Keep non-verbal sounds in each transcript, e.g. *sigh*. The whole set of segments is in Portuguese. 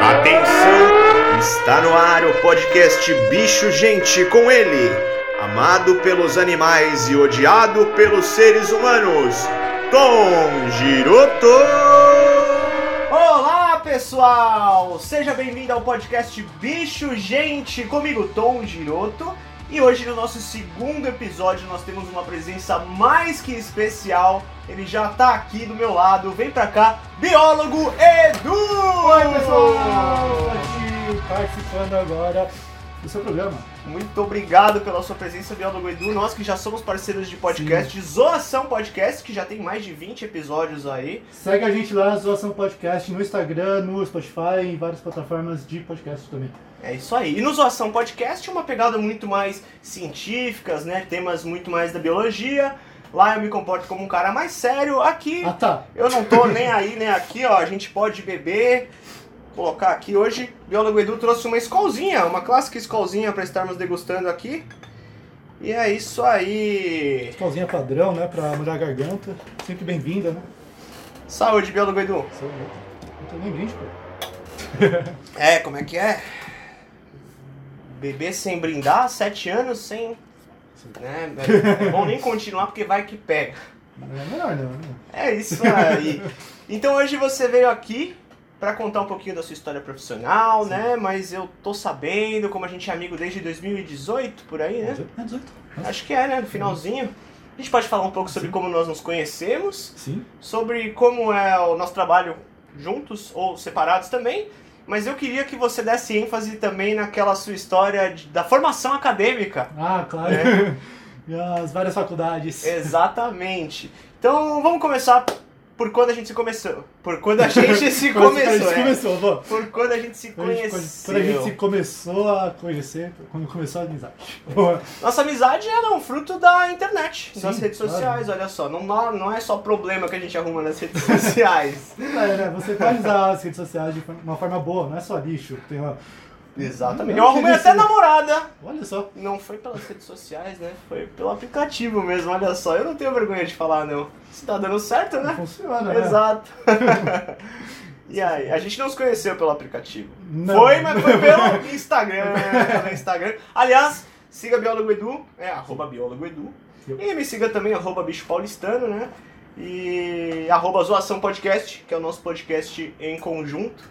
Atenção! Está no ar o podcast Bicho Gente com ele, amado pelos animais e odiado pelos seres humanos, Tom Giroto! Olá pessoal! Seja bem-vindo ao podcast Bicho Gente, comigo Tom Giroto. E hoje no nosso segundo episódio nós temos uma presença mais que especial. Ele já tá aqui do meu lado. Vem pra cá, biólogo Edu! Oi, pessoal! Aqui participando agora do seu programa. Muito obrigado pela sua presença, biólogo Edu. Nós que já somos parceiros de podcast, de Zoação Podcast, que já tem mais de 20 episódios aí. Segue a gente lá, Zoação Podcast, no Instagram, no Spotify e em várias plataformas de podcast também. É isso aí. E no Zoação Podcast uma pegada muito mais científicas, né? Temas muito mais da biologia. Lá eu me comporto como um cara mais sério. Aqui Ah tá, eu não tô nem aí, nem aqui, ó. A gente pode beber. Colocar aqui hoje, biólogo Edu trouxe uma escolzinha, uma clássica escolzinha para estarmos degustando aqui. E é isso aí. escolzinha padrão, né, pra molhar a garganta. Sempre bem-vinda, né? Saúde, biólogo Edu. Sou- Não tô nem brinde, pô. *laughs* É, como é que é? Beber sem brindar, sete anos sem. Né? É bom nem continuar porque vai que pega. É melhor não, né? É isso aí. Então hoje você veio aqui pra contar um pouquinho da sua história profissional, né? Mas eu tô sabendo, como a gente é amigo desde 2018, por aí, né? É 18. Acho que é, né? No finalzinho. A gente pode falar um pouco sobre como nós nos conhecemos, Sim. sobre como é o nosso trabalho juntos ou separados também. Mas eu queria que você desse ênfase também naquela sua história de- da formação acadêmica. Ah, claro. É. *laughs* e as várias faculdades. Exatamente. Então vamos começar por quando a gente se começou. Por quando a gente *laughs* se começou. A gente é. começou, pô. Por quando a gente se Quando a gente- conheceu. Quando a gente se começou a conhecer, quando começou a amizade. *laughs* Boa. Nossa amizade era um fruto da internet, Sim, das redes claro. sociais, olha só. Não, não é só problema que a gente arruma nas redes *laughs* sociais. É, né? Você pode usar as redes sociais de uma forma boa, não é só lixo. Tem uma... Exatamente. Eu arrumei até namorada. Olha só. Não foi pelas redes sociais, né? Foi pelo aplicativo mesmo, olha só. Eu não tenho vergonha de falar, não. Se tá dando certo, né? Funciona, né? Exato. *laughs* e aí, a gente não se conheceu pelo aplicativo. Não. Foi, mas foi pelo Instagram. pelo Instagram. Aliás, siga Biólogo Edu, é arroba Biólogo Edu. E me siga também, arroba Bicho Paulistano, né? E arroba Zoação Podcast, que é o nosso podcast em conjunto.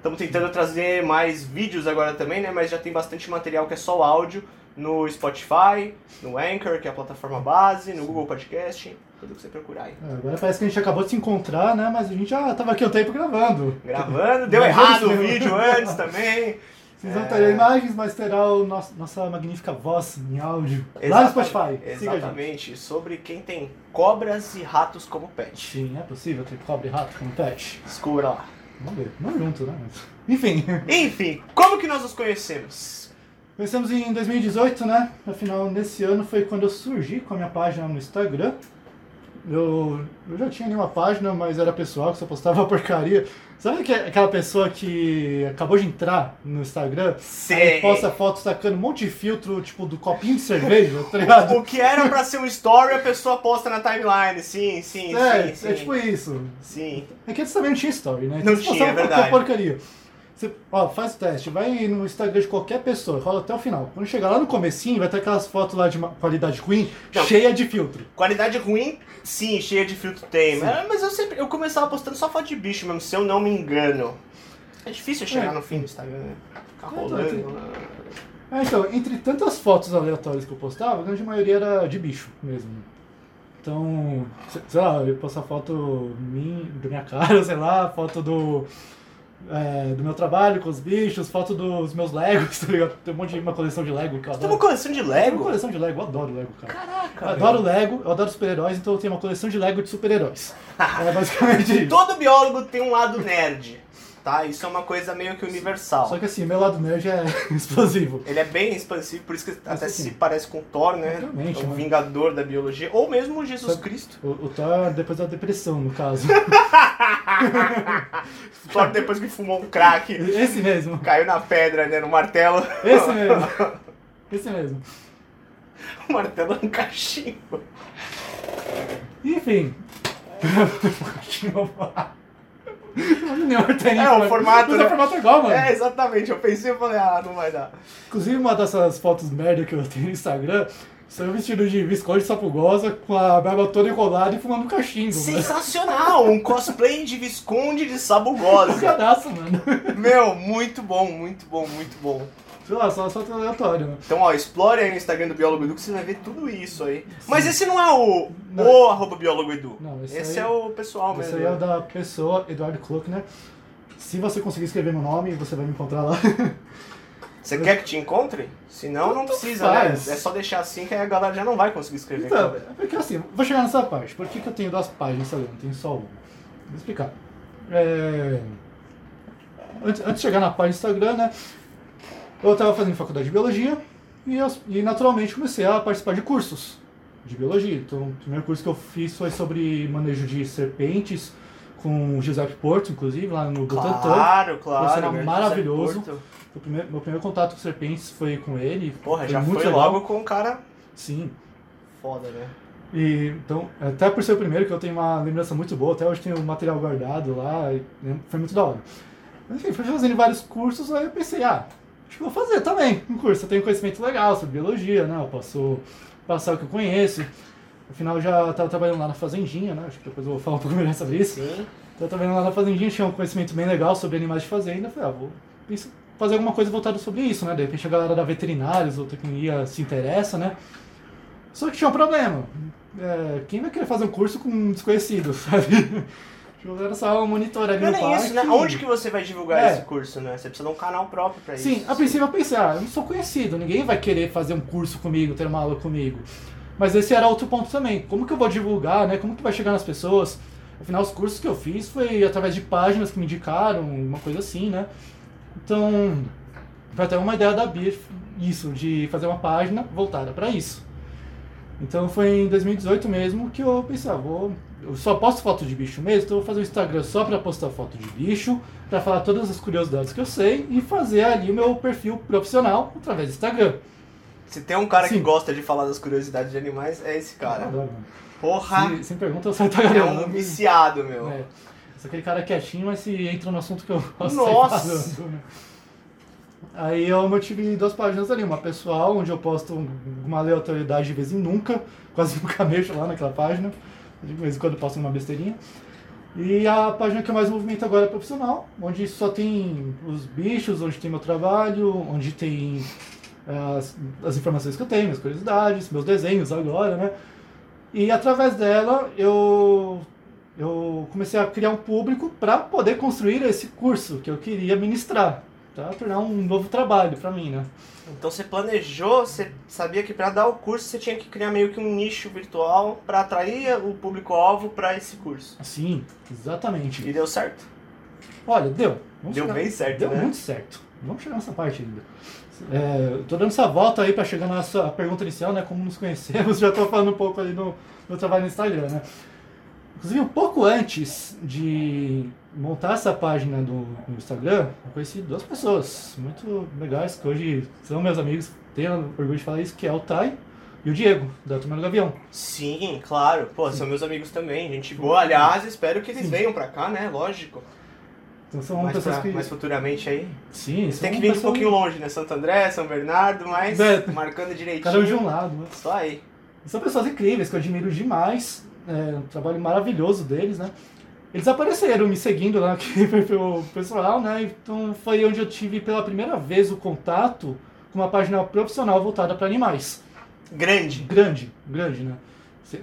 Estamos tentando trazer mais vídeos agora também, né? Mas já tem bastante material que é só áudio no Spotify, no Anchor, que é a plataforma base, no Google Podcast, tudo que você procurar aí. É, Agora parece que a gente acabou de se encontrar, né? Mas a gente já tava aqui o tempo gravando. Gravando, deu *laughs* errado o vídeo antes também. *laughs* Vocês não terão imagens, mas terá o nosso, nossa magnífica voz em áudio. Lá no Exatamente- Spotify. Siga. Exatamente, sobre quem tem cobras e ratos como pet. Sim, é possível ter cobre e rato como pet. Descubra lá. Vamos ver. Não junto, né? Mas... Enfim. Enfim, como que nós nos conhecemos? Começamos em 2018, né? Afinal, nesse ano foi quando eu surgi com a minha página no Instagram. Eu, eu já tinha ali uma página, mas era pessoal, que só postava *laughs* porcaria. Sabe que aquela pessoa que acabou de entrar no Instagram? Aí posta foto sacando um monte de filtro, tipo, do copinho de cerveja, tá ligado? *laughs* O que era pra ser um story, a pessoa posta na timeline. Sim, sim, É, sim, sim. é tipo isso. Sim. É que antes também não tinha story, né? Não tinha, é verdade. porcaria. Você, ó, faz o teste, vai no Instagram de qualquer pessoa, rola até o final. Quando chegar lá no comecinho, vai ter aquelas fotos lá de qualidade ruim, Não. cheia de filtro. Qualidade ruim, sim, cheia de filtro tem. Mas, mas eu sempre. Eu começava postando só foto de bicho mesmo, se eu não me engano. É difícil chegar É. no fim do Instagram, né? Ficar rolando. então, né? É, então, entre tantas fotos aleatórias que eu postava, a grande maioria era de bicho mesmo. Então, se- sei lá, eu ia postar foto min- da minha *laughs* cara, sei lá, foto do, é, do meu trabalho com os bichos, foto dos meus Legos, *laughs* tá ligado? Tem um monte de uma coleção de Lego que eu Você tem adoro. uma coleção de tenho uma Lego? coleção de Lego, eu adoro Lego, cara. Caraca. Eu adoro Lego, eu adoro super-heróis, então eu tenho uma coleção de Lego de super-heróis. *laughs* É basicamente isso. Todo biólogo tem um lado nerd, tá? Isso é uma coisa meio que universal. Só que assim, meu lado nerd é *laughs* explosivo. Ele é bem expansivo, por isso que até assim. se parece com Thor, né? Exatamente, o né? vingador da biologia. Ou mesmo Jesus Sabe- Cristo. O, o Thor depois da depressão, no caso. *laughs* Thor depois que fumou um crack, Esse mesmo. caiu na pedra, né? No martelo. Esse *laughs* mesmo. Esse mesmo. o martelo no Enfim. Nenhum ortênico. É, o mano. formato, Mas né? é o formato igual, mano. É, exatamente. Eu pensei e falei, ah, não vai dar. Inclusive, uma dessas fotos merda que eu tenho no Instagram, sou eu vestido de Visconde Sapugosa, com a barba toda enrolada e fumando cachimbo, mano. Sensacional! Um cosplay de Visconde de Sabugosa. Cadaço, mano. Meu, muito bom, muito bom, muito bom. Sei lá, só foto aleatório, né? Então, ó, explore aí no Instagram do Biólogo Edu que você vai ver tudo isso aí. Mas esse não é o, Não. o arroba Biólogo Edu. Não, esse esse aí- é o pessoal Esse mesmo. aí é o da pessoa, Eduardo Kluckner. Se você conseguir escrever meu nome, você vai me encontrar lá. *laughs* Você quer que te encontre? Se não, não precisa, faz. né? É só deixar assim que aí a galera já não vai conseguir escrever. Então, é porque assim, vou chegar nessa parte. Por que, que eu tenho duas páginas Instagram? Não tenho só uma. Vou explicar. É... Antes, antes de chegar na página do Instagram, né? Eu estava fazendo faculdade de biologia e, eu- e naturalmente comecei a participar de cursos de biologia. Então, o primeiro curso que eu fiz foi sobre manejo de serpentes com o Giuseppe Porto, inclusive, lá no Butantan. Claro, claro. Grande maravilhoso. O primeiro, meu primeiro contato com serpentes foi com ele. Porra, já muito foi legal. logo com um cara Sim. foda, né? E, então, até por ser o primeiro, que eu tenho uma lembrança muito boa, até hoje tenho o material guardado lá, né, foi muito da hora. Enfim, fui fazendo vários cursos, aí eu pensei, ah, acho que vou fazer também um curso. Eu tenho conhecimento legal sobre biologia, né? Eu posso passar o que eu conheço. Afinal, eu já estava trabalhando lá na Fazendinha, né? Acho que depois eu vou falar um pouco *laughs* melhor sobre isso. Sim. Eu trabalhando lá na Fazendinha, tinha um conhecimento bem legal sobre animais de fazenda. Eu falei, ah, vou fazer alguma coisa voltada sobre isso, né? De repente a galera da veterinários ou tecnologia se interessa, né? Só que tinha um problema. É, quem vai querer fazer um curso com um desconhecido, *laughs* sabe? Tipo, Era só um monitor ali Não é no nem parque. isso, né? Onde que você vai divulgar É. esse curso, né? Você precisa de um canal próprio pra isso. Sim, a princípio eu pensei, ah, eu não sou conhecido, ninguém vai querer fazer um curso comigo, ter uma aula comigo. Mas esse era outro ponto também. Como que eu vou divulgar, né? Como que vai chegar nas pessoas? Afinal, os cursos que eu fiz foi através de páginas que me indicaram, uma coisa assim, né? Então, foi até uma ideia da Bia, isso, de fazer uma página voltada para isso. Então foi em 2018 mesmo que eu pensei, ah, vou. Eu só posto foto de bicho mesmo, então eu vou fazer o Instagram só para postar foto de bicho, para falar todas as curiosidades que eu sei e fazer ali o meu perfil profissional através do Instagram. Se tem um cara que Sim. gosta de falar das curiosidades de animais, é esse cara. adoro. Porra! Se, pergunta, eu saio É tagarelando. um viciado, meu. É. Sou aquele cara quietinho, mas se entra no assunto que eu *laughs* gosto Nossa! né? Aí eu mantive duas páginas ali, uma pessoal, onde eu posto uma aleatoriedade de vez em nunca, *laughs* quase nunca mexo lá naquela página, de vez em quando posto uma besteirinha. E a página que eu mais movimento agora é profissional, onde só tem os bichos, onde tem meu trabalho, onde tem eh, as, as informações que eu tenho, minhas curiosidades, meus desenhos agora, né? E através dela eu, eu comecei a criar um público para poder construir esse curso que eu queria ministrar, para tornar um novo trabalho para mim, né? Então você planejou, você sabia que pra dar o curso você tinha que criar meio que um nicho virtual pra atrair o público-alvo pra esse curso. Sim, exatamente. E deu certo? Olha, deu. Vamos Deu chegar- bem certo, Deu né? muito certo. Vamos chegar nessa parte ainda. É, tô dando essa volta aí para chegar na sua pergunta inicial, né? Como nos conhecemos, *laughs* já tô falando um pouco ali no, no trabalho no Instagram, né? Inclusive, um pouco antes de montar essa página do, no Instagram, eu conheci duas pessoas muito legais, que hoje são meus amigos, tenho orgulho de falar isso, que é o Tai e o Diego, da Turma do Gavião. Sim, claro. Pô, são meus amigos também, gente boa. Aliás, espero que eles Sim. venham pra cá, né? Lógico. Então são mais, pessoas pra- que... mais futuramente aí. Sim, Tem que vir um pouquinho longe, né? Santo André, São Bernardo, mas É. marcando direitinho. Cada um de um lado, né? Só aí. São pessoas incríveis que eu admiro demais. É um trabalho maravilhoso deles, né? Eles apareceram me seguindo lá *laughs* aqui pelo pessoal, né? Então foi onde eu tive pela primeira vez o contato com uma página profissional voltada para animais. Grande. Grande, grande, né?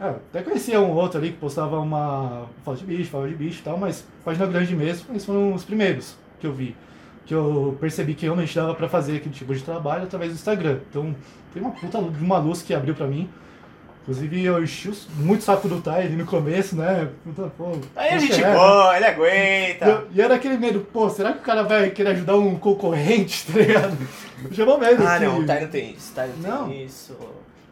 Ah, até conhecia um outro ali que postava uma foto de bicho, falava de bicho e tal, mas página grande mesmo, eles foram os primeiros que eu vi. Que eu percebi que realmente dava pra fazer aquele tipo de trabalho através do Instagram. Então, foi uma puta de uma luz que abriu pra mim. Inclusive, eu enchi muito saco do Tai ali no começo, né? Puta, pô, Aí a gente é, né? boa, ele aguenta. E, e era aquele medo, pô, será que o cara vai querer ajudar um concorrente, *laughs* tá ligado? Chamou medo. Ah, que- não, o Tai não tem isso, o Tai não, Não. tem isso.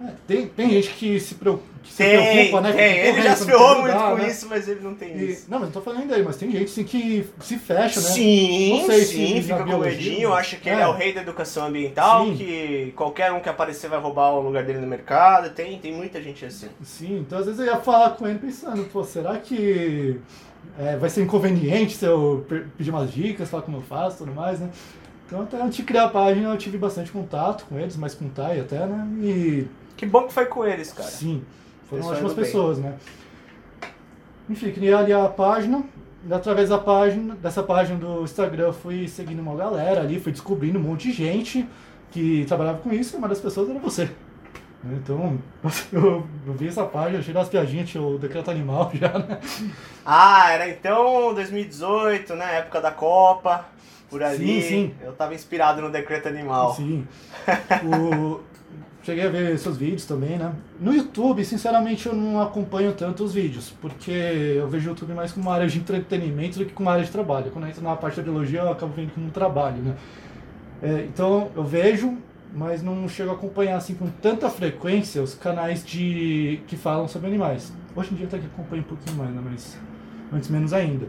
É, tem, tem gente que se, preo- que se Tem, preocupa, né? tem. Ele já se ferrou muito com né? isso, mas ele não tem E- isso. não, mas não tô falando ainda aí, mas tem gente assim que se fecha, né? Sim, sei se sim, fica com medinho, acha que ele é. é o rei da educação ambiental, Sim. que qualquer um que aparecer vai roubar o lugar dele no mercado. Tem, tem muita gente assim. Sim, então às vezes eu ia falar com ele pensando, pô, será que é, vai ser inconveniente se eu pedir umas dicas, falar como eu faço e tudo mais, né? Então, até antes de criar a página, eu tive bastante contato com eles, mais com o Tai até, né? E Que bom que foi com eles, cara. Sim, foram ótimas bem. pessoas, né? Enfim, criei ali a página. E através da página, dessa página do Instagram, eu fui seguindo uma galera ali, fui descobrindo um monte de gente que trabalhava com isso, e uma das pessoas era você. Então, *laughs* eu, eu vi essa página, achei umas piadinhas, tinha o decreto animal *laughs* já, né? Ah, era então 2018, né? Época da Copa, por ali. Sim, sim. Eu tava inspirado no Decreto Animal. Sim. *laughs* O- Cheguei a ver seus vídeos também, né? No YouTube, sinceramente, eu não acompanho tanto os vídeos, porque eu vejo o YouTube mais como uma área de entretenimento do que como uma área de trabalho. Quando eu entro na parte da biologia, eu acabo vendo como um trabalho, né? É, então, eu vejo, mas não chego a acompanhar assim com tanta frequência os canais de que falam sobre animais. Hoje em dia até que acompanho um pouquinho mais, né? Mas antes menos ainda.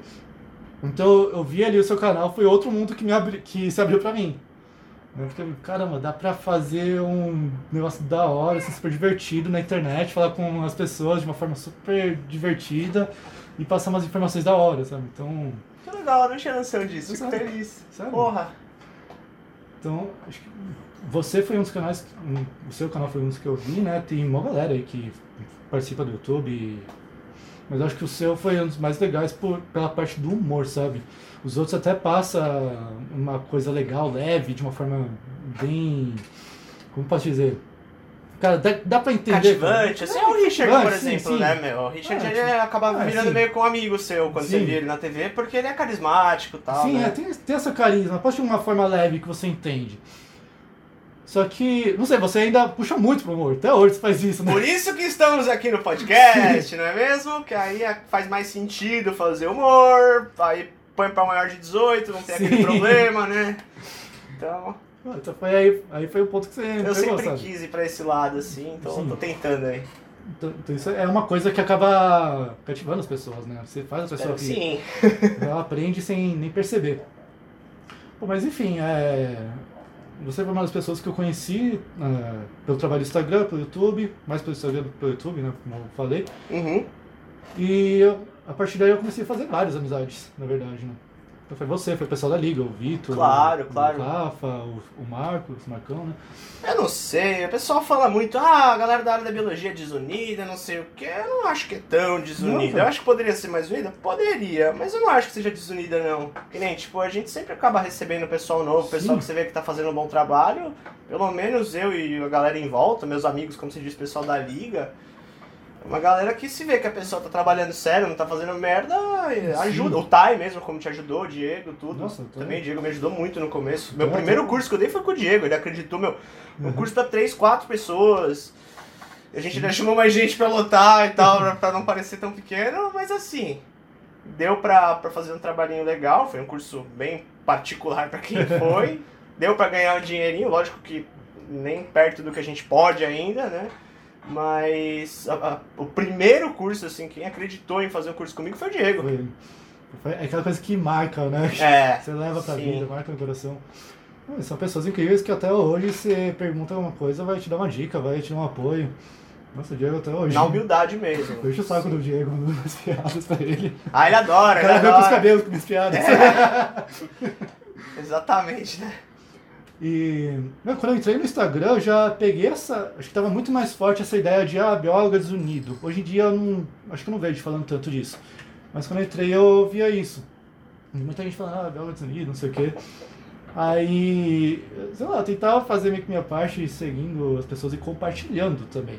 Então, eu vi ali o seu canal, foi outro mundo que, me abri, que se abriu pra mim. Eu fiquei, caramba, dá pra fazer um negócio da hora, assim, super divertido na internet, falar com as pessoas de uma forma super divertida e passar umas informações da hora, sabe? Então, Que legal, eu não tinha noção disso. Fico feliz. Sério? Porra. então acho que você foi um dos canais, um- o seu canal foi um dos que eu vi, né? Tem uma galera aí que participa do YouTube, mas acho que o seu foi um dos mais legais por, pela parte do humor, sabe? Os outros até passa uma coisa legal, leve, de uma forma bem. Como posso dizer? Cara, dá, dá pra entender. Cativante. Assim é o Richard, por cativante, sim, exemplo, sim. né, meu? O Richard Ah, ele sim. acaba Ah, virando meio que um amigo seu quando você via ele na TV, porque ele é carismático e tal. Sim, né? é, tem, tem essa carisma, pode ser uma forma leve que você entende. Só que, não sei, você ainda puxa muito pro humor. Até hoje você faz isso, né? Por isso que estamos aqui no podcast, não é mesmo? Que aí é- faz mais sentido fazer humor, aí põe pra maior de 18, não tem aquele Sim. problema, né? Então, Então foi aí, aí foi o ponto que você eu pegou, sempre sabe? quis ir pra esse lado, assim, então Sim. tô tentando aí. Então, então isso é uma coisa que acaba cativando as pessoas, né? Você faz a pessoa rir. Sim. *laughs* Ela aprende sem nem perceber. Pô, mas enfim, é... você foi uma das pessoas que eu conheci é, pelo trabalho do Instagram, pelo YouTube, mais pelo Instagram do que pelo YouTube, né? Como eu falei. Uhum. E eu- a partir daí eu comecei a fazer várias amizades, na verdade, né? Então foi você, foi o pessoal da Liga, o Vitor, Claro, o, claro. o Rafa, o, o Marcos, o Marcão, né? Eu não sei, o pessoal fala muito, ah, a galera da área da biologia é desunida, não sei o que. Eu não acho que é tão desunida. Não, eu acho que poderia ser mais unida? Poderia, mas eu não acho que seja desunida, não. Que nem, tipo, a gente sempre acaba recebendo pessoal novo, pessoal Sim. que você vê que tá fazendo um bom trabalho. Pelo menos eu e a galera em volta, meus amigos, como se diz, pessoal da liga. Uma galera que se vê que a pessoa tá trabalhando sério, não tá fazendo merda, ajuda. O Tai mesmo, como te ajudou, o Diego, tudo. Nossa, o. Também o Diego me ajudou muito no começo. Meu primeiro curso que eu dei foi com o Diego, ele acreditou, meu. Uhum. Um curso pra três, quatro pessoas. A gente ainda chamou mais gente pra lotar e tal, pra, pra não parecer tão pequeno, mas assim, deu pra, pra fazer um trabalhinho legal. Foi um curso bem particular pra quem *laughs* foi. deu pra ganhar um dinheirinho, lógico que nem perto do que a gente pode ainda, né? Mas a- a- o primeiro curso, assim, quem acreditou em fazer o curso comigo foi o Diego. Foi, foi aquela coisa que marca, né? É. *laughs* Você leva pra sim. vida, marca no coração. São pessoas incríveis que até hoje você pergunta alguma coisa, vai te dar uma dica, vai te dar um apoio. Nossa, o Diego até hoje. Na humildade mesmo. Encho o saco Sim. do Diego, mandando umas piadas pra ele. Ah, ele adora, O ele cara vem com os adora. cabelos com minhas piadas. *laughs* Exatamente, né? E não, quando eu entrei no Instagram, eu já peguei essa. Acho que tava muito mais forte essa ideia de ah, biólogo desunido. Hoje em dia eu não. Acho que eu não vejo falando tanto disso. Mas quando eu entrei eu via isso. Muita gente falando, ah, biólogo desunido, não sei o quê. Aí, sei lá, eu tentava fazer meio que minha parte seguindo as pessoas e compartilhando também.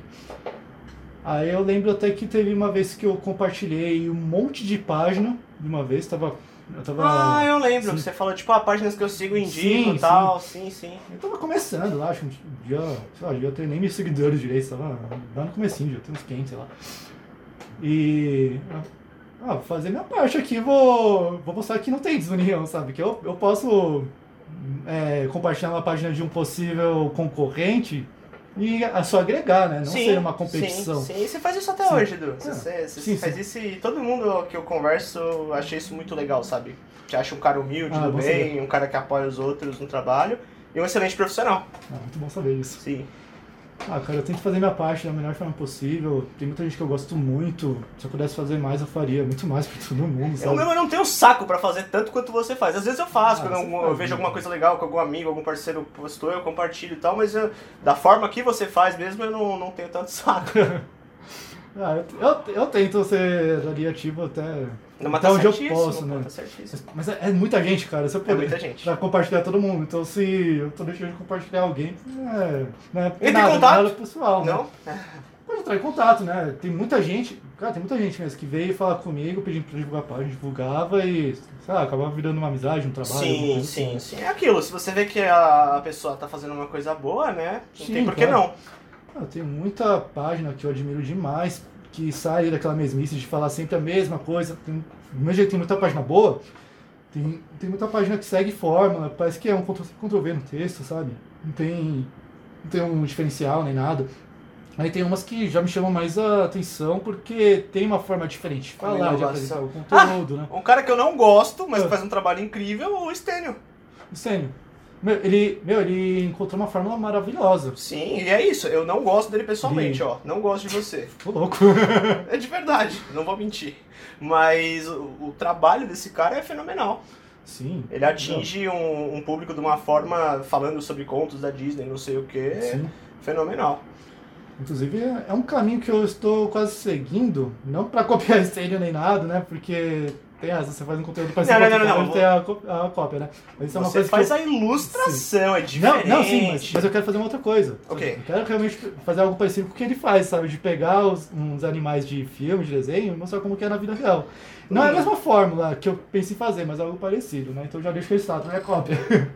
Aí eu lembro até que teve uma vez que eu compartilhei um monte de página de uma vez, tava. Eu tava. Ah, eu lembro. Sim. Você falou, tipo, ah, páginas que eu sigo indico Sim, e tal. Sim, sim. Eu tava começando acho que um dia, sei lá, devia ter nem meus seguidores direito, tava lá no comecinho, já tem uns 500, sei lá. E. Ah, vou fazer minha parte aqui, vou, vou mostrar que não tem desunião, sabe? Que eu, eu posso é, compartilhar uma página de um possível concorrente e a só agregar, né? Não sim, ser uma competição. Sim, sim. Você faz isso até Sim. hoje, Edu. Você, É. você- você Sim, faz isso e todo mundo que eu converso achei isso muito legal, sabe? Te acha um cara humilde, Ah, do bem, um cara que apoia os outros no trabalho e um excelente profissional. Ah, muito bom saber isso. Sim. Ah, cara, eu tento fazer minha parte da melhor forma possível. Tem muita gente que eu gosto muito. Se eu pudesse fazer mais, eu faria muito mais pra todo mundo, Eu sabe? mesmo não tenho saco pra fazer tanto quanto você faz. Às vezes eu faço, Ah, quando eu, eu vejo né? alguma coisa legal com algum amigo, algum parceiro postou, eu compartilho e tal, mas eu- da forma que você faz mesmo, eu não, não tenho tanto saco. *laughs* Ah, eu, eu, eu tento ser ali ativo até, Não, mas até tá onde eu posso, né? Tá. Mas é, é muita gente, cara. Se eu É puder, muita gente. Pra compartilhar todo mundo. Então se eu tô deixando de compartilhar alguém, é, não é Entre em contato. nada pessoal, né? Não? Pode entrar em contato, né? Tem muita gente, cara, tem muita gente mesmo que veio falar comigo, pedindo pra divulgar a página, divulgava e, sei lá, acabava virando uma amizade, um trabalho. Sim, sim, assim. sim. É aquilo, se você vê que a pessoa tá fazendo uma coisa boa, né? Não Sim, tem por que claro. não. Ah, tem muita página que eu admiro demais, que sai daquela mesmice de falar sempre a mesma coisa. Tem, do mesmo jeito tem muita página boa, tem, tem muita página que segue fórmula, parece que é um Ctrl-V no texto, sabe? Não tem, não tem um diferencial nem nada. Aí tem umas que já me chamam mais a atenção porque tem uma forma diferente de falar, de apresentar o conteúdo, né? Um cara que eu não gosto, mas Ah. faz um trabalho incrível, o Stênio. Sério. Meu, ele, meu, ele encontrou uma fórmula maravilhosa. Sim, e é isso. Eu não gosto dele pessoalmente, ó. Não gosto de você. *laughs* Tô louco. *laughs* É de verdade, não vou mentir. Mas o, o trabalho desse cara é fenomenal. Sim. Ele atinge um, um público de uma forma falando sobre contos da Disney, não sei o que. Sim. Fenomenal. Inclusive, é é um caminho que eu estou quase seguindo, não para *laughs* copiar estênio nem nada, né? Porque tem essa, você faz um conteúdo parecido Não, não, não, não, cara, tem a, a cópia, né? Mas isso é uma Você coisa faz que eu... a ilustração, é Não, diferente. não, sim, mas, mas eu quero fazer uma outra coisa. Ok. Eu quero realmente fazer algo parecido com o que ele faz, sabe? De pegar os, uns animais de filme, de desenho e mostrar como que é na vida real. Não é a Uhum. mesma fórmula que eu pensei em fazer, mas é algo parecido, né? Então já deixo registrado, não é cópia. *laughs*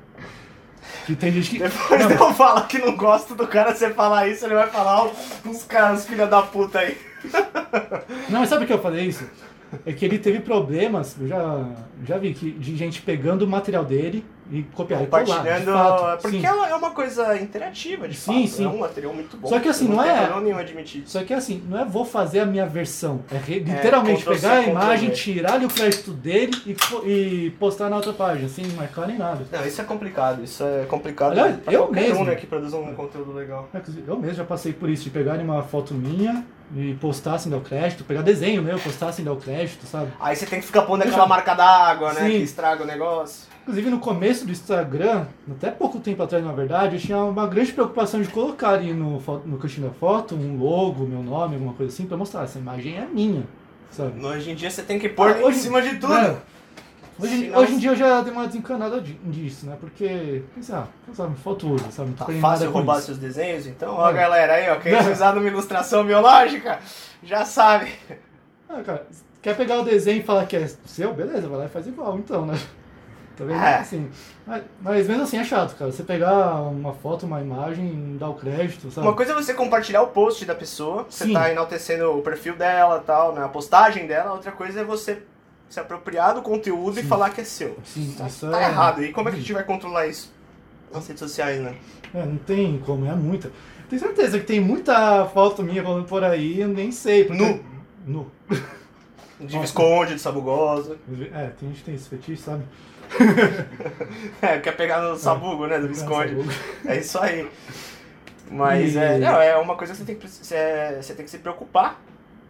que tem gente que... Depois Não, eu falar que não gosto do cara, você falar isso, ele vai falar uns caras, filha da puta aí. Não, mas sabe por que eu falei isso? É que ele teve problemas, eu já, já vi, que, de gente pegando o material dele e copiar e colar, fato, porque sim. é uma- é uma coisa interativa, de Sim, fato. sim. É um material muito bom. Só que assim, não tem é- nenhum admitir. Só que assim, não é vou fazer a minha versão, é re- literalmente Ctrl+C, pegar a imagem, tirar o crédito dele e, e postar na outra página, sem marcar nem nada. Não, isso é complicado. Isso é complicado Aliás, pra eu qualquer mesmo. um né, que produz um conteúdo legal. É, Eu mesmo já passei por isso, de pegarem uma foto minha e postar sem dar o crédito, pegar desenho meu, postar sem dar o crédito, sabe? Aí você tem que ficar pondo aquela Deixa- marca d'água, né? Sim. Que estraga o negócio. Inclusive no começo do Instagram, até pouco tempo atrás na verdade, eu tinha uma grande preocupação de colocar ali no, no cantinho da foto um logo, meu nome, alguma coisa assim, pra mostrar, essa imagem é minha, sabe? Hoje em dia você tem que pôr Ah, em cima de tudo. né? Hoje, hoje em dia eu já dei uma desencanada di- disso, né? Porque, ah, sabe, foto usa, sabe? Tá fácil roubar isso. seus desenhos, então? Ó, É. galera aí, ó, quem precisar de uma ilustração biológica, já sabe. Ah, cara, quer pegar o desenho e falar que é seu? Beleza, vai lá e faz igual, então, né? Tá vendo? É. Assim, mas, mas mesmo assim é chato, cara. Você pegar uma foto, uma imagem dar o crédito, sabe? Uma coisa é você compartilhar o post da pessoa, você Sim. tá enaltecendo o perfil dela tal, né, a postagem dela, outra coisa é você se apropriar do conteúdo e Sim. falar que é seu. Sim, Tá, isso tá é- errado. E como é que a gente vai controlar isso? Nas redes sociais, né? É, não tem como, é muita. Tenho certeza que tem muita foto minha rolando por aí, eu nem sei. Porque... Nu. Nu. *laughs* De. Visconde, de Sabugosa. É, tem gente que tem esse fetiche, sabe? *laughs* É, quer pegar no sabugo, né, do Visconde. Essa- É isso aí. Mas E- é, não, é uma coisa que você tem que, você, você tem que se preocupar.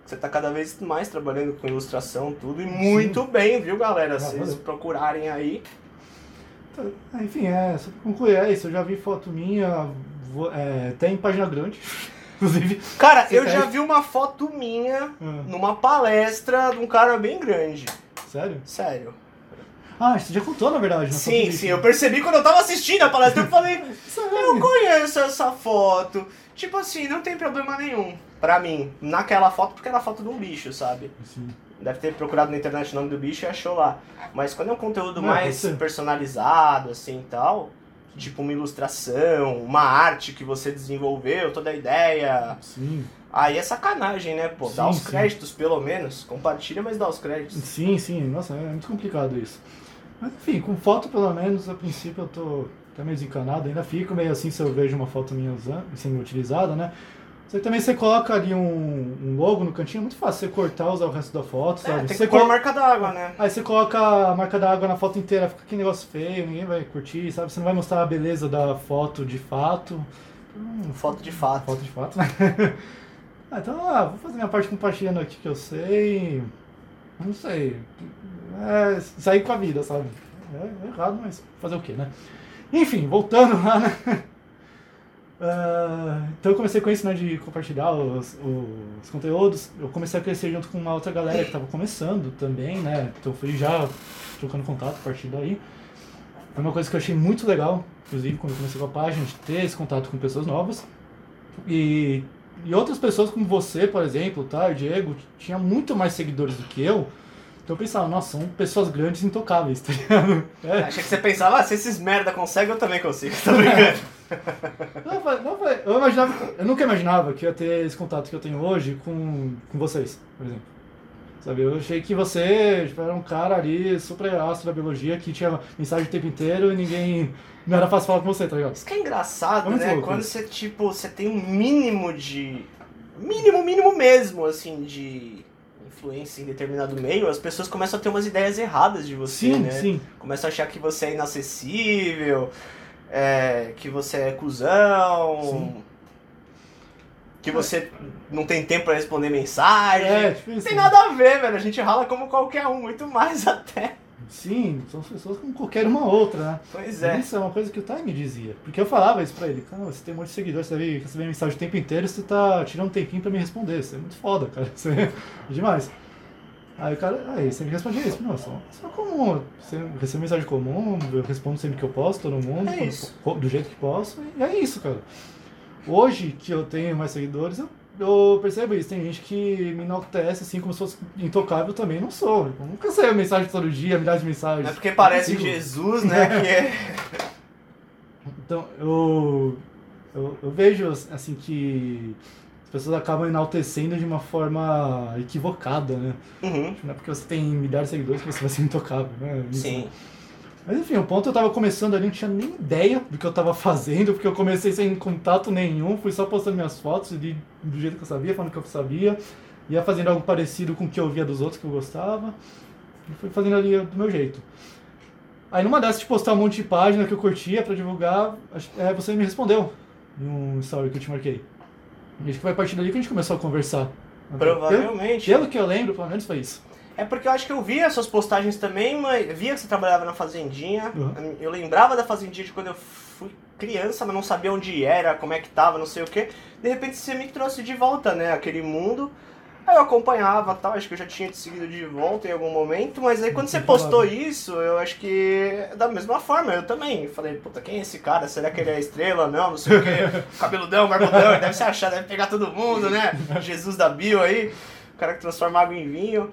Você tá cada vez mais trabalhando com ilustração, tudo, e muito bem, viu, galera? Ah, Se vocês valeu. procurarem aí. Tá, Enfim, é, só pra concluir, é isso. Eu já vi foto minha, é, tem página grande, *laughs* inclusive. Cara, Você eu já vi uma foto minha Ah, numa palestra de um cara bem grande. sério? Sério. Ah, você já contou, na verdade. Sim, sim, eu percebi quando eu tava assistindo a palestra, eu falei, *laughs* eu conheço essa foto. Tipo assim, não tem problema nenhum. Pra mim, naquela foto, porque era a foto de um bicho, sabe? Sim. Deve ter procurado na internet o nome do bicho e achou lá. Mas quando é um conteúdo Não, mais você- personalizado, assim e tal, tipo uma ilustração, uma arte que você desenvolveu, toda a ideia, Sim, aí é sacanagem, né? Pô, dá Sim, os sim. créditos pelo menos. Compartilha, mas dá os créditos. sim, sim. Nossa, é muito complicado isso. Mas enfim, com foto pelo menos, a princípio eu tô até meio desencanado, ainda fico meio assim se eu vejo uma foto minha usando, sendo utilizada, né? Você também você coloca ali um, um logo no cantinho, é muito fácil você cortar, usar o resto da foto, É, sabe? tem você que pôr a colo- marca d'água, né? Aí você coloca a marca da água na foto inteira, fica aquele negócio feio, ninguém vai curtir, sabe? Você não vai mostrar a beleza da foto de fato. Hum, Foto de fato. Foto de fato, né? *laughs* ah, então, ah, vou fazer minha parte compartilhando aqui que eu sei. Não sei. É, sair com a vida, sabe? É, é errado, mas fazer o quê, né? Enfim, voltando lá, né? *laughs* Ah, então eu comecei com isso, né, de compartilhar os, os conteúdos. Eu comecei a crescer junto com uma outra galera que estava começando também, né? Então fui já trocando contato a partir daí. Foi uma coisa que eu achei muito legal, inclusive quando eu comecei com a página, de ter esse contato com pessoas novas. E, e outras pessoas como você, por exemplo, tá? O Diego, tinha muito mais seguidores do que eu. Então eu pensava, nossa, são pessoas grandes intocáveis, tá ligado? É. Achei que você pensava, ah, se esses merda conseguem, eu também consigo. *laughs* Tô brincando. Não, não eu, imaginava, eu nunca imaginava que ia ter esse contato que eu tenho hoje com, com vocês, por exemplo. Sabe, eu achei que você tipo, era um cara ali super astro da biologia que tinha mensagem o tempo inteiro e ninguém. Não era fácil falar com você, tá ligado? Isso que é engraçado, É né? louco Quando você, tipo, você tem um mínimo de. Mínimo, mínimo mesmo, assim, de influência em determinado meio, as pessoas começam a ter umas ideias erradas de você, Sim, né? sim. Começam a achar que você é inacessível, é, que você é cuzão, Sim. que você não tem tempo pra responder mensagem. É, tipo isso. tem nada a ver, velho. A gente rala como qualquer um, muito mais *laughs* até. Sim, são pessoas como qualquer uma outra, né? Pois é. Isso é uma coisa que o Time me dizia. Porque eu falava isso pra ele. Cara, você tem um monte de seguidores, você deve receber mensagem o tempo inteiro você tá tirando um tempinho pra me responder. Isso é muito foda, cara. *laughs* Isso é demais. Aí o cara, aí você me respondia isso. Não, só, só comum. Você recebe mensagem comum, eu respondo sempre que eu posso, todo mundo, É isso. do jeito que posso. E é isso, cara. Hoje que eu tenho mais seguidores, eu, eu percebo isso. Tem gente que me enaltece assim como se fosse intocável também. Não sou. Eu nunca recebo mensagem todo dia, milhares de mensagens. É porque parece. Jesus, né? Que é. *laughs* Então, eu, eu, eu vejo, assim, que as pessoas acabam enaltecendo de uma forma equivocada, né? Uhum. Não é porque você tem milhares de seguidores que você vai ser intocável, né? Isso. Sim. Mas enfim, o ponto eu tava começando ali, não tinha nem ideia do que eu tava fazendo, porque eu comecei sem contato nenhum, fui só postando minhas fotos de, do jeito que eu sabia, falando que eu sabia, ia fazendo algo parecido com o que eu via dos outros que eu gostava, e fui fazendo ali do meu jeito. Aí numa dessas de postar um monte de página que eu curtia pra divulgar, é, você me respondeu em um story que eu te marquei. E acho que foi a partir dali que a gente começou a conversar. Provavelmente. Pelo, pelo que eu lembro, pelo menos foi isso. É porque eu acho que eu via suas postagens também, mas via que você trabalhava na fazendinha. Uhum. Eu lembrava da fazendinha de quando eu fui criança, mas não sabia onde era, como é que tava, não sei o que. De repente você me trouxe de volta, né, aquele mundo. Aí eu acompanhava tal, acho que eu já tinha te seguido de volta em algum momento, mas aí quando você postou isso, eu acho que da mesma forma, eu também. Falei, puta, quem é esse cara? Será que ele é estrela? Não, não sei o que. *laughs* Cabeludão, barbudão, deve se achar, deve pegar todo mundo, né? *laughs* Jesus da Bio aí, o cara que transforma água em vinho,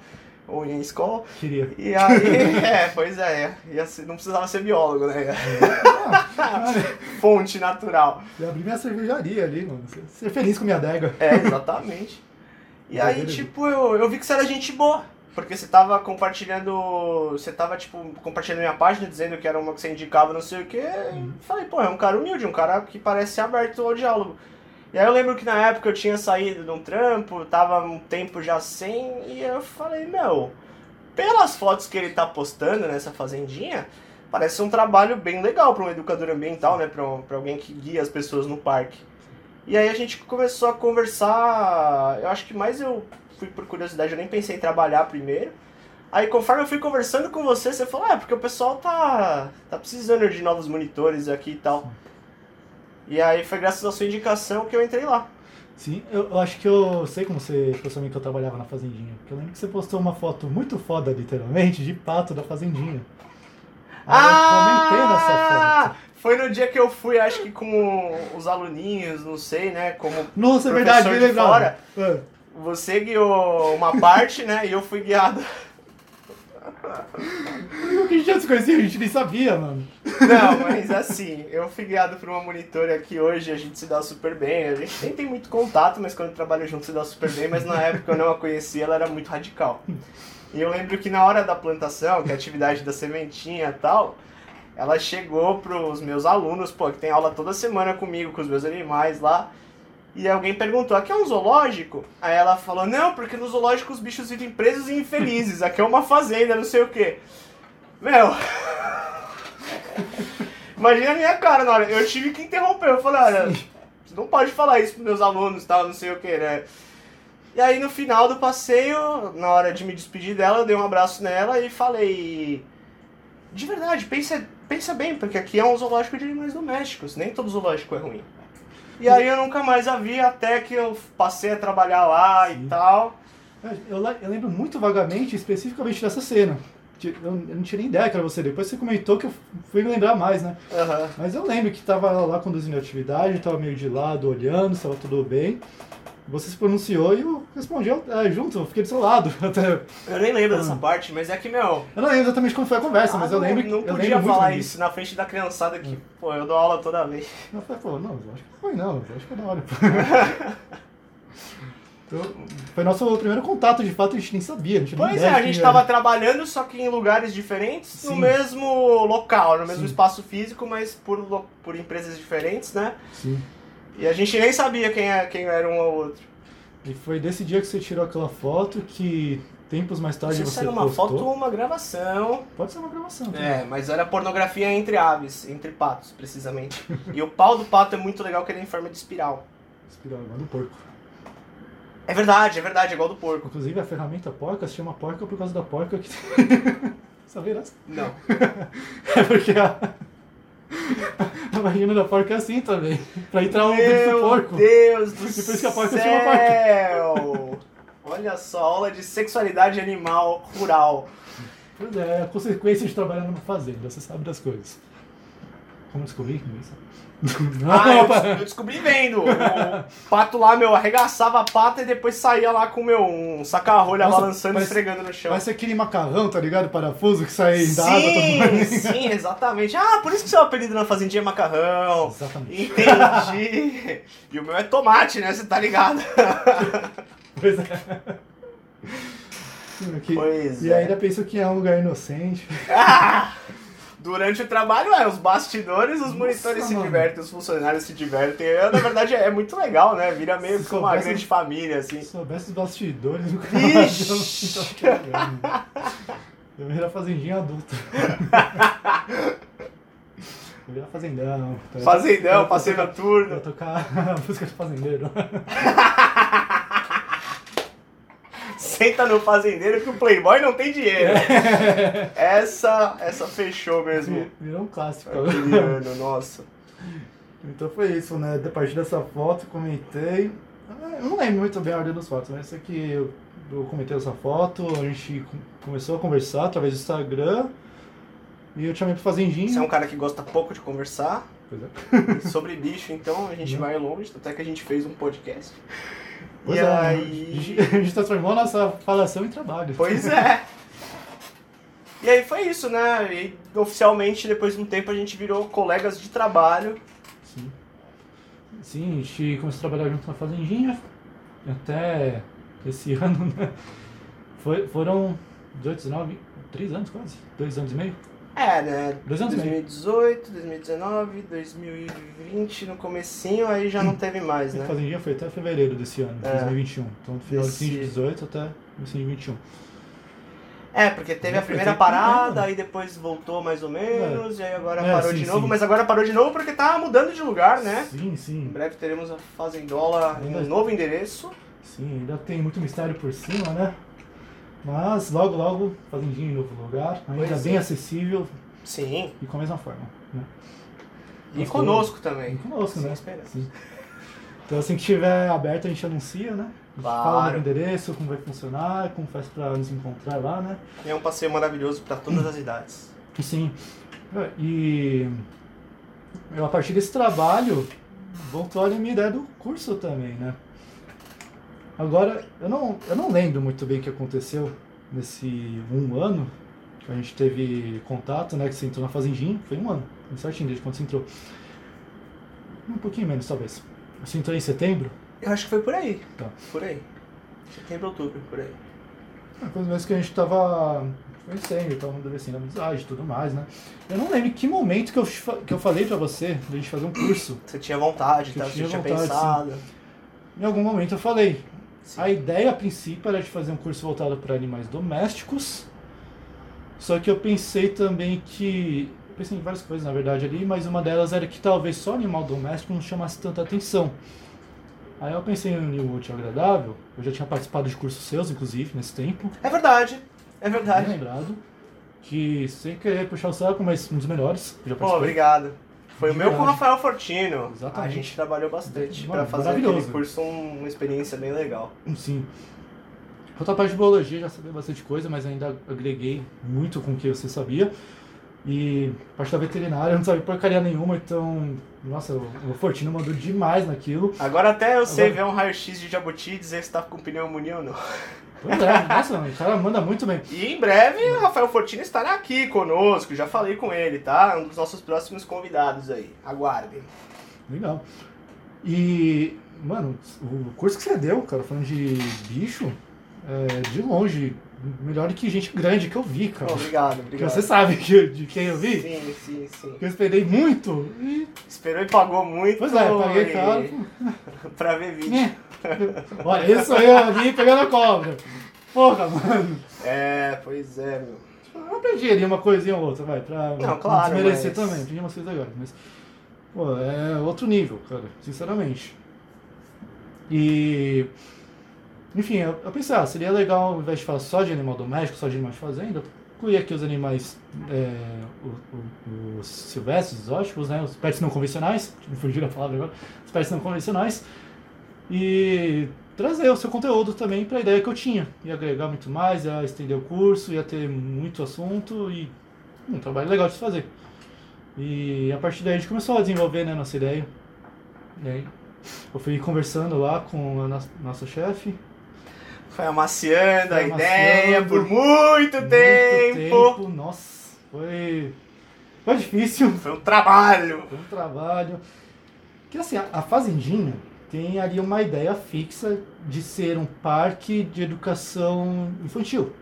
ou em escola. Queria. E aí, *laughs* é, pois é, ia ser- não precisava ser biólogo, né? *laughs* Fonte natural. Eu abri minha cervejaria ali, mano. Ser- Ser feliz com minha adega. É, exatamente. E aí, tipo, eu, eu vi que você era gente boa. Porque você tava compartilhando. Você tava, tipo, compartilhando minha página, dizendo que era uma que você indicava, não sei o quê. E falei, pô, é um cara humilde, um cara que parece ser aberto ao diálogo. E aí eu lembro que na época eu tinha saído de um trampo, tava um tempo já sem, e eu falei, meu, pelas fotos que ele tá postando nessa fazendinha, parece um trabalho bem legal para um educador ambiental, né? Pra, um- pra alguém que guia as pessoas no parque. E aí a gente começou a conversar. Eu acho que mais eu fui por curiosidade, eu nem pensei em trabalhar primeiro. Aí conforme eu fui conversando com você, você falou, ah, porque o pessoal tá, tá precisando de novos monitores aqui e tal. E aí foi graças à sua indicação que eu entrei lá. Sim, eu, eu acho que eu sei como você postou que eu trabalhava na fazendinha. Porque eu lembro que você postou uma foto muito foda, literalmente, de pato da fazendinha. Aí eu comentei nessa foto. Foi no dia que eu fui, acho que com os aluninhos, não sei, né? Como Nossa, é verdade, bem fora. É. você guiou uma parte, né? E eu fui guiado. Que a gente já se conhecia? A gente nem sabia, mano. Não, mas assim, eu fui guiado por uma monitora que hoje a gente se dá super bem. A gente nem tem muito contato, mas quando trabalha junto se dá super bem. Mas na época eu não a conhecia, ela era muito radical. E eu lembro que na hora da plantação, que é a atividade da sementinha e tal, ela chegou pros meus alunos, pô, que tem aula toda semana comigo, com os meus animais lá. E alguém perguntou, aqui é um zoológico? Aí ela falou, não, porque no zoológico os bichos vivem presos e infelizes, aqui é uma fazenda, não sei o quê. Meu, Imagina a minha cara na hora. Eu tive que interromper. Eu falei, olha, não pode falar isso pros meus alunos, tal, não sei o que, né? E aí no final do passeio, na hora de me despedir dela, eu dei um abraço nela e falei. De verdade, pensa, pensa bem, porque aqui é um zoológico de animais domésticos, nem todo zoológico é ruim. E aí eu nunca mais a vi até que eu passei a trabalhar lá Sim. e tal. Eu, eu lembro muito vagamente, especificamente dessa cena. Eu, eu não tinha nem ideia que era você. Depois você comentou que eu fui me lembrar mais, né? Aham. Mas eu lembro que tava lá conduzindo a atividade, tava meio de lado, olhando, se tava tudo bem. Você se pronunciou e eu respondi é, junto, eu fiquei do seu lado. *laughs* Até, Eu nem lembro dessa Ah. parte, mas é que, meu. eu não lembro exatamente como foi a conversa, mas ah, eu não- lembro Não eu podia lembro muito falar isso na frente da criançada que, pô, eu dou aula toda vez. Eu falei, pô, não, eu acho que não foi não, eu acho que é da hora. *laughs* então, foi nosso primeiro contato, de fato, a gente nem sabia. A gente Pois é, a gente quem tava era. trabalhando, só que em lugares diferentes, no Sim. mesmo local, no mesmo Sim. espaço físico, mas por, por empresas diferentes, né? Sim. E a gente nem sabia quem, é, quem era um ou outro. E foi desse dia que você tirou aquela foto que tempos mais tarde você era uma postou. foto ou uma gravação. Pode ser uma gravação. tá? É, mas era pornografia entre aves, entre patos, precisamente. e o pau do pato é muito legal, que ele é em forma de espiral. Espiral, igual do porco. É verdade, é verdade, é igual do porco. Inclusive a ferramenta porca se chama porca por causa da porca que. Sabia *laughs* dessa? Não. *laughs* É porque a. *laughs* A vagina da porca é assim também. Pra entrar bicho do Meu porco. Deus do E por isso que a porca céu! chama porca. Olha só, aula de sexualidade animal rural. Pois é, a consequência de trabalhar numa fazenda, você sabe das coisas. Como descobrir? Sabe. Ah, eu, eu descobri vendo. O pato lá, meu, arregaçava a pata e depois saía lá com meu, um saca-rolha balançando e parece- esfregando no chão. Parece aquele macarrão, tá ligado? Parafuso que sai da água. Sim, mundo- *laughs* sim, exatamente. Ah, por isso que seu apelido na fazendinha é macarrão. Exatamente. Entendi. E o meu é tomate, né? Você tá ligado? Pois é. Que- Pois e é. ainda penso que é um lugar inocente. Ah! *laughs* Durante o trabalho, é, os bastidores, os Nossa, monitores se mano. divertem, os funcionários se divertem. É, na verdade, é muito legal, né? Vira meio Se que uma grande família, assim. Se soubesse os bastidores eu não Ixi! jogando. Eu vira fazendinha adulta. Eu vira fazendão. tá? Fazendão, Eu- passeio eu- Eu tocar a *laughs* música do fazendeiro. *laughs* Senta no fazendeiro que o Playboy não tem dinheiro. *laughs* Essa, essa fechou mesmo. Virou um clássico. Aquele *laughs* ano, nossa. Então foi isso, né? A partir dessa foto, comentei. Ah, Eu não lembro muito bem a ordem das fotos, mas isso aqui eu, eu comentei essa foto, a gente com- começou a conversar através do Instagram. E eu te chamei pro Fazendinho. Você é um cara que gosta pouco de conversar. Pois é. *laughs* Sobre bicho, então, a gente Não. vai longe, até que a gente fez um podcast. Pois e é, aí. *laughs* a gente- transformou a nossa falação em trabalho. Pois é. E aí foi isso, né? E oficialmente, depois de um tempo, a gente virou colegas de trabalho. Sim. Sim, a gente começou a trabalhar junto na Fazendinha. Até esse *laughs* ano, né? Foi, foram 18, 19, 3 anos quase. 2 anos e meio. É, né? Dois anos e meio. 2018, 2019, 2020, no comecinho, aí já não teve mais, né? Fazendinha foi até fevereiro desse ano, É. 2021. Então, do final Esse- de 2018 até comecinho de 21. É, porque teve a Foi primeira né, parada, aí depois voltou mais ou menos, e aí agora É, parou sim, de novo, sim. mas agora parou de novo porque tá mudando de lugar, né? Sim, Em sim. breve teremos a Fazendola em um novo endereço. Sim, ainda tem muito mistério por cima, né? Mas logo, logo, Fazendinha em novo lugar. Ainda Pois bem é. acessível Sim, e com a mesma forma. Né? e Nós conosco E também. conosco, Sem né? Sim. Então assim que estiver aberto a gente anuncia, né? A gente fala Claro. no endereço, como vai funcionar, como faz pra nos encontrar lá, né? É um passeio maravilhoso para todas as idades. E Sim. E eu, a partir desse trabalho voltou a minha ideia do curso também, né? Agora, eu não, eu não lembro muito bem o que aconteceu nesse um ano que a gente teve contato, né? Que você entrou na Fazendinha. Foi um ano, certinho desde quando você entrou. Um pouquinho menos, talvez. Você entrou em setembro? Eu acho que foi por aí. Tá. Por aí. Setembro, outubro, por aí. Uma coisa mesmo que a gente tava conhecendo, tava amadurecendo a amizade e tudo mais, né? Eu não lembro em que momento que eu, que eu falei pra você da gente fazer um curso. Você tinha vontade, tá? você tinha tinha vontade, pensado. Em algum momento eu falei. Sim. A ideia a princípio era de fazer um curso voltado para animais domésticos. Só que eu pensei também que pensei em várias coisas, na verdade, ali, mas uma delas era que talvez só animal doméstico não chamasse tanta atenção. Aí eu pensei em um útil agradável, eu já tinha participado de cursos seus, inclusive, nesse tempo, É verdade, é bem verdade. lembrado, que sem querer puxar o saco, mas um dos melhores, Pô, obrigado. Foi o meu com o. Rafael Fortino. Exatamente. A gente trabalhou bastante pra fazer aquele curso um- uma experiência bem legal. Sim. Quanto à parte de biologia, já sabia bastante coisa, mas ainda agreguei muito com o que você sabia. E a parte da veterinária, eu não sabia porcaria nenhuma, então, nossa, o Fortino mandou demais naquilo. Agora até eu sei Agora- ver um raio-x de jabuti e dizer se tá com pneumonia ou não. *laughs* Pois é, nossa, o cara manda muito bem. E em breve o Rafael Fortino estará aqui conosco, já falei com ele, tá? Um dos nossos próximos convidados aí. Aguardem. Legal. E, mano, o curso que você deu, cara, falando de bicho, é de longe, melhor do que gente grande que eu vi, cara. Obrigado, obrigado. você sabe que, de quem eu vi? Sim, sim, sim. Que eu esperei muito e. Esperou e pagou muito. Pois é, paguei e- caro. *laughs* pra ver vídeo. É. Olha, esse sou eu ali pegando a cobra. Porra, mano. É, pois é, meu. Eu aprendi ali uma coisinha ou outra, vai, pra Não, claro, desmerecer mas- também. Aprendi umas coisas legais, mas. Pô, é outro nível, cara, sinceramente. E. Enfim, eu, eu pensei, ah, seria legal, ao invés de falar só de animal doméstico, só de animais de fazenda, incluir aqui os animais, é, o- os silvestres, exóticos, né, os pets não convencionais, me fugiram a palavra agora, os pets não convencionais, e trazer o seu conteúdo também para a ideia que eu tinha. Ia agregar muito mais, ia estender o curso, ia ter muito assunto e um trabalho legal de se fazer. E a partir daí a gente começou a desenvolver né, nossa ideia. E aí eu fui conversando lá com a nossa, nossa chefe. Foi amaciando a Foi ideia amaciando. por muito, Muito tempo. Nossa, foi, foi difícil. Foi um trabalho. Foi um trabalho. Que assim, a, a Fazendinha tem ali uma ideia fixa de ser um parque de educação infantil.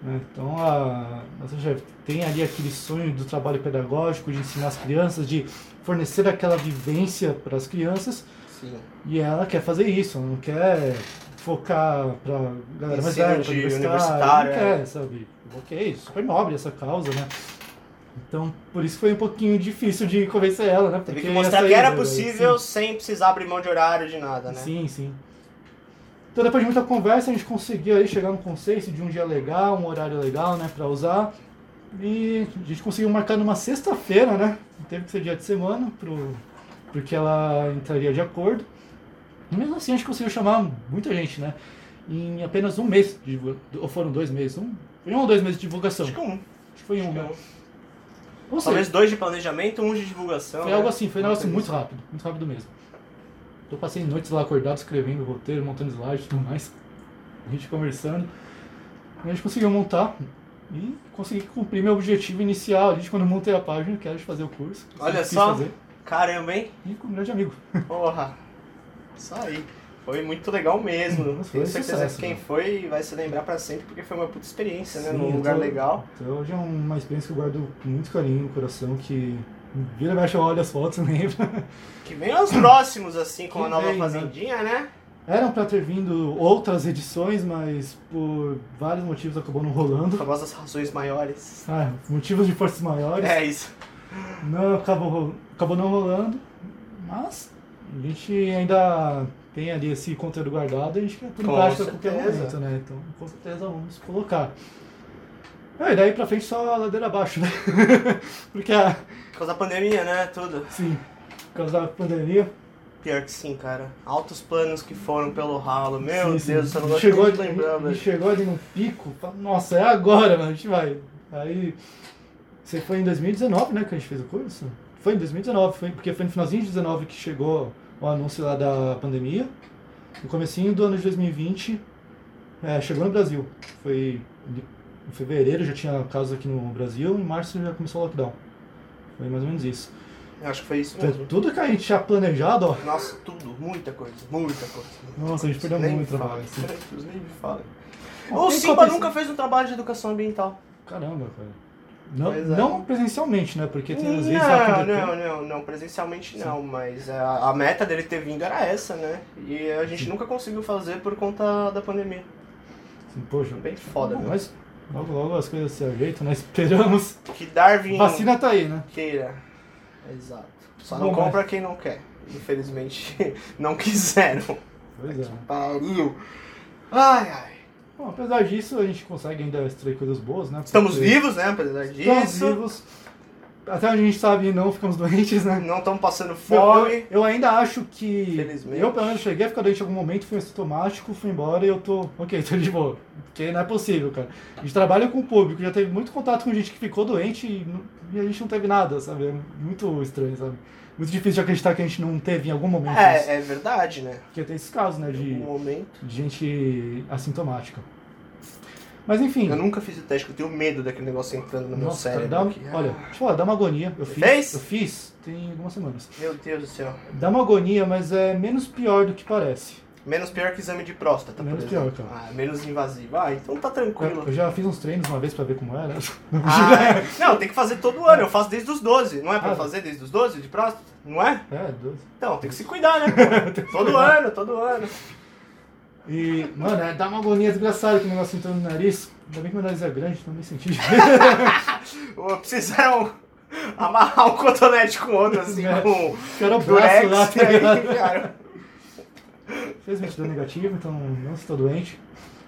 né? Então a nossa chefe tem ali aquele sonho do trabalho pedagógico, de ensinar as crianças, de fornecer aquela vivência para as crianças. Sim. E ela quer fazer isso, ela não quer focar pra galera mais velha, de universitário, universitário, não é. quer, sabe? Ok, super nobre essa causa, né? Então, por isso foi um pouquinho difícil de convencer ela, né? Teve Porque que mostrar que era possível sem precisar abrir mão de horário de nada, né? Sim, sim. Então depois de muita conversa a gente conseguiu aí chegar num consenso de um dia legal, um horário legal, né, pra usar. E a gente conseguiu marcar numa sexta-feira, né? Teve que ser dia de semana, pro, porque ela entraria de acordo. Mesmo assim a gente conseguiu chamar muita gente, né? Em apenas um mês, de, ou foram dois meses, um, foi um ou dois meses de divulgação. Acho que um. Acho que foi um, Acho que né? um. Ou seja, Talvez dois de planejamento, um de divulgação. foi né? algo assim, foi um negócio muito assim. rápido, muito rápido mesmo. Eu passei noites lá acordado, escrevendo roteiro, montando slides e tudo mais. A gente conversando. E a gente conseguiu montar e consegui cumprir meu objetivo inicial ali de quando eu montei a página, que era de fazer o curso. Olha só. Fazer, Caramba, hein? e com um grande amigo. Porra. Isso aí. Foi muito legal mesmo. Nossa, foi Tenho certeza sucesso, que quem né? foi vai se lembrar pra sempre, porque foi uma puta experiência, né? Sim, Num eu lugar tô- legal. Então hoje é uma experiência que eu guardo com muito carinho no coração, que vira e mexe eu olho as fotos, *laughs* lembra? Que vem aos próximos, assim, com Que a nova vem, né? Fazendinha, né? Eram pra ter vindo outras edições, mas por vários motivos acabou não rolando. Famosas razões maiores. Ah, motivos de forças maiores. É isso. Não acabou, acabou não rolando, mas a gente ainda tem ali esse conteúdo guardado e a gente quer pôr em Com prática a qualquer momento, né? Então, com certeza vamos colocar. É, e daí pra frente só a ladeira abaixo, né? *laughs* Porque, a, Por causa da pandemia, né? Tudo. sim, por causa da pandemia, Pior que sim, cara. Altos planos que foram pelo ralo. Meu sim, sim, Deus, você não gosta chegou, de lembrar, a gente velho. chegou ali num pico, nossa, é agora, mano, a gente vai. Aí, você foi em 2019, né, que a gente fez o curso? Foi em 2019, foi, porque foi no finalzinho de 2019 que chegou o anúncio lá da pandemia. No comecinho do ano de 2020, é, chegou no Brasil. Foi em fevereiro, já tinha casos aqui no Brasil, em março já começou o lockdown. Foi mais ou menos isso. Eu acho que foi isso mesmo. tudo que a gente tinha planejado, ó. Nossa, tudo. Muita coisa. Muita coisa. Nossa, a gente perdeu muito trabalho. assim. *laughs* Nem me fale. Bom, O Simba nunca fez um trabalho de educação ambiental. Caramba, cara. Não, é. não presencialmente, né? Porque tem às vezes Não, não, não, não, presencialmente não, mas a, a meta dele ter vindo era essa, né? E a gente nunca conseguiu fazer por conta da pandemia. Assim, poxa, Bem foda, bom, viu? mas Logo, logo as coisas se ajeitam, né? Esperamos. Que Darwin Vacina tá aí, né? queira. Exato. Só Bom, não mas- compra quem não quer. Infelizmente, *laughs* não quiseram. Pois é. Pariu. Ai, ai. Bom, apesar disso, a gente consegue ainda extrair coisas boas, né? Estamos Porque vivos, né? Apesar Estamos disso. vivos. Até onde a gente sabe, não ficamos *laughs* doentes, né? Não estamos passando Eu, fome. eu ainda acho que. Felizmente. Eu, pelo menos, cheguei a ficar doente em algum momento, fui assintomático, fui embora e eu tô. Ok, *laughs* tô de boa. Porque não é possível, cara. A gente trabalha com o público, já teve muito contato com gente que ficou doente e, não- e a gente não teve nada, sabe? É muito estranho, sabe? Muito difícil de acreditar que a gente não teve em algum momento isso. É, é verdade, né? Porque tem esses casos, né? De, de gente assintomática. Mas enfim. Eu nunca fiz o teste, eu tenho medo daquele negócio entrando no meu nossa, cérebro. dá, aqui. olha, deixa eu falar, dá uma agonia. Eu fiz. fez? Eu fiz, tem algumas semanas. Meu Deus do céu. Dá uma agonia, mas é menos pior do que parece. Menos pior que exame de próstata, Menos pior, cara. Ah, menos invasivo. Ah, então tá tranquilo. Eu já fiz uns treinos uma vez pra ver como era. *laughs* Ah, não, tem que fazer todo ano. Eu faço desde os 12. Não é pra Ah. fazer desde os 12 de próstata? Não é? É, 12. Então, tem que se cuidar, né? *laughs* todo ano, todo ano. E, mano, é, dá uma agonia desgraçada que o negócio entrando no nariz. Ainda bem que meu nariz é grande, então nem senti. *laughs* Precisaram amarrar um cotonete com outro, assim, É. com Quero o braço lá, tá ligado? aí, cara. Felizmente deu negativo, então não estou doente.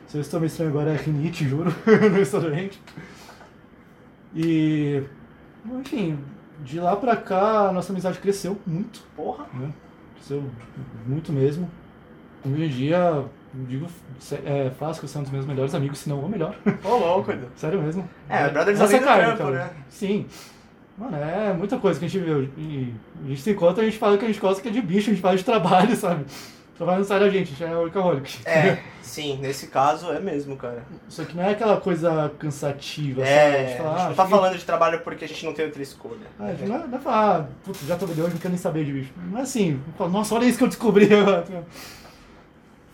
Se eu estou meio estranho agora é rinite, juro. *laughs* não estou doente. E. Enfim, de lá pra cá a nossa amizade cresceu muito, Porra. né? Cresceu muito mesmo. Hoje em dia, digo, é fácil que eu sou um dos meus melhores amigos, se não o melhor. Ô, louco. *laughs* Sério mesmo. É, brothers Nessa cara. né? Sim. Mano, é muita coisa que a gente viu. E a gente se encontra, a gente fala que a gente gosta que é de bicho, a gente fala de trabalho, *laughs* sabe? Não sai da gente, a gente é workaholic. É, sim, nesse caso é mesmo, cara. Só que não é aquela coisa cansativa, sabe? É, a gente fala, ah, não tá falando de trabalho porque a gente não tem outra escolha. Ah, a gente não é, não é falar, ah, putz, já tô de hoje, não quero nem saber de bicho. Não é assim, fala, nossa, olha isso que eu descobri agora. tá?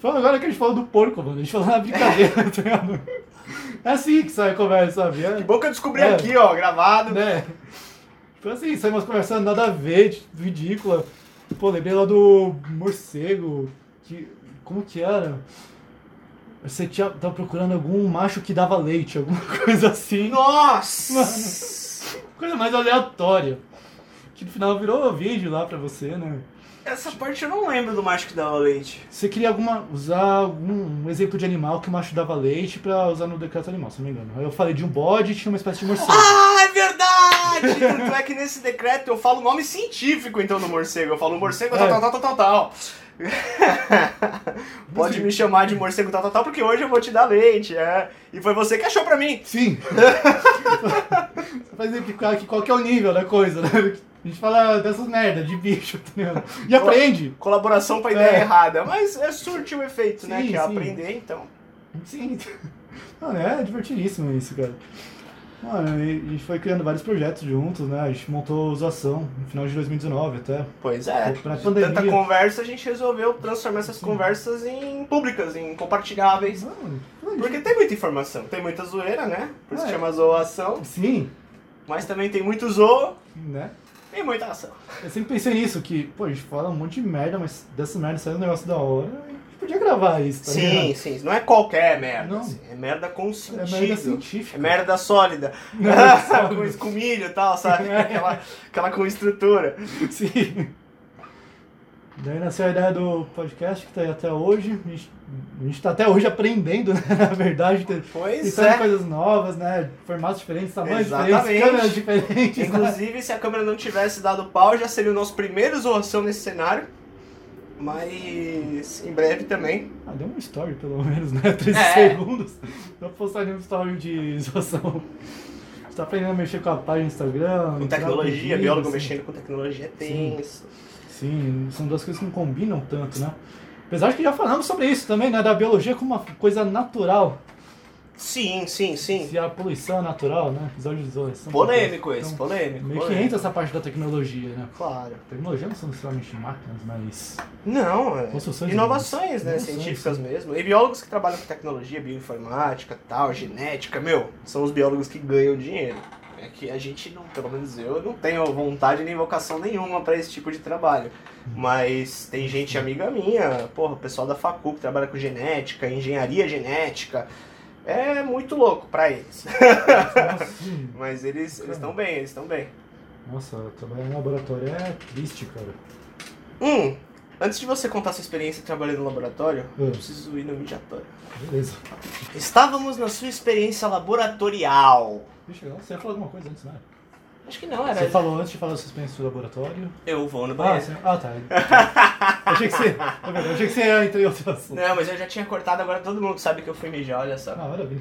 Fala agora que a gente falou do porco, mano. A gente falou na brincadeira, *laughs* tá ligado? É assim que sai a conversa, sabe? É, Que bom que eu descobri É. aqui, ó, gravado. né? Tipo assim, saímos conversando nada a ver, ridícula. Pô, lembrei lá do morcego, que. Como que era? Você tinha, tava procurando algum macho que dava leite, alguma *laughs* coisa assim. Nossa! *laughs* Coisa mais aleatória. Que no final virou vídeo lá pra você, né? Essa parte eu não lembro do macho que dava leite. Você queria alguma, usar algum um exemplo de animal que o macho dava leite pra usar no decreto animal, se não me engano. Aí eu falei de um bode e tinha uma espécie de morcego. Ah, é verdade! Tanto é que nesse decreto eu falo o nome científico, então, do morcego. Eu falo morcego tal, tal, tal, tal, tal, tal. *laughs* Pode me chamar de morcego tal, tal, tal, porque hoje eu vou te dar leite, é. E foi você que achou pra mim. Sim! Você faz exemplificar que qual que é o nível da coisa, né? A gente fala dessas merda de bicho, ligado? E aprende! Colaboração pra ideia É. errada. Mas é surte o efeito, né? Sim, Que é sim. aprender, então. Sim. Mano, é divertidíssimo isso, cara. Mano, e a gente foi criando vários projetos juntos, né? A gente montou o Zoação no final de 2019 até. Pois é. De pandemia. tanta conversa, a gente resolveu transformar essas conversas em públicas, em compartilháveis. Mano, Porque tem muita informação, tem muita zoeira, né? Por isso É. chama zoação. Sim, Mas também tem muito zoo né? e muita ação. Eu sempre pensei nisso, que, pô, a gente fala um monte de merda, mas dessa merda sai um negócio da hora, gente podia gravar isso, tá sim, ligado? sim. Não é qualquer merda. Não. assim, é merda com É sentido. merda científica. É merda sólida. *laughs* Merda *laughs* sólida. com escumilho e tal, sabe? É. Aquela, aquela com estrutura. Sim. Daí nasceu a ideia do podcast que tá aí até hoje. A gente, a gente tá até hoje aprendendo, *laughs* né? Na verdade, Pois tentando é. coisas novas, né? Formatos diferentes, tamanhos Exatamente. diferentes, câmeras diferentes. né? Inclusive, se a câmera não tivesse dado pau, já seria o nosso primeiro zoação nesse cenário. Mas em breve também. Ah, deu um story pelo menos, né? *laughs* 13 É. segundos. Eu postaria um story de zoação. A gente tá aprendendo a mexer com a página do Instagram. Com tecnologia, biólogo assim. mexendo com tecnologia é tenso. Sim, são duas coisas que não combinam tanto, né? Apesar de que já falamos sobre isso também, né? Da biologia como uma coisa natural. Sim, sim, sim. Se a poluição é natural, né? Episódio de isolação. Polêmico esse, Então, polêmico. Meio que polêmico. entra essa parte da tecnologia, né? Claro. Tecnologia não são necessariamente máquinas, mas. Não, é. Construções Inovações, né? Inovações, Científicas sim. mesmo. E biólogos que trabalham com tecnologia, bioinformática, tal, genética, meu, são os biólogos que ganham dinheiro. É que a gente não, pelo menos eu, não tenho vontade nem vocação nenhuma pra esse tipo de trabalho. Mas tem gente amiga minha, porra, o pessoal da facu que trabalha com genética, engenharia genética, É muito louco pra eles. *laughs* Nossa, sim. Mas eles estão bem, eles estão bem. Nossa, trabalhar no laboratório é triste, cara. Hum, antes de você contar sua experiência trabalhando no laboratório, Hum. eu preciso ir no mediatório. Beleza. Estávamos na sua experiência laboratorial. Eu, você ia falar alguma coisa antes, né? Acho que não, era. Você falou antes de falar experiência no laboratório. Eu vou no Ah, banheiro. você... ah tá. Eu *laughs* achei que você. é Eu achei que você ia entrar em outro assunto. Não, mas eu já tinha cortado, agora todo mundo sabe que eu fui mijar, olha só. Ah, maravilha.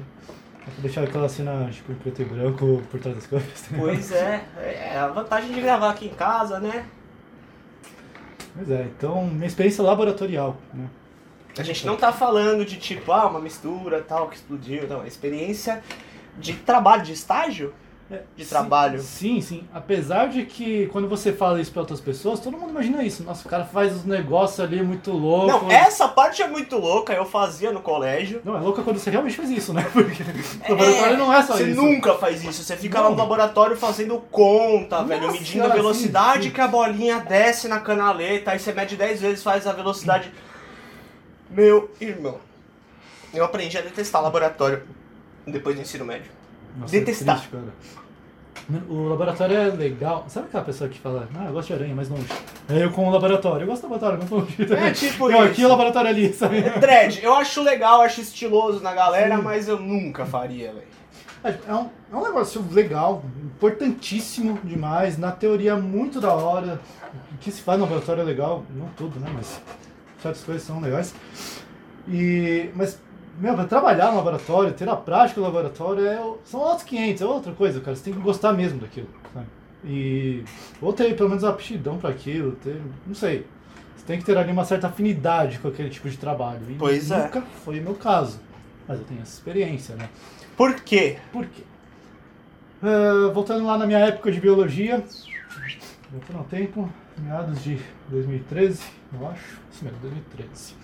Vou deixar aquela cena tipo em preto e branco por trás das câmeras. tá? Pois é, é a vantagem de gravar aqui em casa, né? Pois é, então minha experiência laboratorial, né? A gente não tá falando de tipo, ah, uma mistura tal que explodiu, não. É experiência de trabalho, de estágio de sim- trabalho. Sim, sim. Apesar de que quando você fala isso pra outras pessoas, todo mundo imagina isso. Nossa, o cara faz uns negócios ali muito loucos. Não, essa parte é muito louca, eu fazia no colégio. Não, é louco quando você realmente faz isso, né? *laughs* Porque o laboratório não é só você isso. nunca faz isso, você fica lá no Não. laboratório fazendo conta, Nossa velho, medindo senhora, a velocidade sim, sim. que a bolinha desce na canaleta, aí você mede 10 vezes, faz a velocidade. Meu irmão, eu aprendi a detestar laboratório depois do ensino médio. Nossa, é Detestar. triste, cara. O laboratório é legal. Sabe aquela pessoa que fala, ah, eu gosto de aranha, mas longe. É eu com o laboratório. Eu gosto do laboratório, mas longe. *laughs* É tipo Não, isso. aqui o laboratório ali, sabe? Dread, eu acho legal, acho estiloso na galera, Sim. mas eu nunca faria, velho. É um, é um negócio legal, importantíssimo demais, na teoria muito da hora. O que se faz no laboratório é legal, não tudo, né? Mas certas coisas são legais. E, mas, meu, pra trabalhar no laboratório, ter a prática do laboratório, é, são outros 500, é outra coisa, cara. Você tem que gostar mesmo daquilo, sabe? E, ou ter pelo menos aptidão para aquilo, ter, não sei. Você tem que ter ali uma certa afinidade com aquele tipo de trabalho. E Pois é. nunca foi o meu caso. Mas eu tenho essa experiência, né? Por quê? Por quê? Ah, voltando lá na minha época de biologia, voltando ao tempo, meados de 2013, eu acho. Isso mesmo, 2013.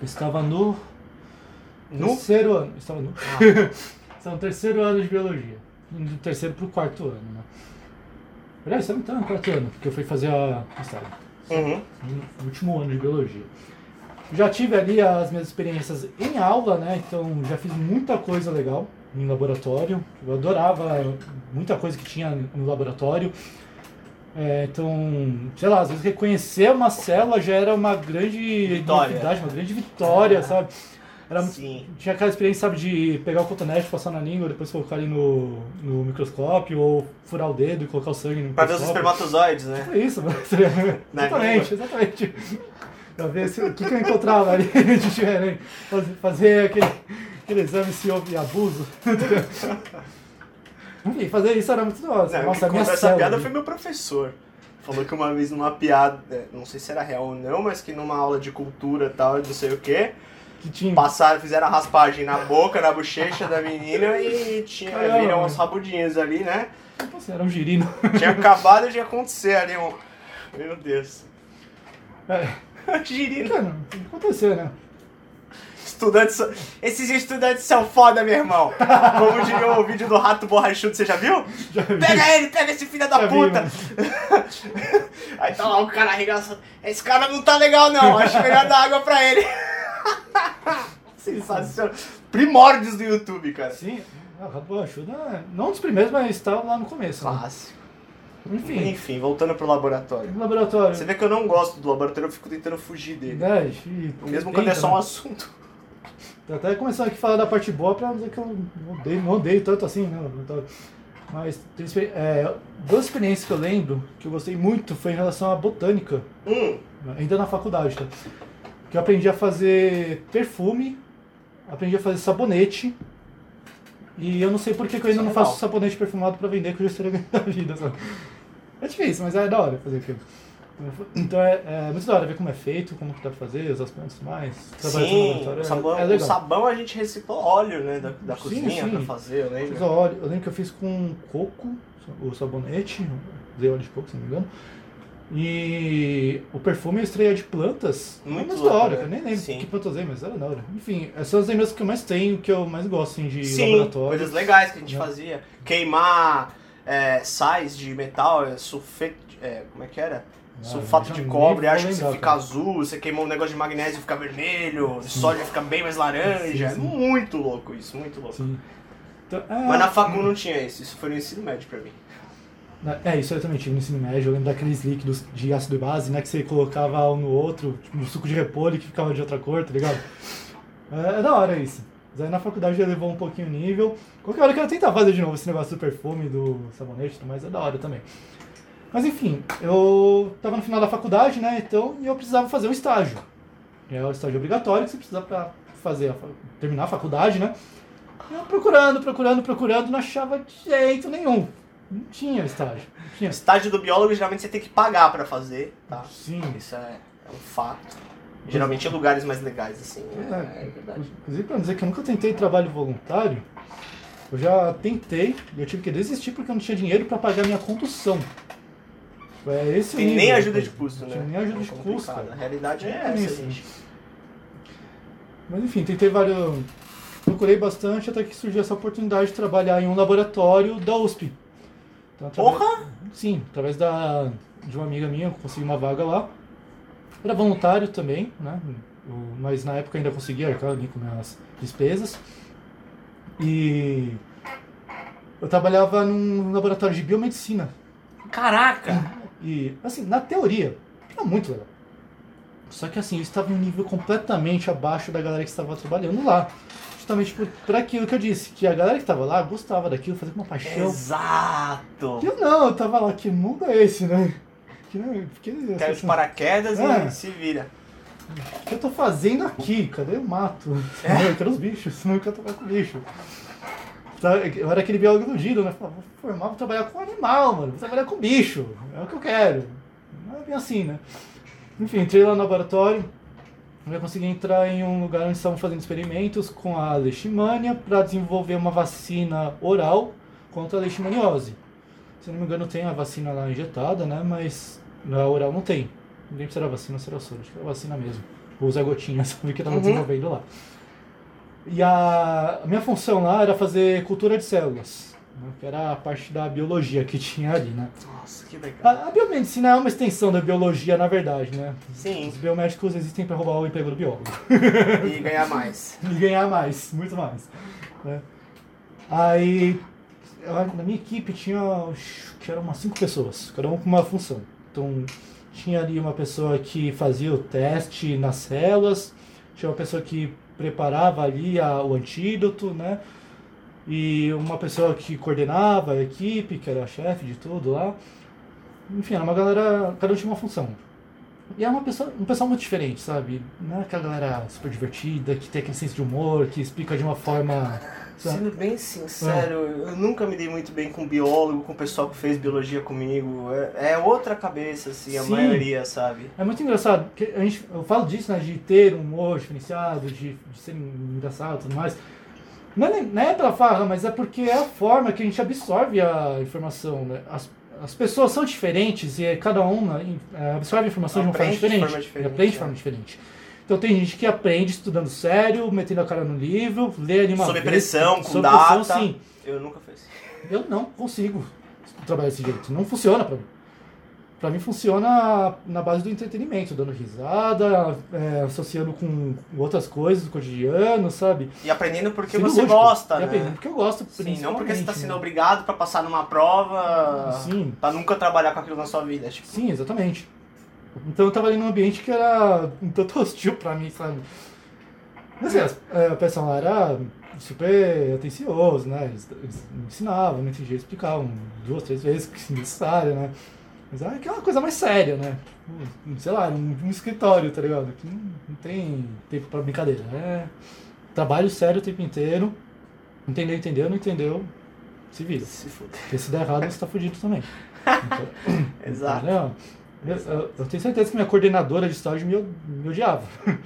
Eu estava no No? terceiro ano. Estava no, Ah, *laughs* no terceiro ano de biologia. Do terceiro pro quarto ano, né? Aliás, estava então no quarto ano, porque eu fui fazer a estágio uhum. no último ano de biologia. Já tive ali as minhas experiências em aula, né? Então já fiz muita coisa legal em laboratório. Eu adorava muita coisa que tinha no laboratório. É, então, sei lá, às vezes reconhecer uma célula já era uma grande Vitória. novidade, uma grande vitória, sabe? Era Sim. tinha aquela experiência, sabe, de pegar o cotonete, passar na língua, depois colocar ali no, no microscópio, ou furar o dedo e colocar o sangue no Pra ver os espermatozoides, né? É isso, mano. Exatamente, exatamente. Pra ver se, o que, que eu encontrava ali *laughs* de diferente. Fazer, fazer aquele, aquele exame se houve abuso. *laughs* Enfim, fazer isso era muito nossa. Não, Nossa, minha essa célula. piada foi meu professor. Falou que uma vez numa piada, não sei se era real ou não, mas que numa aula de cultura e tal, não sei o que, que tinha. passaram, fizeram a raspagem na boca, na bochecha da menina e tinha, Caramba. viram uns rabudinhos ali, né? Nossa, era um girino. Tinha *laughs* acabado de acontecer ali um. Meu Deus. É, *laughs* Girino. cara, acontecer, né? Estudantes. são- Esses estudantes são foda, meu irmão. Como diria o vídeo do rato borrachudo, você já viu? *laughs* Já vi. Pega ele, pega esse filho da Já vi, puta! mano. Aí tá lá o cara arregaçando. Esse cara não tá legal, não. Acho melhor dar água pra ele. *laughs* Sensacional. Primórdios do YouTube, cara. Sim, a Rato Borrachudo, é- não um dos primeiros, mas estava lá no começo. Né? Clássico. Enfim, Enfim, voltando pro laboratório. laboratório. Você vê que eu não gosto do laboratório, eu fico tentando fugir dele. Né, e- Mesmo quando é só um né? assunto. Tô até começando aqui a falar da parte boa pra dizer que eu não odeio, não odeio tanto assim, né? Então, Mas é, duas experiências que eu lembro que eu gostei muito foi em relação à botânica, Hum, ainda na faculdade, tá? Que eu aprendi a fazer perfume, aprendi a fazer sabonete. E eu não sei por que, que eu ainda é não faço sabonete perfumado pra vender, que eu já estaria *laughs* ganhando a vida, sabe? É difícil, mas é da hora fazer aquilo. Então é, é muito da hora ver como é feito, como que dá pra fazer, os aspectos mais. trabalhar sim, o é- sabão, é o sabão a gente reciclou óleo, né, da, da Sim, cozinha sim. pra fazer, eu lembro. óleo. Eu lembro que eu fiz com coco, o sabonete, usei óleo de coco, se não me engano. E o perfume eu estreia de plantas. Muito Muito louco, da hora, né? eu nem lembro Sim. que planta eu usei, mas era da hora. Enfim, essas são as lembranças que eu mais tenho, que eu mais gosto assim, de Sim, laboratório. coisas legais que a gente Né? fazia. Queimar é, sais de metal, é, sulfete, é, como é que era? Sulfato já de cobre, acho que você fica cara. azul, você queimou um negócio de magnésio fica vermelho, de sódio fica bem mais laranja. Sim, sim. É muito louco isso, muito louco. Sim. Então, é, Mas na facu não tinha isso, isso foi no ensino médio pra mim. É, isso eu também tive no ensino médio. Eu lembro daqueles líquidos de ácido e base, né? Que você colocava um no outro, tipo um suco de repolho que ficava de outra cor, tá ligado? É, é da hora isso. Mas aí na faculdade já levou um pouquinho o nível. Qualquer hora eu quero tentar fazer de novo esse negócio do perfume, do sabonete, mas é da hora também. Mas enfim, eu tava no final da faculdade, né? Então e eu precisava fazer um estágio. É o estágio obrigatório que você precisa pra fazer, terminar a faculdade, né? Eu procurando, procurando, procurando, não achava jeito nenhum. Não tinha estágio. Não tinha. Estágio do biólogo, geralmente você tem que pagar pra fazer, tá? Sim. Isso é, é um fato. Geralmente em lugares mais legais, assim. É, é verdade. Inclusive, pra dizer que eu nunca tentei trabalho voluntário, eu já tentei e eu tive que desistir porque eu não tinha dinheiro pra pagar minha condução. É esse Tem nem nível, ajuda de custo, né? nem ajuda É de custo. cara. A realidade é É essa, isso. gente. Mas enfim, tentei vários. Procurei bastante até que surgiu essa oportunidade de trabalhar em um laboratório da USP. Então, através- Porra! Sim, através da, de uma amiga minha, eu consegui uma vaga lá. Era voluntário também, né? Eu- mas na época ainda conseguia arcar ali com minhas despesas. E eu trabalhava num laboratório de biomedicina. Caraca! E, assim, na teoria, era muito legal. Só que, assim, eu estava em um nível completamente abaixo da galera que estava trabalhando lá. Justamente por, por aquilo que eu disse, que a galera que estava lá gostava daquilo, fazia com uma paixão. Exato! Eu não, eu tava lá, que mundo é esse, né? Que, né? Porque, Caiu de paraquedas É. e se vira. o que eu tô fazendo aqui? Cadê o mato? É. Eu quero os bichos, senão eu quero trabalhar com bicho. Tá, Eu era aquele biólogo iludido, né? Falava, vou formar, vou trabalhar com animal, mano. Vou trabalhar com bicho. É o que eu quero. Não é bem assim, né? Enfim, entrei lá no laboratório. Eu consegui entrar em um lugar onde estavam fazendo experimentos com a leishmania para desenvolver uma vacina oral contra a leishmaniose. Se não me engano, tem a vacina lá injetada, né? Mas na oral não tem. Não lembro se era vacina ou se era soro. Acho que era vacina mesmo. Zé Gotinha, *laughs* sabe que estava Uhum. desenvolvendo lá. E a, a minha função lá era fazer cultura de células? Que era a parte da biologia que tinha ali, né? Nossa, que legal. A, a biomedicina é uma extensão da biologia, na verdade, né? Sim, Os biomédicos existem para roubar o emprego do biólogo e ganhar mais. *laughs* e ganhar mais, muito mais. né? Aí, na minha equipe tinha, que eram umas cinco pessoas, cada um com uma função. Então, tinha ali uma pessoa que fazia o teste nas células, tinha uma pessoa que preparava ali a- o antídoto, né? E uma pessoa que coordenava a equipe, que era chefe de tudo lá. Enfim, era uma galera, cada um tinha uma função. E é uma pessoa, um pessoal muito diferente, sabe? Não é aquela galera super divertida, que tem aquele senso de humor, que explica de uma forma. sabe? Sendo bem sincero, Ah. eu nunca me dei muito bem com biólogo, com o pessoal que fez biologia comigo. É, é outra cabeça, assim, a Sim. maioria, sabe? É muito engraçado, porque a gente, eu falo disso, né, de ter um humor diferenciado, de, de ser engraçado e tudo mais. Não é, não é pela farra, mas é porque é a forma que a gente absorve a informação, né? As, as pessoas são diferentes e cada uma eh, absorve a informação de uma forma Aprende de diferente. forma diferente, e aprende de é. forma diferente. Então tem gente que aprende estudando sério, metendo a cara no livro, lê ali uma Sob pressão, com sob data. pressão, sim. Eu nunca fiz. Eu não consigo trabalhar desse jeito. Não funciona pra mim. Pra mim funciona na base do entretenimento, dando risada, é, associando com outras coisas do cotidiano, sabe? E aprendendo porque Sendo você lúdico. gosta, E né? aprendendo porque eu gosto, Sim, não porque você está sendo né? obrigado pra passar numa prova, Sim. pra nunca trabalhar com aquilo na sua vida. Tipo, Sim, exatamente. Então eu tava ali num ambiente que era um tanto *laughs* hostil pra mim, sabe? Mas assim, as- é, o pessoal lá era super atencioso, né? Eles, eles me ensinavam, me entendiam, explicavam duas, três vezes *laughs* que necessário, né? Mas é aquela coisa mais séria, né? Um, Sei lá, um, um escritório, tá ligado? Que não, não tem tempo pra brincadeira. É trabalho sério o tempo inteiro. Entendeu, entendeu, não entendeu, se vira. se fuder. Porque se der errado, você tá fudido também. *laughs* Então, Exato. Eu, eu- eu tenho certeza que minha coordenadora de estágio me, me odiava. *laughs*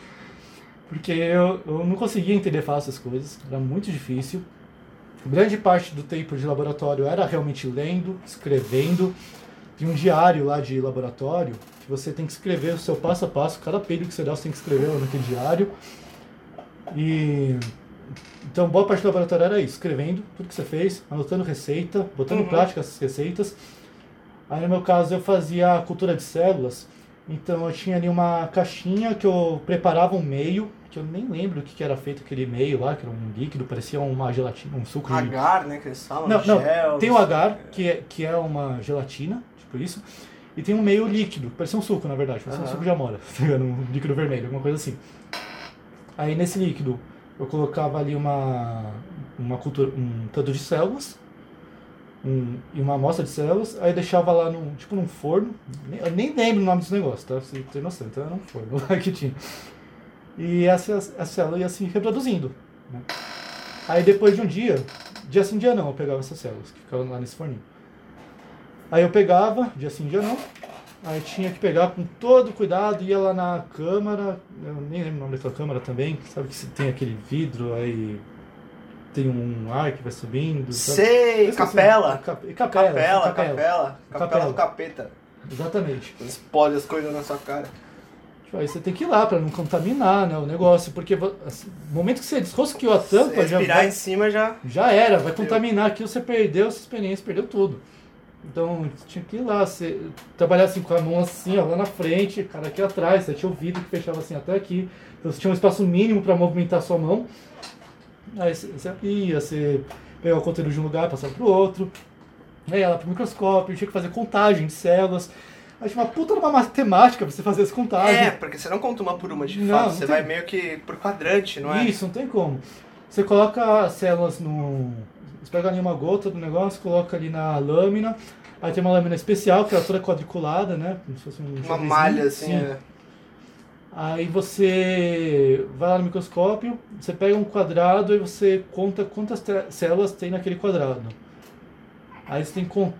Porque eu, eu não conseguia entender fácil as coisas, era muito difícil. Grande parte do tempo de laboratório era realmente lendo, escrevendo. Tem um diário lá de laboratório que você tem que escrever o seu passo a passo, cada período que você dá você tem que escrever lá naquele diário. E então boa parte do laboratório era isso, escrevendo tudo que você fez, anotando receita, botando em Uhum. prática essas receitas. Aí no meu caso eu fazia a cultura de células, então eu tinha ali uma caixinha que eu preparava um meio, que eu nem lembro o que que era feito aquele meio lá, que era um líquido, parecia uma gelatina, um suco de... Agar, né, que eles falam, Não, não, gel, tem o agar, que é, que é uma gelatina, tipo isso, e tem um meio líquido, parecia um suco na verdade, parecia um Aham. suco de amora, *laughs* tá um líquido vermelho, alguma coisa assim. Aí nesse líquido eu colocava ali uma, uma cultura, um tanto de células, um, e uma amostra de células, aí deixava lá num, tipo num forno, nem- eu nem lembro o nome desse negócio, tá? Você ter noção, então era um forno *laughs* lá que tinha. E essa, a célula ia se reproduzindo. Né? Aí depois de um dia, dia sim, dia não, eu pegava essas células que ficavam lá nesse forninho. Aí eu pegava, dia sim, dia não, aí tinha que pegar com todo cuidado, ia lá na câmara, eu nem lembro o nome daquela câmara também, sabe que tem aquele vidro, aí tem um ar que vai subindo. sabe? Sei, capela. Cap- capela. Capela, capela. capela. Capela Capela. do capeta. Exatamente. Explode as coisas na sua cara. Tipo, Aí você tem que ir lá pra não contaminar né, o negócio, porque assim, no momento que você desrosqueou a tampa, Se já, vai, em cima já. já era, vai contaminar aquilo, você perdeu essa experiência, perdeu tudo. Então tinha que ir lá, você trabalhar assim com a mão assim, ó, lá na frente, cara aqui atrás, você tinha o vidro que fechava assim até aqui, então você tinha um espaço mínimo para movimentar a sua mão. Aí você, você ia, você pegava o conteúdo de um lugar, passava pro outro, aí lá pro microscópio, tinha que fazer contagem de células. Aí tinha uma puta uma matemática pra você fazer as contagens. É, porque você não conta uma por uma de Não, fato. não Você tem. vai meio que por quadrante, não é? Isso, não tem como. Você coloca as células no. Você pega ali uma gota do negócio, coloca ali na lâmina. Aí tem uma lâmina especial, que é toda quadriculada, né? Como se fosse um Uma malha assim. Sim. é. Aí você vai lá no microscópio, você pega um quadrado e você conta quantas células tem naquele quadrado. Aí você tem que Eu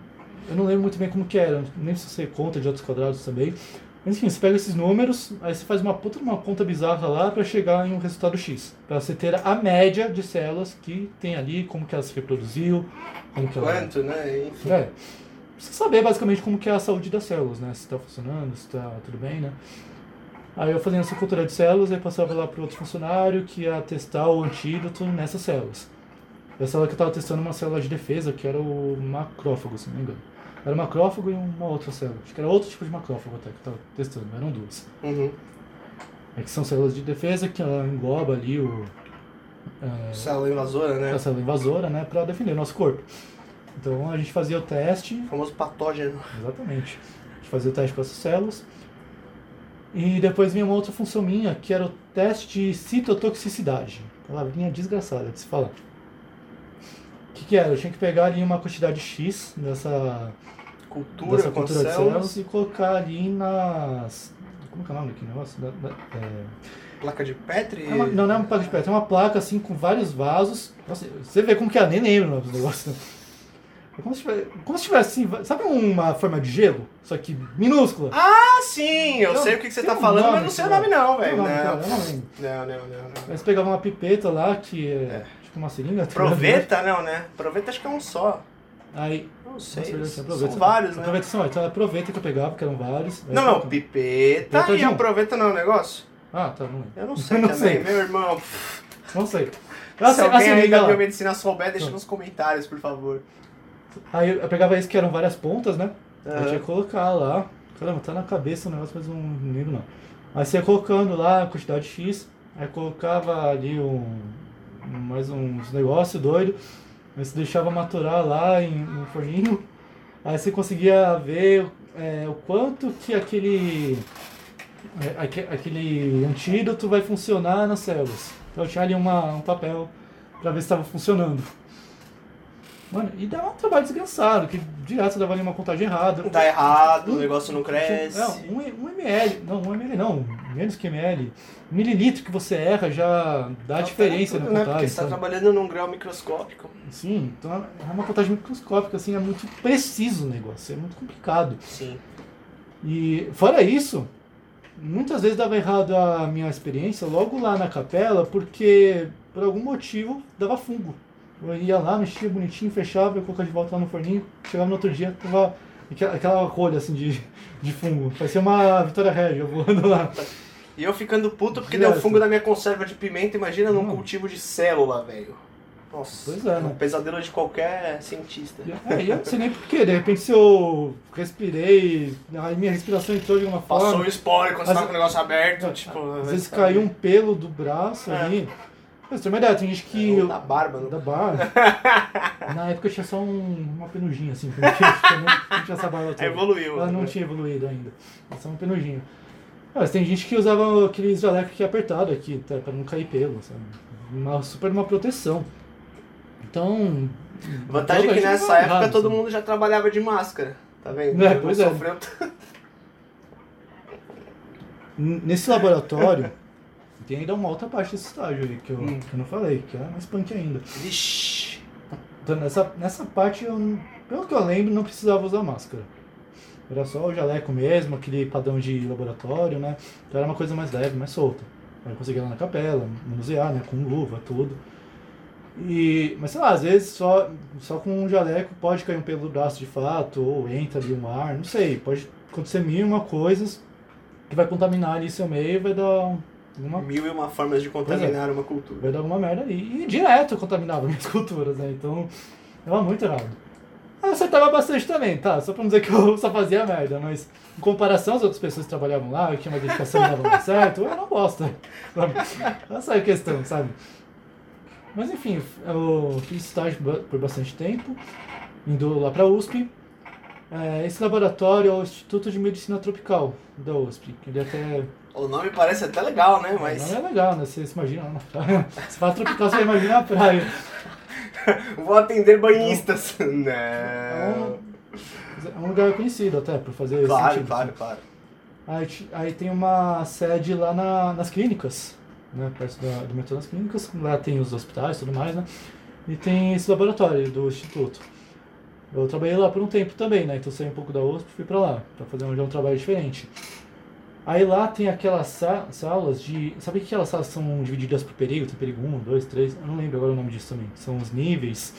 não lembro muito bem como que era, nem se você conta de outros quadrados também. Mas enfim, você pega esses números, aí você faz uma puta uma conta bizarra lá para chegar em um resultado X. Para você ter a média de células que tem ali, como que ela se reproduziu, como que ela... Quanto, né? Enfim. É. Precisa saber basicamente como que é a saúde das células, né? Se está funcionando, se está tudo bem, né? Aí eu fazia essa cultura de células, aí passava lá para outro funcionário que ia testar o antídoto nessas células. E a célula que eu estava testando uma célula de defesa, que era o macrófago, se não me engano. Era o macrófago e uma outra célula. Acho que era outro tipo de macrófago até que eu estava testando, eram duas. Uhum. É que são células de defesa que ela engloba ali o... é, Célula invasora, né? a célula invasora, né? Para defender o nosso corpo. Então a gente fazia o teste O famoso patógeno. Exatamente. A gente fazia o teste com essas células. E depois vinha uma outra função minha, que era o teste de citotoxicidade. Palavrinha desgraçada de se falar. Que, era? Eu tinha que pegar ali uma quantidade X dessa, Cultura dessa cultura de células. e colocar ali nas. Como que é o nome daquele negócio? Da- da- é, Placa de Petri. é uma- não, não é uma placa de pedra, é uma placa assim com vários vasos. Nossa, você vê como que é, nem lembro o né? É como se tivesse, como se tivesse assim, sabe uma forma de gelo? Só que minúscula? Ah, sim! Eu sei o que, que você tá um falando, nome mas não sei o nome não, velho. Não. não. Não, não, não, pegava uma pipeta lá, que é, tipo uma seringa. tá? Proveta, não, né? Proveta acho que é um só. Aí, Não sei. nossa, são vários, né? Proveta são, então era proveta que eu pegava, que eram vários. Não, eu não, pipeta e a proveta não é um negócio? Ah, tá, não lembro. Eu não *laughs* sei não também, sei. meu irmão. Não sei. Se Assim, alguém assim, aí liga da biomedicina souber, deixa Tá. nos comentários, por favor. Aí eu pegava isso que eram várias pontas, né? Aí Aham. tinha que colocar lá. Caramba, tá na cabeça o negócio, mas eu não lembro não. Aí você ia colocando lá a quantidade X, aí colocava ali um- mais uns negócios doidos, aí você deixava maturar lá em, no forninho, aí você conseguia ver é, o quanto que aquele, é, aque- aquele antídoto vai funcionar nas células. Então tinha ali uma, um papel pra ver se estava funcionando. Mano, e dava um trabalho desgraçado, que direto você dava ali uma contagem errada. Tá errado, o Um- negócio não cresce. Não, um, um ml, não, um ml não, menos que ml. Mililitro que você erra já dá Tá diferença tudo, na né? contagem. Porque você tá sabe? trabalhando num grau microscópico. Sim, então é uma contagem microscópica, assim, é muito preciso o negócio, é muito complicado. Sim. E fora isso, muitas vezes dava errado a minha experiência logo lá na capela, porque por algum motivo dava fungo. Eu ia lá, mexia bonitinho, fechava, eu colocava de volta lá no forninho, chegava no outro dia, tava aquela, aquela rolha assim de, de fungo. Parecia uma Vitória Régia voando lá. E eu ficando puto porque Direto. deu fungo na minha conserva de pimenta, imagina num Não. cultivo de célula, velho. Nossa, Pois é, um né? pesadelo de qualquer cientista. É, e eu não sei nem porquê, de repente se eu respirei, aí minha respiração entrou de Passou forma. o spoiler quando você Às tá com o negócio aberto, É, tipo... Às vezes caiu um pelo do braço É. ali. Mas tem uma ideia, tem gente que. Ou da barba, Da no... barba. *laughs* Na época eu tinha só um- uma penugem, assim, porque não tinha, não, não tinha essa barba toda. Evoluiu. Ela não tinha evoluído ainda. Era só um penugem. Mas tem gente que usava aqueles jalecos que é apertado aqui, tá, pra não cair pelo, sabe? Uma, super uma proteção. Então. Vantagem é que nessa não é época errado, todo assim. mundo já trabalhava de máscara. Tá vendo? É, Não pois é. sofreu Nesse laboratório, *laughs* tem ainda uma outra parte desse estágio aí que eu, Hum. que eu não falei, que é mais punk ainda. Vixe. Então, nessa, nessa parte, eu, pelo que eu lembro, não precisava usar máscara. Era só o jaleco mesmo, aquele padrão de laboratório, né? Então era uma coisa mais leve, mais solta. Aí eu conseguia ir lá na capela, manusear, né? Com luva, tudo. E, mas sei lá, às vezes só, só com um jaleco pode cair um pelo do braço de fato, ou entra ali um ar, não sei. Pode acontecer mil e uma coisas que vai contaminar ali seu meio e vai dar um- uma Mil e uma formas de contaminar uma cultura. vai dar alguma merda ali. E direto eu contaminava minhas *laughs* culturas, né? Então, era muito errado. Eu acertava bastante também, tá? Só pra não dizer que eu *laughs* só fazia merda, mas em comparação às outras pessoas que trabalhavam lá, que tinha uma dedicação e dava certo, eu era uma bosta. Sabe? Essa é a questão, sabe? Mas enfim, eu fiz estágio por bastante tempo, indo lá pra USP. É, esse laboratório é o Instituto de Medicina Tropical da USP. Ele até O nome parece até legal, né? não Mas é legal, né? Você se imagina lá na praia. Você fala tropical, você imagina a praia. *laughs* vou atender banhistas. É Não. *laughs* um, é um lugar conhecido até, por fazer Claro, sentido. claro, assim. claro. Aí, aí tem uma sede lá na- nas clínicas, né? Perto da- do metrô das clínicas. Lá tem os hospitais e tudo mais, né? E tem esse laboratório do instituto. Eu trabalhei lá por um tempo também, né? Então saí um pouco da USP e fui pra lá, pra fazer um, um trabalho diferente. Aí lá tem aquelas sa- salas de. Sabe que aquelas salas são divididas por perigo? Tem perigo 1, 2, 3. Eu não lembro agora o nome disso também. São os níveis.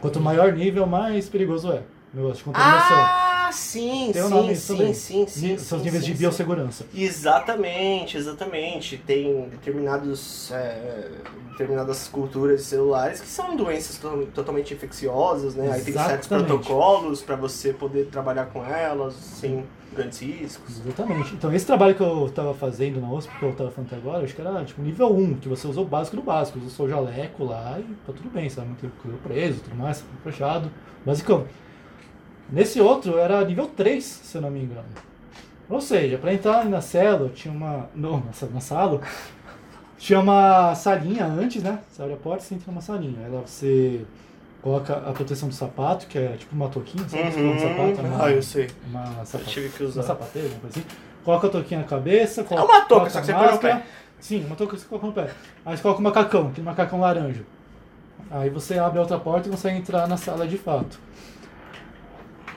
Quanto maior nível, mais perigoso é. Negócio de contaminação. Ah, sim, Tem um sim, nome sim, também. sim, sim, São os sim, níveis sim, de sim. biossegurança. Exatamente, exatamente. Tem determinados, é, determinadas culturas celulares que são doenças to- totalmente infecciosas, né? Aí tem certos protocolos para você poder trabalhar com elas sem grandes Exatamente. Então, esse trabalho que eu tava fazendo na USP, que eu tava falando até agora, acho que era tipo nível 1, que você usou o básico do básico. Usou o jaleco lá e tá tudo bem, sabe? Não teve preso, tudo mais, tudo fechado. Basicão. Nesse outro era nível 3, se eu não me engano. Ou seja, pra entrar na cela, tinha uma. Não, na sala. Tinha uma salinha antes, né? Você abre a porta e você entra numa salinha. Aí lá você coloca a proteção do sapato, que é tipo uma touquinha, sabe? Você coloca o sapato, é uma, Ah, eu sei. uma Eu tive que uma usar. sapateira, uma coisa assim. Coloca a touquinha na cabeça. É Coloca, uma touca, coloca só que você põe no pé. Sim, uma touca que você coloca no pé. Aí você coloca um macacão, aquele macacão laranja. Aí você abre a outra porta e consegue entrar na sala de fato.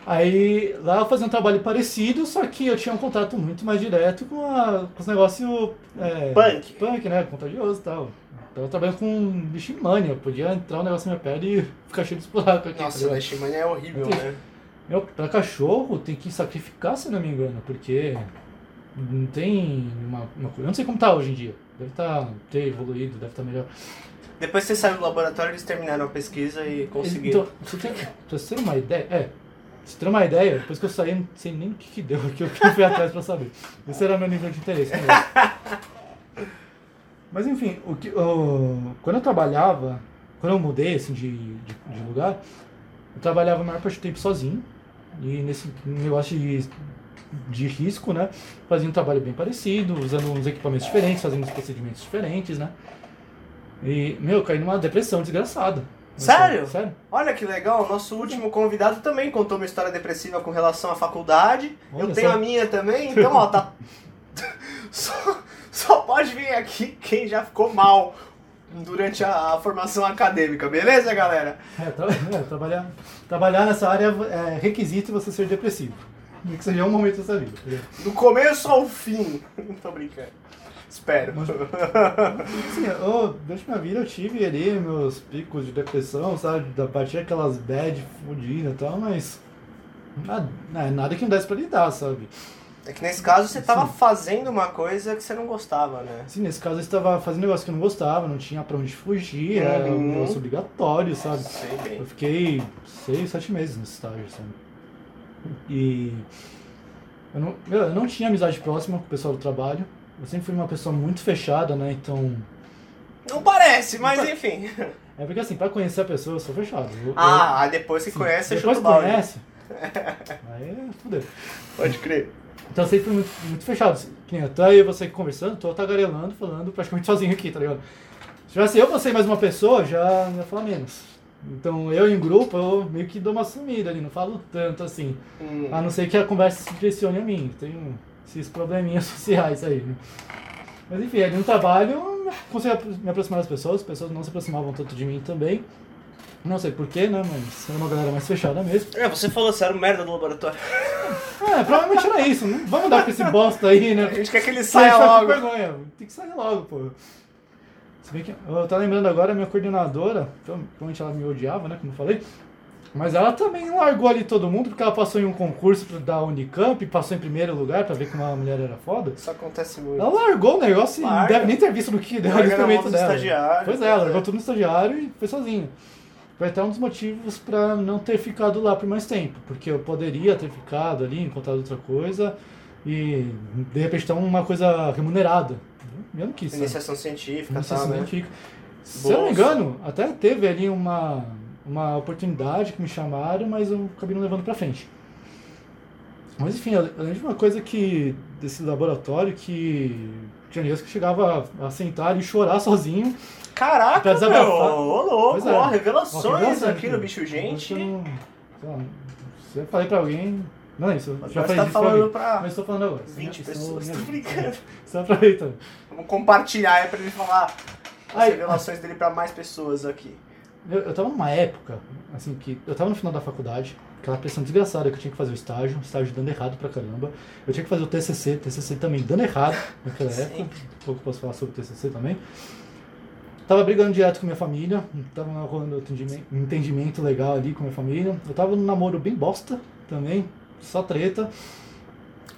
Aí lá eu fazia um trabalho parecido, só que eu tinha um contato muito mais direto com, a, com os negócios. É, Punk. Punk, né? Contagioso e tal. Então eu trabalhando com um bicho em mania. Eu podia entrar um negócio na minha pele e ficar cheio de buraco aqui. tá Nossa, o Leishmania é horrível, né? Meu, pra cachorro tem que sacrificar, se não me engano, porque não tem uma, uma coisa. Eu não sei como tá hoje em dia. Deve tá, ter evoluído, deve estar melhor. Depois que você saiu do laboratório, eles terminaram a pesquisa e conseguiram. Então, você tem, você uma ideia. É, você ter uma ideia, depois que eu saí, não sei nem o que, que deu aqui, eu fui *laughs* atrás pra saber. Esse era meu nível de interesse. né? *laughs* Mas enfim, o que, o- quando eu trabalhava, quando eu mudei assim, de, de, de lugar, eu trabalhava a maior parte do tempo sozinho. E nesse negócio de, de risco, né? Fazia um trabalho bem parecido, usando uns equipamentos diferentes, fazendo uns procedimentos diferentes, né? E, meu, eu caí numa depressão desgraçada. Sério? Sério? Olha que legal, o nosso último convidado também contou uma história depressiva com relação à faculdade. Olha eu tenho só. a minha também, então ó, tá. *laughs* *laughs* só, só pode vir aqui quem já ficou mal durante a, a formação acadêmica, beleza, galera? É, tra- é, trabalhar, trabalhar nessa área é requisito você ser depressivo. Que seja um momento da sua vida. Do começo ao fim. *laughs* Tô brincando. Espero. Mas- Assim, eu, durante minha vida eu tive ali meus picos de depressão, sabe? Da partir aquelas bad fodidas e tal, mas. Nada, é nada que não desse pra lidar, sabe? É que nesse caso você tava fazendo uma coisa que você não gostava, né? Sim, nesse caso eu estava fazendo um negócio que eu não gostava, não tinha pra onde fugir, era um Uhum. negócio obrigatório, sabe? Sei bem. Eu fiquei seis, sete meses nesse estágio, sabe? E eu não, eu não tinha amizade próxima com o pessoal do trabalho. Eu sempre fui uma pessoa muito fechada, né? Então. Não parece, mas enfim. É porque assim, pra conhecer a pessoa eu sou fechado. Eu- eu- Ah, aí depois que sim, conhece, você depois chuta o que balde. conhece. *laughs* Aí é fudeu. Pode crer. Então eu sempre fui muito, muito fechado. Que nem até eu e você conversando, tô tagarelando, falando praticamente *laughs* sozinho aqui, tá ligado? Se tivesse eu, você e mais uma pessoa, já ia falar menos. Então eu em grupo, eu meio que dou uma sumida ali, não falo tanto assim. Hum. A não ser que a conversa se direcione a mim. Tenho esses probleminhas *laughs* sociais aí, né? Mas enfim, ali no trabalho eu consegui me aproximar das pessoas, as pessoas não se aproximavam tanto de mim também. Não sei porquê, né? Mas era uma galera mais fechada mesmo. É, você falou, você era um merda do laboratório. É, provavelmente era isso. Não vamos dar pra esse bosta aí, né? A gente quer que ele Sai saia logo. vergonha. Tem que sair logo, pô. Se bem que eu tô lembrando agora, a minha coordenadora, provavelmente ela me odiava, né, como eu falei, mas ela também largou ali todo mundo, porque ela passou em um concurso pra- da Unicamp, passou em primeiro lugar pra ver como a mulher era foda. Isso acontece muito. Ela largou o negócio e não Larga. deve nem ter visto no que deu o Larga na mão experimento dos dela. Pois é, pois ela é. largou tudo no estagiário e foi sozinha. Foi até um dos motivos pra não ter ficado lá por mais tempo, porque eu poderia ter ficado ali, encontrado outra coisa e de repente uma coisa remunerada. Eu não quis. sabe? Iniciação científica e Iniciação tal, né? científica. Se eu não me engano, até teve ali uma, uma oportunidade que me chamaram, mas eu acabei não levando pra frente. Mas enfim, lembro de uma coisa que desse laboratório que tinha dias que chegava a sentar e chorar sozinho. Caraca, Pra meu! Ô, louco! É. Ó, revelações aqui no? Bicho Gente. Se eu falei pra alguém. Não é isso, eu Mas já você falei tá pra falando alguém. pra Mas estou falando agora. 20 Estou- pessoas. Tô brincando. *laughs* Estou aproveitando. Vamos compartilhar aí pra ele falar as Ai. revelações dele pra mais pessoas aqui. Eu, eu tava numa época, assim, que eu tava no final da faculdade, aquela pressão desgraçada que eu tinha que fazer o estágio, o estágio dando errado pra caramba. Eu tinha que fazer o TCC, TCC também dando errado naquela época. Um pouco posso falar sobre o TCC também. Tava brigando direto com minha família, tava rolando um entendimento, legal ali com minha família. Eu tava num namoro bem bosta também, só treta.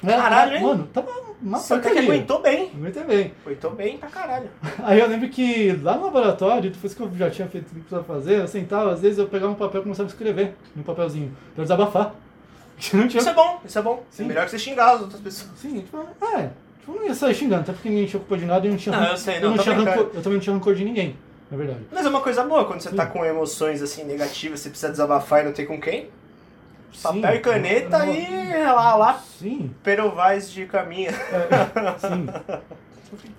Caralho, hein? Mano, tava uma Você porcaria. aguentou bem. Aguentei bem. Aguentou bem pra caralho. *laughs* Aí eu lembro que lá no laboratório, depois que eu já tinha feito o que precisava fazer, eu sentava, às vezes eu pegava um papel e começava a escrever num papelzinho, pra desabafar. *laughs* Tinha. Isso é bom, isso é bom. Sim. É melhor que você xingar as outras pessoas. Sim, tipo, é, tipo, não ia sair xingando, até porque ninguém tinha culpa de nada e eu não tinha Não, eu sei, eu não, não tô tinha brincando. rancor, eu também não tinha rancor de ninguém, na verdade. Mas é uma coisa boa quando você tá com emoções assim negativas, você precisa desabafar e não tem com quem. Papel Sim, e caneta eu- eu- e lá, lá, Sim, perovais de caminho. é, sim.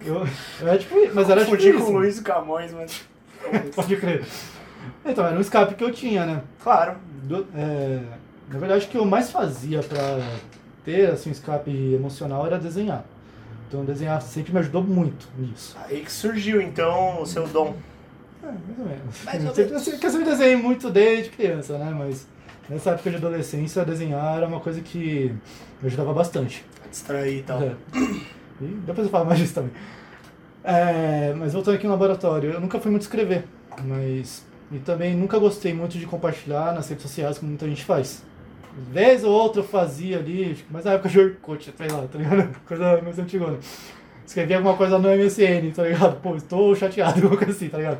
Eu, eu era tipo, mas era tipo Confundi com isso. o Luiz Camões, mas. Pode crer. Então, era um escape que eu tinha, né? Claro. Do- é, na verdade, o que eu mais fazia pra ter assim, um escape emocional era desenhar. Então, desenhar sempre me ajudou muito nisso. Aí que surgiu então o seu dom. É, mais ou menos. Mais ou *laughs* Eu sempre- menos. eu sempre- eu sempre desenhei muito desde criança, né? Mas nessa época de adolescência, desenhar era uma coisa que me ajudava bastante. Pra distrair e tal. É. E depois eu falo mais disso também. É, mas voltando aqui no laboratório, eu nunca fui muito escrever, mas e também nunca gostei muito de compartilhar nas redes sociais como muita gente faz. Vez ou outra eu fazia ali, mas na época de Orkut, sei lá, tá ligado? *laughs* Coisa mais antigona. Escrevia alguma coisa no MSN, tá ligado? Pô, estou chateado, *laughs* alguma coisa assim, tá ligado?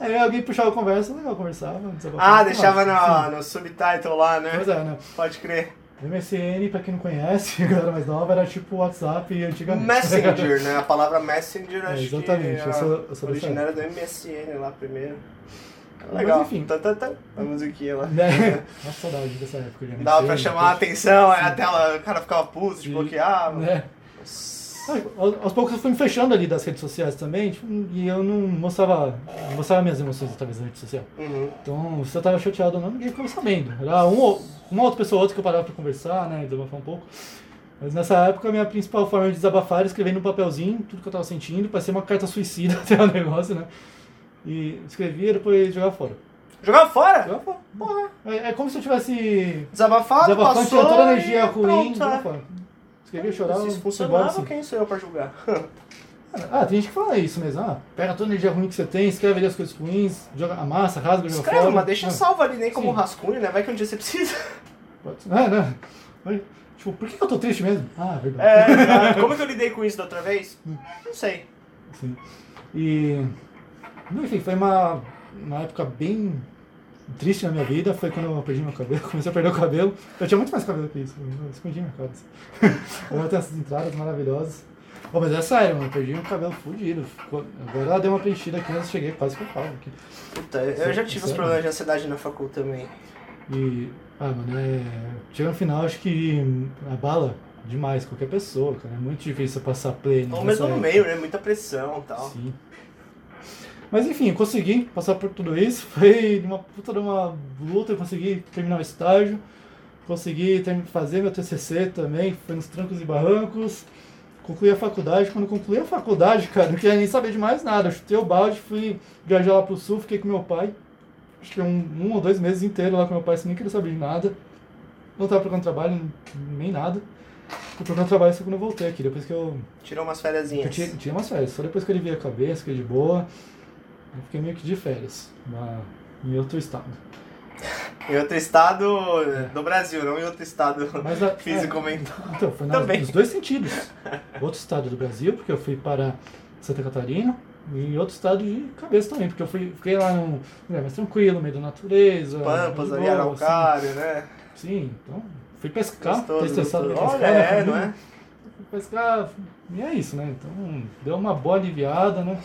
Aí alguém puxava a conversa, legal, conversava, Ah, deixava Sim. no, no subtitle lá, né? Pois é, né? Pode crer. MSN, pra quem não conhece, *laughs* a galera mais nova, era tipo WhatsApp antigamente. Messenger, né? A palavra Messenger É, acho exatamente, que eu sou- eu sou originária do MSN lá primeiro. Mas, Legal. enfim. Tá, tá, tá. A musiquinha lá. Né? *laughs* Nossa, saudade dessa época. Dava pra chamar a atenção, aí a tela, o cara ficava puto, desbloqueava. Ah, aos, poucos eu fui me fechando ali das redes sociais também, tipo, e eu não mostrava, não mostrava minhas emoções através da rede social. Uhum. Então, se eu tava chateado ou não, ninguém ficava sabendo. Era um, uma outra pessoa ou outra que eu parava pra conversar, né, desabafar um pouco. Mas nessa época, a minha principal forma de desabafar era escrever num papelzinho tudo que eu tava sentindo, parecia uma carta suicida *laughs* até o negócio, né? E escrevia e depois jogava fora. Jogava fora? Jogava fora. Porra. É, é como se eu tivesse Desabafado, desabafando, passou tinha toda a e energia ruim, pronto, jogava é. fora. Escrevia, chorava, Se isso funcionava, assim. quem sou eu pra julgar? *laughs* Ah, tem gente que fala isso mesmo. Ah, pega toda a energia ruim que você tem, escreve ali as coisas ruins, joga, amassa, rasga, joga Escreve, fora. mas deixa Ah, salvo ali, nem como Sim. rascunho, né? Vai que um dia você precisa. *laughs* pode- É, né? Tipo, por que eu tô triste mesmo? Ah, verdade. É, como é que eu lidei com isso da outra vez? Não sei. Sim. E. Enfim, foi uma, uma época bem triste na minha vida. Foi quando eu perdi meu cabelo, *laughs* comecei a perder o cabelo. Eu tinha muito mais cabelo que isso, eu escondi minha cara. *laughs* Agora tem essas entradas maravilhosas. Pô, mas é sério, mano, eu perdi um cabelo fudido. Agora ela deu uma preenchida aqui, mas eu cheguei quase que eu falo aqui. Puta, eu já tive uns Sério? problemas de ansiedade na facul também. E. Ah, mano, é. Chega no final, acho que abala demais qualquer pessoa, cara. É muito difícil passar pleno. Ou mesmo no meio, né? Muita pressão e tal. Sim. Mas enfim, eu consegui passar por tudo isso. *laughs* Foi uma puta de uma luta, eu consegui terminar o estágio. Consegui fazer meu TCC também, foi nos trancos e barrancos. Concluí a faculdade. Quando concluí a faculdade, *laughs* cara, não queria nem saber de mais nada. Eu chutei o balde, fui viajar lá pro sul, fiquei com meu pai. Acho que um, um ou dois meses inteiros lá com meu pai, sem nem querer saber de nada. Não tava procurando trabalho, nem nada. Fui procurando trabalho só quando eu voltei aqui, depois que eu Tirou umas tinha, tinha umas férias, só depois que eu aliviei a cabeça, fiquei de boa. Eu fiquei meio que de férias, lá em outro estado. Em outro estado do Brasil, não em outro estado Mas a- fisicamente. é, então, foi na- Também. nos dois sentidos. Outro estado do Brasil, porque eu fui para Santa Catarina, e outro estado de cabeça também, porque eu fui, fiquei lá num lugar mais tranquilo, meio da natureza. Pampas ali, Araucária, né? Assim, sim, então fui pescar, Olha, pescar. né, é, não é? Fui pescar, e é isso, né? Então, deu uma boa aliviada, né?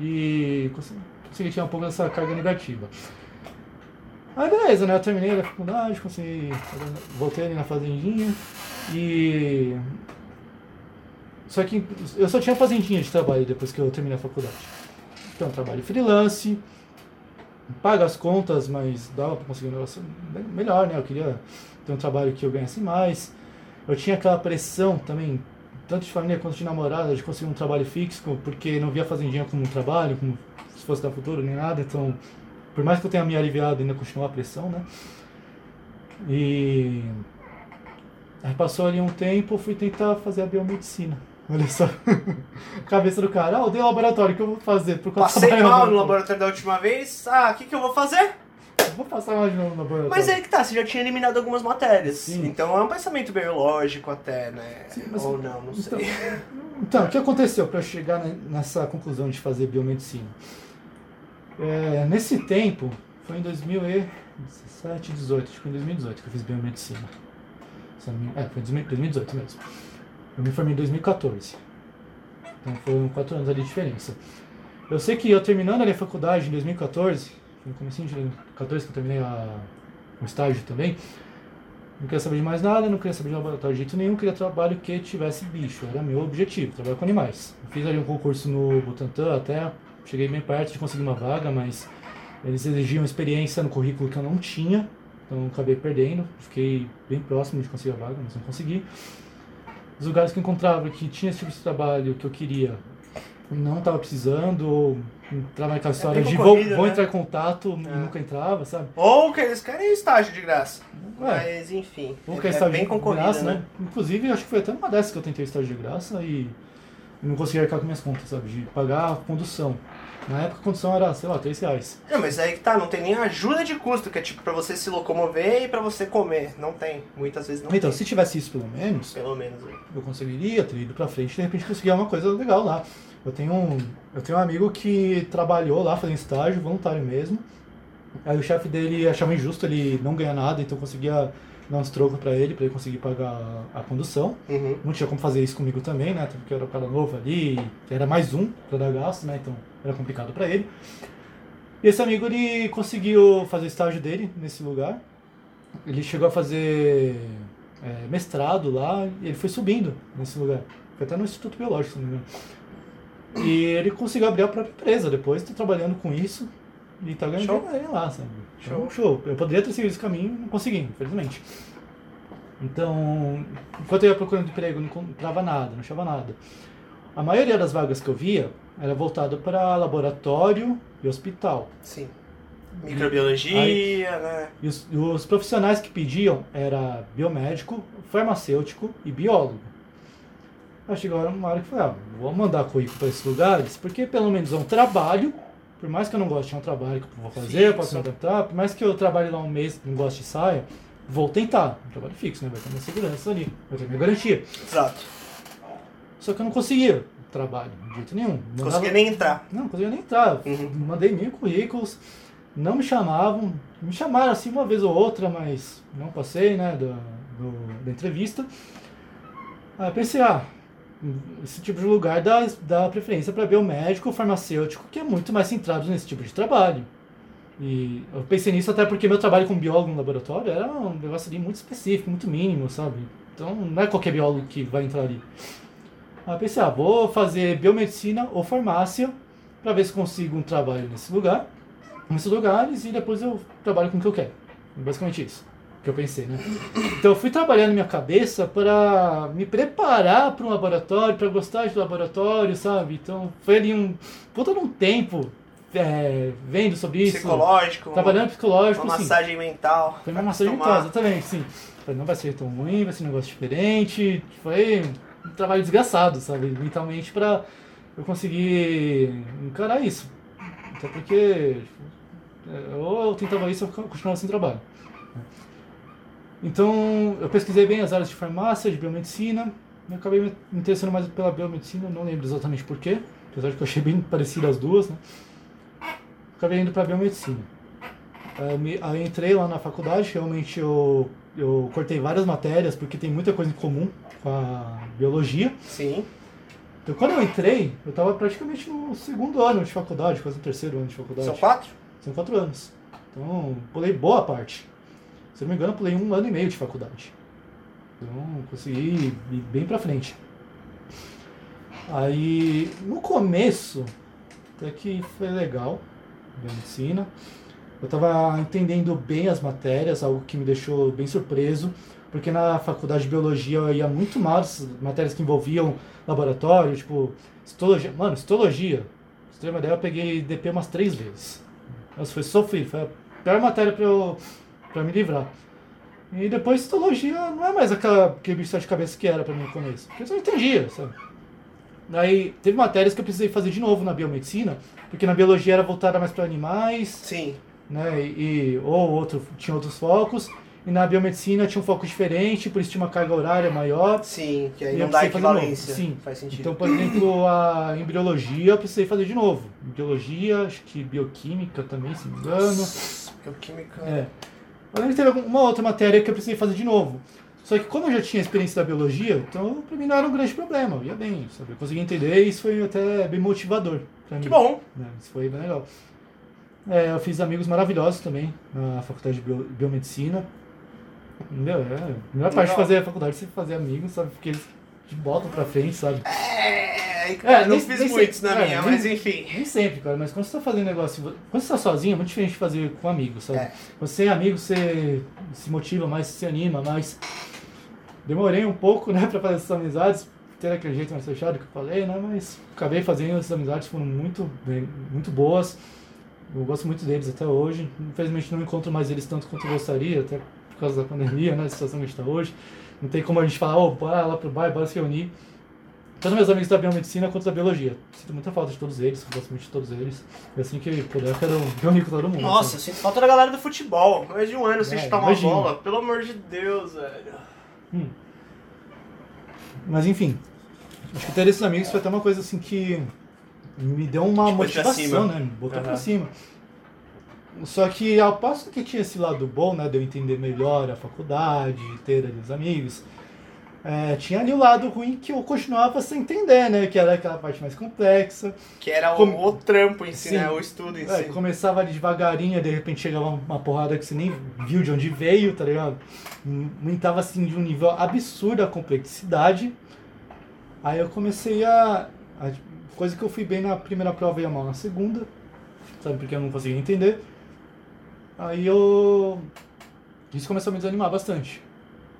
E consegui, tirar um pouco dessa carga negativa. Aí beleza, né? Eu terminei a faculdade, consegui. Voltei ali na fazendinha e. Só que eu só tinha fazendinha de trabalho depois que eu terminei a faculdade. Então, trabalho freelance, paga as contas, mas dava pra conseguir um negócio melhor, né? Eu queria ter um trabalho que eu ganhasse mais. Eu tinha aquela pressão também, tanto de família quanto de namorada, de conseguir um trabalho fixo, porque não via fazendinha como um trabalho, como se fosse da futuro nem nada. Então, por mais que eu tenha me aliviado, ainda continuou a pressão, né? E. Aí passou ali um tempo, eu fui tentar fazer a biomedicina. Olha só. *laughs* Cabeça do cara, ah, eu dei laboratório, o que eu vou fazer? Por Passei mal no laboratório da última vez. Ah, o que, que eu vou fazer? Vou passar mal de novo no laboratório. Mas aí que tá, você já tinha eliminado algumas matérias. Sim. Então é um pensamento bem lógico até, né? Sim, mas- Ou não, não Então, sei. então, o que aconteceu para chegar ne- nessa conclusão de fazer biomedicina? É, nesse tempo, foi em 2017, 18, acho que foi em 2018 que eu fiz biomedicina. É, foi em 2000 2018 mesmo. Eu me formei em 2014. Então foram 4 anos ali de diferença. Eu sei que eu terminando ali a faculdade em 2014, foi no comecinho de 2014 que eu terminei a, o estágio também, não queria saber de mais nada, não queria saber de laboratório de jeito nenhum, queria trabalho que tivesse bicho, era meu objetivo, trabalhar com animais. Eu fiz ali um concurso no Butantan até, cheguei bem perto de conseguir uma vaga, mas eles exigiam experiência no currículo que eu não tinha, então acabei perdendo, fiquei bem próximo de conseguir a vaga, mas não consegui. Os lugares que eu encontrava que tinha esse tipo de trabalho que eu queria, não estava precisando, ou entrava naquela história bem de vou, vou né? entrar em contato e É. nunca entrava, sabe? Ou que eles querem estágio de graça. Ué. Mas enfim. Ou é, que é é estágio bem de graça, né? né? Inclusive, acho que foi até uma dessas que eu tentei estágio de graça e não consegui arcar com minhas contas, sabe? De pagar a condução. Na época a condução era, sei lá, 3 reais. Não, mas aí que tá, não tem nem ajuda de custo, que é tipo pra você se locomover e pra você comer. Não tem. Muitas vezes não Então, tem. se tivesse isso pelo menos, Pelo menos. eu conseguiria ter ido pra frente e de repente conseguir uma coisa legal lá. Eu tenho um, eu tenho um amigo que trabalhou lá fazendo estágio, voluntário mesmo. Aí o chefe dele achava injusto ele não ganhar nada, então eu conseguia dar uns trocos pra ele, pra ele conseguir pagar a, a condução. Uhum. Não tinha como fazer isso comigo também, né? Até porque eu era o cara novo ali, era mais um pra dar gasto, né? Então era complicado pra ele. E esse amigo ele conseguiu fazer o estágio dele nesse lugar. Ele chegou a fazer é, mestrado lá e ele foi subindo nesse lugar. Foi até no Instituto Biológico, se não me engano. E ele conseguiu abrir a própria empresa depois, tá trabalhando com isso e tá ganhando Show. dinheiro lá, sabe? Então, Show. show. Eu poderia ter seguido esse caminho, não consegui, infelizmente. Então, enquanto eu ia procurando emprego, não encontrava nada, não achava nada. A maioria das vagas que eu via era voltado para laboratório e hospital. Sim. Microbiologia, né? E os, os profissionais que pediam era biomédico, farmacêutico e biólogo. Aí chegou uma hora que eu falei, ah, vou mandar currículo para esses lugares, porque pelo menos é um trabalho, por mais que eu não goste, é um trabalho que eu vou fazer, eu posso me adaptar, por mais que eu trabalhe lá um mês e não goste de saia, vou tentar. Um trabalho fixo, né? Vai ter minha segurança ali, vai ter minha garantia. Exato. Só que eu não conseguia trabalho, de jeito nenhum. Não conseguia nem entrar. Não, não conseguia nem entrar. Uhum. Mandei mil currículos, não me chamavam. Me chamaram assim uma vez ou outra, mas não passei, né, da, do- da entrevista. Aí eu pensei, ah, esse tipo de lugar dá, dá preferência para biomédico farmacêutico, que é muito mais centrado nesse tipo de trabalho. E eu pensei nisso até porque meu trabalho com biólogo no laboratório era um negócio ali muito específico, muito mínimo, sabe? Então não é qualquer biólogo que vai entrar ali. Aí eu pensei, ah, vou fazer biomedicina ou farmácia para ver se consigo um trabalho nesse lugar, nesses lugares, e depois eu trabalho com o que eu quero. Basicamente isso que eu pensei, né? Então eu fui trabalhando minha cabeça para me preparar para um laboratório, para gostar de laboratório, sabe? Então foi ali um puta de um tempo é, vendo sobre isso, Psicológico. trabalhando psicológico, Uma assim. massagem mental. Foi uma massagem acostumar. mental, exatamente, sim. Falei, não vai ser tão ruim, vai ser um negócio diferente. Foi um trabalho desgraçado, sabe? Mentalmente pra eu conseguir encarar isso. Até porque tipo, ou eu tentava isso ou eu continuava sem trabalho. Então eu pesquisei bem as áreas de farmácia, de biomedicina. Eu acabei me interessando mais pela biomedicina, não lembro exatamente porquê, apesar de que eu achei bem parecido as duas, né? Acabei indo para biomedicina. Eu, me- eu entrei lá na faculdade, realmente eu, eu cortei várias matérias, porque tem muita coisa em comum com a biologia. Sim. Então quando eu entrei, eu estava praticamente no segundo ano de faculdade, quase no terceiro ano de faculdade. São quatro? São quatro anos. Então, pulei boa parte. Se não me engano, eu pulei um ano e meio de faculdade. Então, consegui ir bem pra frente. Aí, no começo, até que foi legal, medicina. Eu tava entendendo bem as matérias, algo que me deixou bem surpreso, porque na faculdade de biologia eu ia muito mal as matérias que envolviam laboratório, tipo, histologia. Mano, histologia. Uma ideia, eu peguei DP umas três vezes. Nossa, foi sofrido, foi a pior matéria pra, eu, pra me livrar. E depois histologia não é mais aquela, bicho de cabeça que era pra mim no começo. Porque eu só entendia, sabe? Daí teve matérias que eu precisei fazer de novo na biomedicina, porque na biologia era voltada mais para animais, Sim. né? E, ou outro, tinha outros focos. E na biomedicina tinha um foco diferente, por isso tinha uma carga horária maior. Sim, que aí não dá equivalência. Sim. Faz sentido. Então, por exemplo, a embriologia eu precisei fazer de novo. Biologia, acho que bioquímica também, se não me engano. Bioquímica. É. Além de ter uma outra matéria que eu precisei fazer de novo. Só que como eu já tinha experiência da biologia, então pra mim não era um grande problema, eu ia bem, sabe? Eu consegui entender e isso foi até bem motivador pra mim. Que bom. né? Isso foi bem legal. É, eu fiz amigos maravilhosos também na faculdade de bio- biomedicina. Meu, é, a melhor parte de fazer a faculdade é você fazer amigos, sabe? Porque eles te botam pra frente, sabe? É, É, não nem- fiz nem muitos sei. na É, minha, nem- mas enfim. Nem sempre, cara, mas quando você tá fazendo negócio, quando você tá sozinho, é muito diferente de fazer com amigos, sabe? É. Você é amigo, você se motiva mais, se anima mais. Demorei um pouco, *laughs* né, pra fazer essas amizades, ter aquele jeito mais fechado que eu falei, né, mas acabei fazendo essas amizades, foram muito, bem, muito boas. Eu gosto muito deles até hoje. Infelizmente não encontro mais eles tanto quanto eu gostaria, até por causa da pandemia, né, a situação que a gente tá hoje. Não tem como a gente falar, ô, bora lá pro bairro, bora se reunir. Tanto meus amigos da biomedicina quanto da biologia. Sinto muita falta de todos eles, gosto muito de todos eles. E assim que puder, eu quero reunir com todo mundo. Nossa, eu sabe? sinto falta da galera do futebol. Mais de um ano sem É, chutar uma imagino. bola. Pelo amor de Deus, velho. Hum. Mas enfim, acho que ter esses amigos foi até uma coisa assim que me deu uma pra motivação, né? Me botou Aham. pra cima. Só que ao passo que tinha esse lado bom, né, de eu entender melhor a faculdade, ter ali os amigos, é, tinha ali o lado ruim que eu continuava sem entender, né? Que era aquela parte mais complexa. Que era o, o trampo em si, Sim. né? O estudo em É, si. começava ali devagarinho, de repente chegava uma porrada que você nem viu de onde veio, tá ligado? Aumentava assim de um nível absurdo a complexidade. Aí eu comecei a, a- Coisa que eu fui bem na primeira prova e ia mal na segunda, sabe? Porque eu não conseguia entender. Aí eu. Isso começou a me desanimar bastante.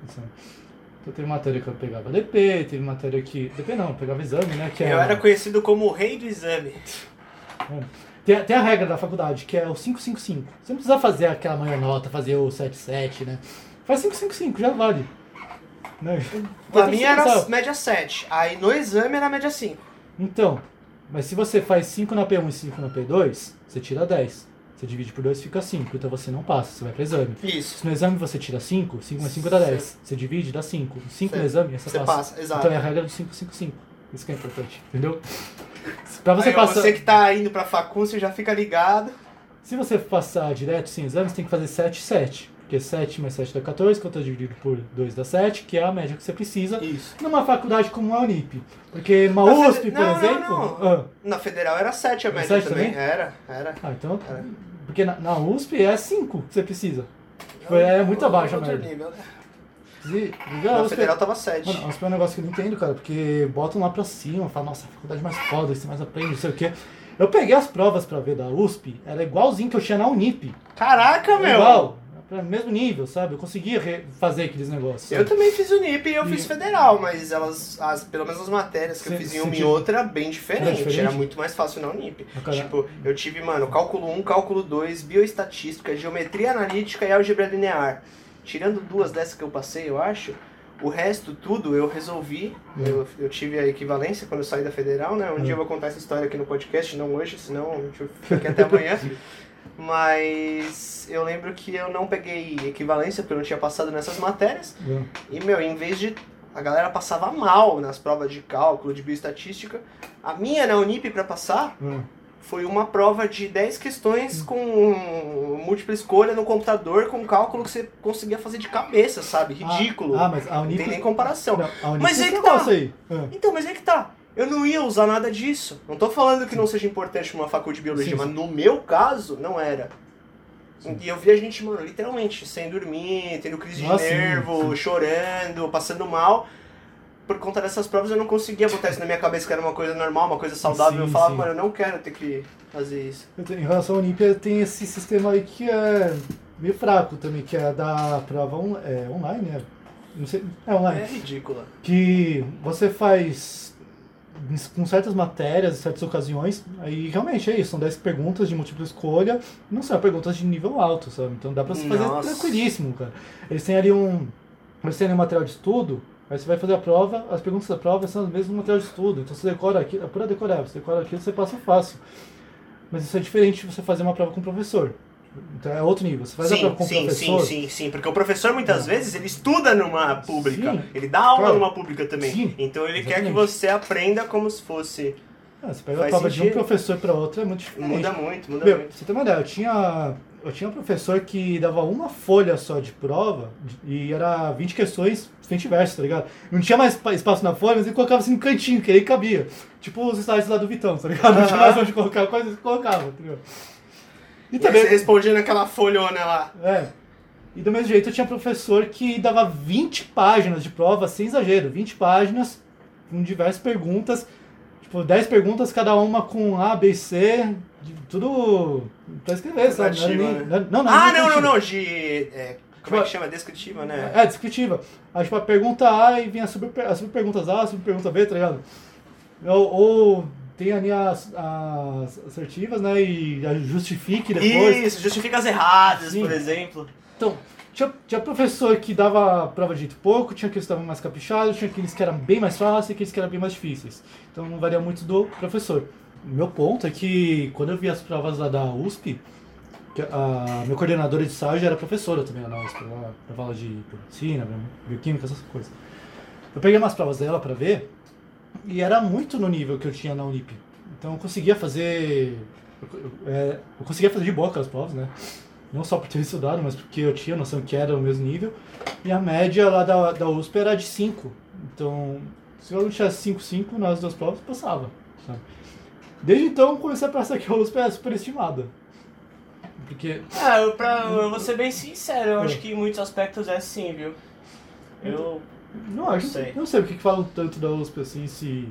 Então teve matéria que eu pegava DP, teve matéria que. DP não, eu pegava exame, né? Que Eu era conhecido como o rei do exame. Tem, tem a regra da faculdade, que é o 555. Você não precisa fazer aquela maior nota, fazer o 77, né? Faz 555, já vale. Né? Pra mim era pensar. média 7. Aí no exame era média 5. Então, mas se você faz 5 na P1 e 5 na P2, você tira 10. Você Você divide por 2 fica 5, então você não passa, você vai para exame. Isso. Se no exame você tira 5, 5 mais 5 dá 10. Você divide, dá 5. 5 no exame, você, Você passa. passa, exato. Então é a regra do 5, 5, 5. Isso que é importante, entendeu? Pra você Aí, passar. você que tá indo pra facul, você já fica ligado. Se você passar direto sem exame, você tem que fazer 7, 7. Porque 7 mais 7 dá 14, que eu tô dividido por 2 dá 7, que é a média que você precisa. Isso. Numa faculdade como a Unip. Porque numa Na USP, fede- por não, não, exemplo. não. Ah, Na federal era 7 a média sete também. também? Era, era. ah, então. Era. Porque na, na USP é 5 que você precisa. Tipo, é muito abaixo né? E a Na USP federal tava 7. Mano, a USP é um negócio que eu não entendo, cara, porque botam lá pra cima, falam, nossa, a faculdade mais foda, você mais aprende, não sei o quê. Eu peguei as provas pra ver da USP, era igualzinho que eu tinha na Unip. Caraca, meu! Igual, pra mesmo nível, sabe? Eu conseguia fazer aqueles negócios. Eu sabe? também fiz o NIP e eu fiz federal, mas elas, as, pelo menos as matérias que eu fiz em uma e outra, era bem diferente. Era diferente? Era muito mais fácil na Unip. Ah. Tipo, eu tive, mano, cálculo 1, cálculo 2, bioestatística, geometria analítica e álgebra linear. Tirando duas dessas que eu passei, eu acho, o resto, tudo, eu resolvi. Hum. Eu, eu tive a equivalência quando eu saí da federal, né? Um Hum. dia eu vou contar essa história aqui no podcast, não hoje, senão a gente fica até amanhã. *laughs* Mas eu lembro que eu não peguei equivalência porque eu não tinha passado nessas matérias. É. E, meu, em vez de. A galera passava mal nas provas de cálculo, de bioestatística. A minha na Unip para passar É. foi uma prova de 10 questões com múltipla escolha no computador, com cálculo que você conseguia fazer de cabeça, sabe? Ridículo. Ah, ah, mas a Não Unip. tem nem comparação. Não, a Unip Mas é que tá. aí. É. Então, mas é que tá. Eu não ia usar nada disso. Não tô falando que não seja importante numa faculdade de biologia, Sim, mas sim. no meu caso, não era. Sim. E eu vi a gente, mano, literalmente, sem dormir, tendo crise de nervo, chorando, passando mal. Por conta dessas provas eu não conseguia botar isso na minha cabeça que era uma coisa normal, uma coisa saudável. eu falava, mano, eu não quero ter que fazer isso. Tenho- Em relação à Unip, tem esse sistema aí que é meio fraco também, que é da prova on- é, online, né? Não sei, é online. É ridícula. que você faz com certas matérias, em certas ocasiões, aí realmente é isso, são 10 perguntas de múltipla escolha, não são perguntas de nível alto, sabe? Então dá pra se fazer Nossa. tranquilíssimo, cara. Eles têm ali um. Eles têm ali um material de estudo, aí você vai fazer a prova, as perguntas da prova são as mesmas do material de estudo, então você decora aquilo, é pura decorar, você decora aquilo, você passa fácil. Mas isso é diferente de você fazer uma prova com o professor. Então é outro nível. Você faz a Sim, prova com o sim, sim, professor. sim, sim. Porque o professor muitas vezes ele estuda numa pública. Sim. Ele dá aula Claro. numa pública também. Sim, então ele quer que exatamente. você aprenda como se fosse. Ah, você pega Faz a prova de um sentido. professor para outro é muito diferente. Muda muito, muda Meu, muito. você ter uma ideia, eu tinha, eu tinha um professor que dava uma folha só de prova e era 20 questões frente e verso, tá ligado? Não tinha mais pa- espaço na folha, mas ele colocava assim no cantinho, que aí cabia. Tipo os slides lá do Vitão, tá ligado? Não tinha mais onde colocar ele colocava, tá ligado? E também, você respondia naquela folhona lá. é. E do mesmo jeito eu tinha professor que dava 20 páginas de prova, sem exagero, 20 páginas, com diversas perguntas, tipo, 10 perguntas, cada uma com A, B, C, de- tudo pra escrever, sabe? Não, era nem, Descritiva, né? não, não, ah, não, não, não. De. é, como é que Tipo, chama? Descritiva, né? É, descritiva. Aí, tipo, a pergunta A e vinha as super, as superperguntas A, as superpergunta B, tá ligado? Ou, ou tem ali as, as assertivas, né? E a justifique depois. Isso, justifica as erradas, Sim. por exemplo. Então, tinha, tinha professor que dava prova de jeito pouco, tinha aqueles que estavam mais caprichados, tinha aqueles que eram bem mais fáceis e aqueles que eram bem mais difíceis. Então não varia muito do professor. Meu ponto é que quando eu vi as provas lá da USP, que a minha coordenadora de estágio era professora também lá na USP, ela dava aula de medicina, bioquímica, essas coisas. Eu peguei umas provas dela pra ver e era muito no nível que eu tinha na Unip. Então eu conseguia fazer. Eu, é, eu conseguia fazer de boa aquelas provas, né? Não só por ter estudado, mas porque eu tinha noção que era o mesmo nível. E a média lá da, da USP era de 5. Então, se eu não tivesse 5, 5 nas duas provas, passava. Sabe? Desde então, eu comecei a pensar que a USP é superestimada. Porque. Ah, eu, pra, eu vou ser bem sincero, eu É. acho que em muitos aspectos é sim, viu? Eu. Não, acho, sei. não sei o que, falam tanto da USP assim, se.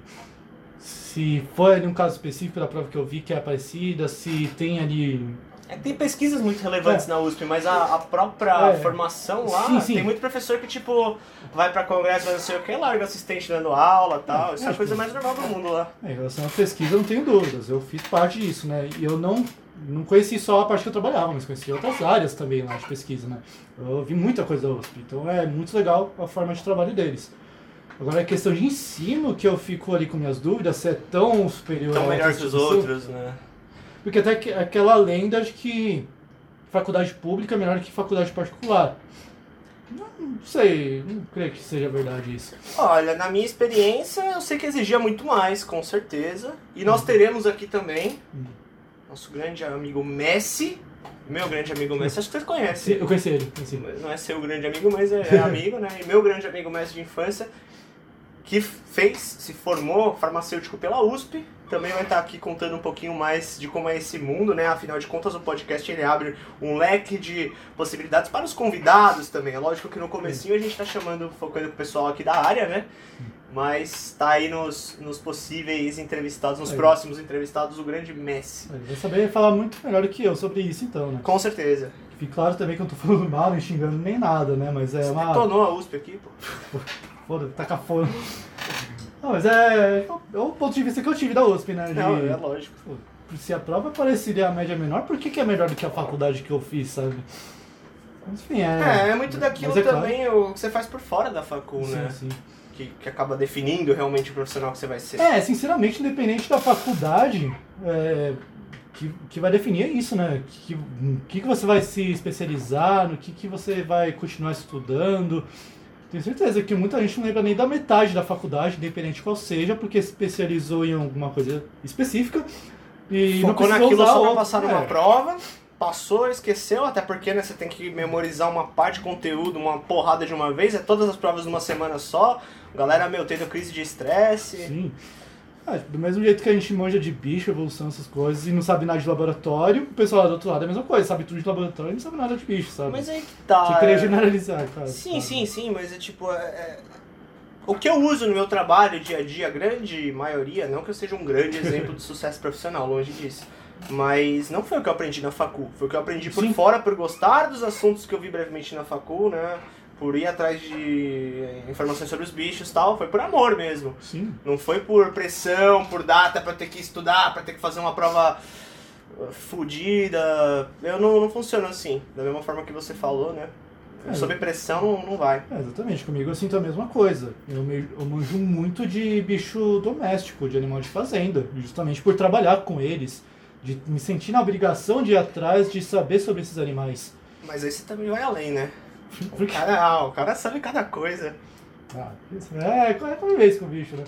Se foi ali um caso específico da prova que eu vi que é parecida, se tem ali. É tem pesquisas muito relevantes na USP, mas a, a própria É. formação lá, Sim, sim. tem muito professor que, tipo, vai pra congresso, não sei o que, larga assistente dando aula e tal. Isso é a acho coisa que- mais normal do mundo lá. É, em relação à pesquisa, eu não tenho dúvidas. Eu fiz parte disso, né? E eu não, não conheci só a parte que eu trabalhava, mas conheci outras áreas também lá de pesquisa, né? Eu vi muita coisa da USP, então é muito legal a forma de trabalho deles. Agora, a questão de ensino que eu fico ali com minhas dúvidas, se é tão superior Tão a melhor que os outros, né? Porque até que- aquela lenda de que faculdade pública é melhor que faculdade particular. Não, não sei, não creio que seja verdade isso. Olha, na minha experiência, eu sei que exigia muito mais, com certeza. E nós teremos aqui também Hum. Nosso grande amigo Messi. Meu grande amigo Messi, acho que você conhece. Eu conheci ele, conheci. Não é seu grande amigo, mas é, é *laughs* amigo, né? E meu grande amigo Messi de infância, que fez, se formou farmacêutico pela USP. Também vai estar aqui contando um pouquinho mais de como é esse mundo, né? Afinal de contas, o podcast ele abre um leque de possibilidades para os convidados também. É lógico que no comecinho a gente tá chamando, focando o pessoal aqui da área, né? Mas tá aí nos, nos possíveis entrevistados, nos Aí. próximos entrevistados, o grande Messi. Ele vai saber falar muito melhor do que eu sobre isso então, né? Com certeza. Fique claro também que eu não tô falando mal, nem xingando nem nada, né? Mas é Você uma. detonou a USP aqui, pô. Foda, taca fogo. Não, mas é. É o ponto de vista que eu tive da USP, né? De, Não, é lógico. pô, se a prova pareceria a média menor, por que, que é melhor do que a faculdade que eu fiz, sabe? Enfim, é. É, é muito daquilo é claro. também o que você faz por fora da facul, Sim, né? sim. Que, que acaba definindo realmente o profissional que você vai ser. É, sinceramente, independente da faculdade, é, que, que vai definir isso, né? Que, que, que você vai se especializar, no que, que você vai continuar estudando. Tenho certeza que muita gente não lembra nem da metade da faculdade, independente qual seja, porque se especializou em alguma coisa específica e não Focou precisou naquilo só pra passar numa É. prova, passou, esqueceu, até porque né, você tem que memorizar uma parte de conteúdo, uma porrada de uma vez, é todas as provas numa semana só. Galera, meu, tendo crise de estresse. Sim. Ah, do mesmo jeito que a gente manja de bicho, evolução, essas coisas, e não sabe nada de laboratório, o pessoal lá do outro lado é a mesma coisa, sabe tudo de laboratório e não sabe nada de bicho, sabe? Mas aí que tá. Você queria é- generalizar, cara. Sim, sabe? sim, sim, mas é tipo. é- é- O que eu uso no meu trabalho dia a dia, a grande maioria, não que eu seja um grande *laughs* exemplo de sucesso profissional, longe disso. Mas não foi o que eu aprendi na facul, foi o que eu aprendi por Sim. fora, por gostar dos assuntos que eu vi brevemente na facul, né? Por ir atrás de informações sobre os bichos tal, foi por amor mesmo. Sim. Não foi por pressão, por data pra ter que estudar, pra ter que fazer uma prova fodida. Eu não, não funciono assim, da mesma forma que você falou, né? É. Sob pressão não, não vai. É, exatamente, comigo eu sinto a mesma coisa. Eu, me, eu manjo muito de bicho doméstico, de animal de fazenda, justamente por trabalhar com eles, de me sentir na obrigação de ir atrás de saber sobre esses animais. Mas aí você também vai além, né? O cara, ah, o cara sabe cada coisa. ah, isso é, é convivência com o bicho, né?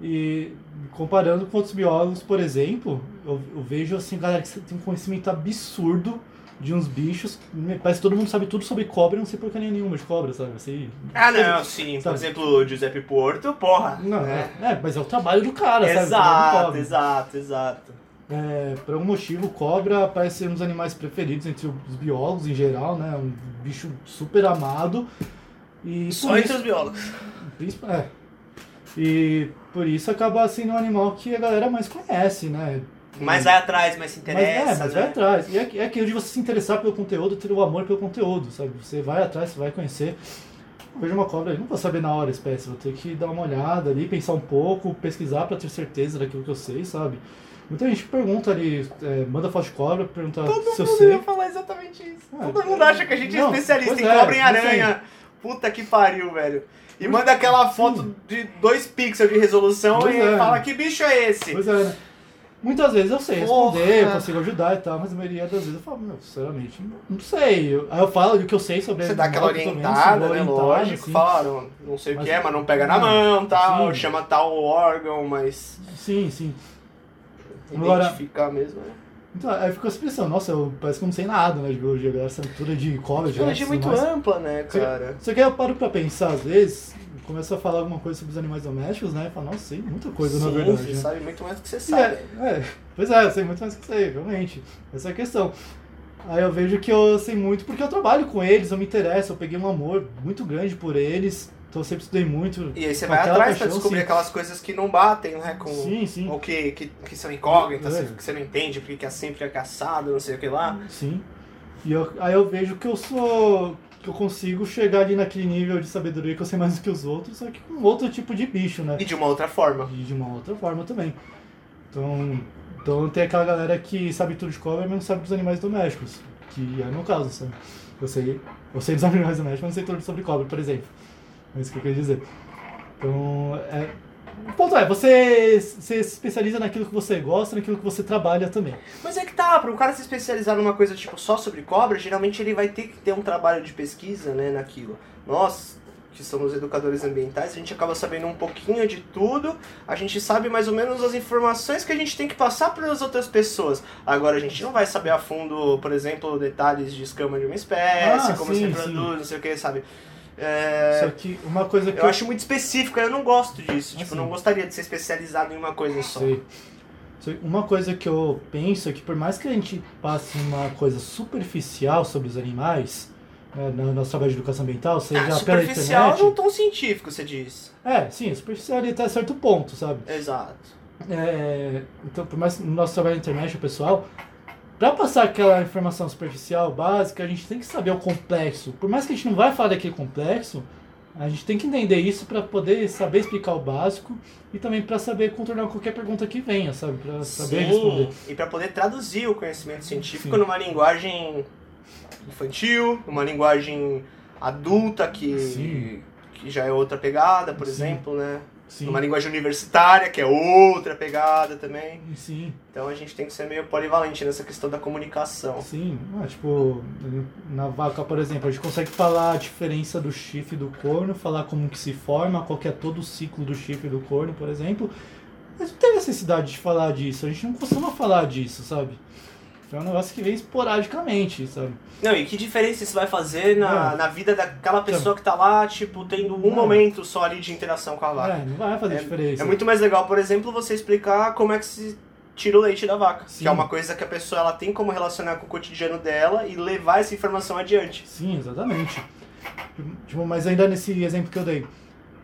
E comparando com outros biólogos, por exemplo, eu, eu vejo assim, galera, que tem um conhecimento absurdo de uns bichos. Parece que todo mundo sabe tudo sobre cobra, não sei porcaria nenhuma de cobra, sabe? Assim, Ah, não, sim. Por Sabe? exemplo, o Giuseppe Porto, porra. Não, né? é, é, mas é o trabalho do cara, sabe? Exato, do cobra. exato, exato. É, por algum motivo, cobra parece ser um dos animais preferidos entre os biólogos em geral, né? Um bicho super amado. E Só entre isso, os biólogos. é. E por isso acaba sendo um animal que a galera mais conhece, né? Mas vai atrás, mas se Mas, interessa, é, mas né? vai atrás. E é, é aquilo de você se interessar pelo conteúdo, ter o amor pelo conteúdo, sabe? Você vai atrás, você vai conhecer. Eu vejo uma cobra, eu não vou saber na hora a espécie, vou ter que dar uma olhada ali, pensar um pouco, pesquisar pra ter certeza daquilo que eu sei, sabe? Muita gente pergunta ali, é, manda foto de cobra, pergunta Todo se eu mundo sei. ia falar exatamente isso. Ah, Todo mundo acha que a gente é não, especialista pois em é, cobra em sei. aranha. Puta que pariu, velho. E manda aquela foto de 2 pixels de resolução Pois e é. fala que bicho é esse? Pois é, né? Muitas vezes eu sei responder, Porra. eu consigo ajudar e tal, mas a maioria das vezes eu falo, meu, sinceramente, não, não sei. Aí eu falo o que eu sei sobre Você dá aquela orientada, né? Lógico. assim. Falaram, não sei o Mas- que é, mas não pega na mão, tal. sim. Chama tal órgão, mas Sim, sim. Agora- identificar mesmo, né? Então, aí ficou essa expressão, nossa, eu parece que eu não sei nada, né, de biologia, galera sabe tudo de de Biologia é ratos e muito mais. ampla, né, cara? Só que aí eu paro pra pensar, às vezes, começo a falar alguma coisa sobre os animais domésticos, né, e falo, nossa, sei muita coisa, na Sim, verdade. você né? sabe muito mais do que você E sabe. É, é, pois é, eu sei muito mais que você, realmente. Essa é a questão. Aí eu vejo que eu sei muito porque eu trabalho com eles, eu me interesso, eu peguei um amor muito grande por eles, então eu sempre estudei muito. E aí você vai atrás pra paixão, descobrir sim. aquelas coisas que não batem, né? Com, Sim, sim. Ou que, que, que são incógnitas, É. que você não entende, porque que é sempre caçado, não sei o que lá. Sim. E eu, aí eu vejo que eu sou. que eu consigo chegar ali naquele nível de sabedoria que eu sei mais do que os outros, só que com outro tipo de bicho, né? E de uma outra forma. E de uma outra forma também. Então, então tem aquela galera que sabe tudo de cobra, mas não sabe dos animais domésticos. Que é o meu caso, sabe? Eu sei, eu sei dos *laughs* animais domésticos, mas não sei tudo sobre cobra, por exemplo. É isso que eu queria dizer. Então, é, O ponto é, você, se especializa naquilo que você gosta, naquilo que você trabalha também. Mas é que tá, para um cara se especializar numa coisa tipo só sobre cobra, geralmente ele vai ter que ter um trabalho de pesquisa, né, naquilo. Nós, que somos educadores ambientais, a gente acaba sabendo um pouquinho de tudo, a gente sabe mais ou menos as informações que a gente tem que passar para as outras pessoas. Agora, a gente não vai saber a fundo, por exemplo, detalhes de escama de uma espécie, Ah, como sim, se sim. reproduz, não sei o que, sabe? É, Só que uma coisa que eu acho muito específico, eu não gosto disso. Tipo, Assim. não gostaria de ser especializado em uma coisa só. Sei. Uma coisa que eu penso é que por mais que a gente passe uma coisa superficial sobre os animais, né, no nosso trabalho de educação ambiental, seja Ah, pela superficial internet... num tom científico, você diz. É, sim, superficial até certo ponto, sabe? Exato. É, então, por mais que no nosso trabalho na internet, o pessoal, para passar aquela informação superficial, básica, a gente tem que saber o complexo. Por mais que a gente não vai falar daquele complexo, a gente tem que entender isso para poder saber explicar o básico e também para saber contornar qualquer pergunta que venha, sabe? Para saber responder. E para poder traduzir o conhecimento científico Sim. numa linguagem infantil, numa linguagem adulta que, Sim. que já é outra pegada, por Sim. exemplo, né? Sim, Numa linguagem universitária, que é outra pegada também. sim, Então a gente tem que ser meio polivalente nessa questão da comunicação. sim. Ah, tipo, na vaca, por exemplo, a gente consegue falar a diferença do chifre do corno, falar como que se forma, qual que é todo o ciclo do chifre do corno, por exemplo. Mas não tem necessidade de falar disso, a gente não costuma falar disso, sabe? É um negócio que vem esporadicamente, sabe? Não, e que diferença isso vai fazer na, É. na vida daquela pessoa que tá lá, tipo, tendo um É. momento só ali de interação com a vaca? É, não vai fazer diferença. É muito mais legal, por exemplo, você explicar como é que se tira o leite da vaca. Sim. Que é uma coisa que a pessoa ela tem como relacionar com o cotidiano dela e levar essa informação adiante. Sim, exatamente. Tipo, mas ainda nesse exemplo que eu dei,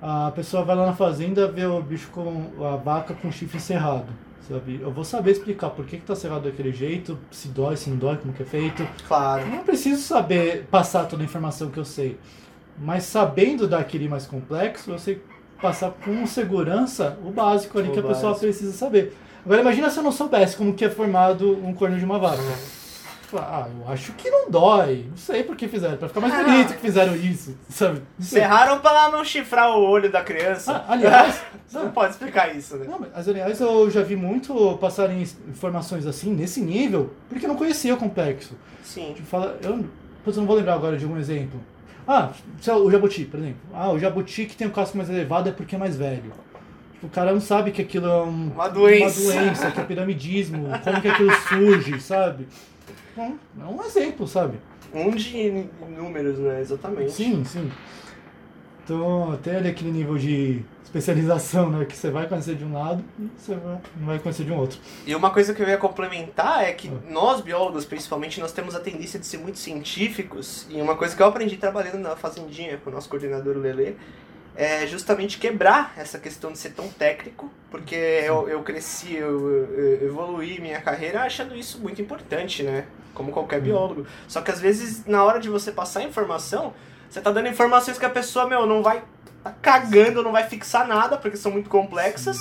a pessoa vai lá na fazenda ver o bicho com a vaca com o chifre cerrado, sabe? Eu vou saber explicar por que, que tá cerrado daquele jeito, se dói, se não dói, como que é feito. Claro. Eu não preciso saber passar toda a informação que eu sei, mas sabendo daquele mais complexo, eu sei passar com segurança o básico ali O que a pessoa precisa saber. Agora imagina se eu não soubesse como que é formado um corno de uma vaca. *laughs* Ah, eu acho que não dói. Não sei por que fizeram. Pra ficar mais Ah. bonito que fizeram isso, sabe? Serraram pra não chifrar o olho da criança. Ah, aliás, *laughs* Você não pode explicar isso, né? não, mas aliás, eu já vi muito passarem informações assim, nesse nível, porque eu não conhecia o complexo. Sim. Tipo, fala, eu, eu não vou lembrar agora de algum exemplo. Ah, sei lá, o jabuti, por exemplo. Ah, o jabuti que tem o casco mais elevado é porque é mais velho. Tipo, o cara não sabe que aquilo é um- Uma doença. uma doença, que é piramidismo, como que aquilo surge, sabe? Então, é um exemplo, sabe? Um de números, né? Exatamente. Sim, sim. Então, até ali aquele nível de especialização, né? Que você vai conhecer de um lado e você vai, não vai conhecer de um outro. E uma coisa que eu ia complementar é que Ah. nós, biólogos, principalmente, nós temos a tendência de ser muito científicos. E uma coisa que eu aprendi trabalhando na fazendinha com o nosso coordenador o Lelê é justamente quebrar essa questão de ser tão técnico, porque eu, eu cresci, eu, eu evoluí minha carreira achando isso muito importante, né? Como qualquer biólogo. Só que às vezes, na hora de você passar informação, você tá dando informações que a pessoa, meu, não vai tá cagando, não vai fixar nada, porque são muito complexas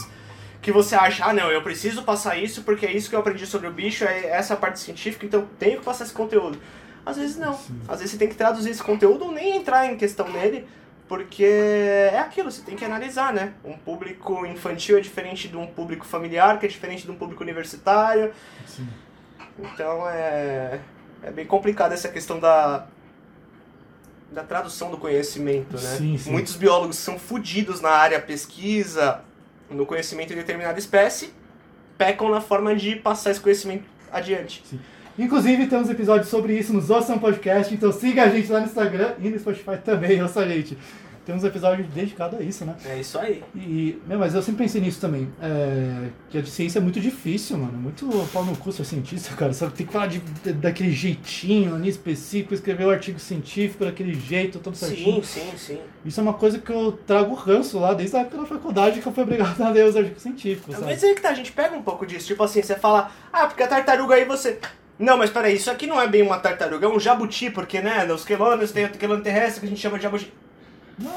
que você acha, ah não, eu preciso passar isso porque é isso que eu aprendi sobre o bicho, é essa parte científica, então eu tenho que passar esse conteúdo. Às vezes não. Às vezes você tem que traduzir esse conteúdo ou nem entrar em questão nele, porque é aquilo, você tem que analisar, né? Um público infantil é diferente de um público familiar, que é diferente de um público universitário. Sim. Então é, é bem complicado essa questão da, da tradução do conhecimento, né? Sim, sim. Muitos biólogos são fodidos na área pesquisa, no conhecimento de determinada espécie, pecam na forma de passar esse conhecimento adiante. Inclusive, temos episódios sobre isso no Zoação Podcast, então siga a gente lá no Instagram e no Spotify também, *laughs* ouça a gente. Temos um episódio dedicado a isso, né? É isso aí. E, meu, mas eu sempre pensei nisso também. É, que a ciência é muito difícil, mano. Muito pau no cu ser cientista, cara. Sabe? Tem que falar de, de- daquele jeitinho ali específico, escrever o artigo científico daquele jeito, todo certinho. Sim, sim, sim. Isso é uma coisa que eu trago ranço lá desde a época da faculdade que eu fui obrigado a ler os artigos científicos, sabe? Mas aí que tá, a gente pega um pouco disso. Tipo assim, você fala, ah, porque a tartaruga aí você. Não, mas peraí, isso aqui não é bem uma tartaruga, é um jabuti, porque, né, nos quelônios tem o quelônio terrestre que a gente chama de jabuti.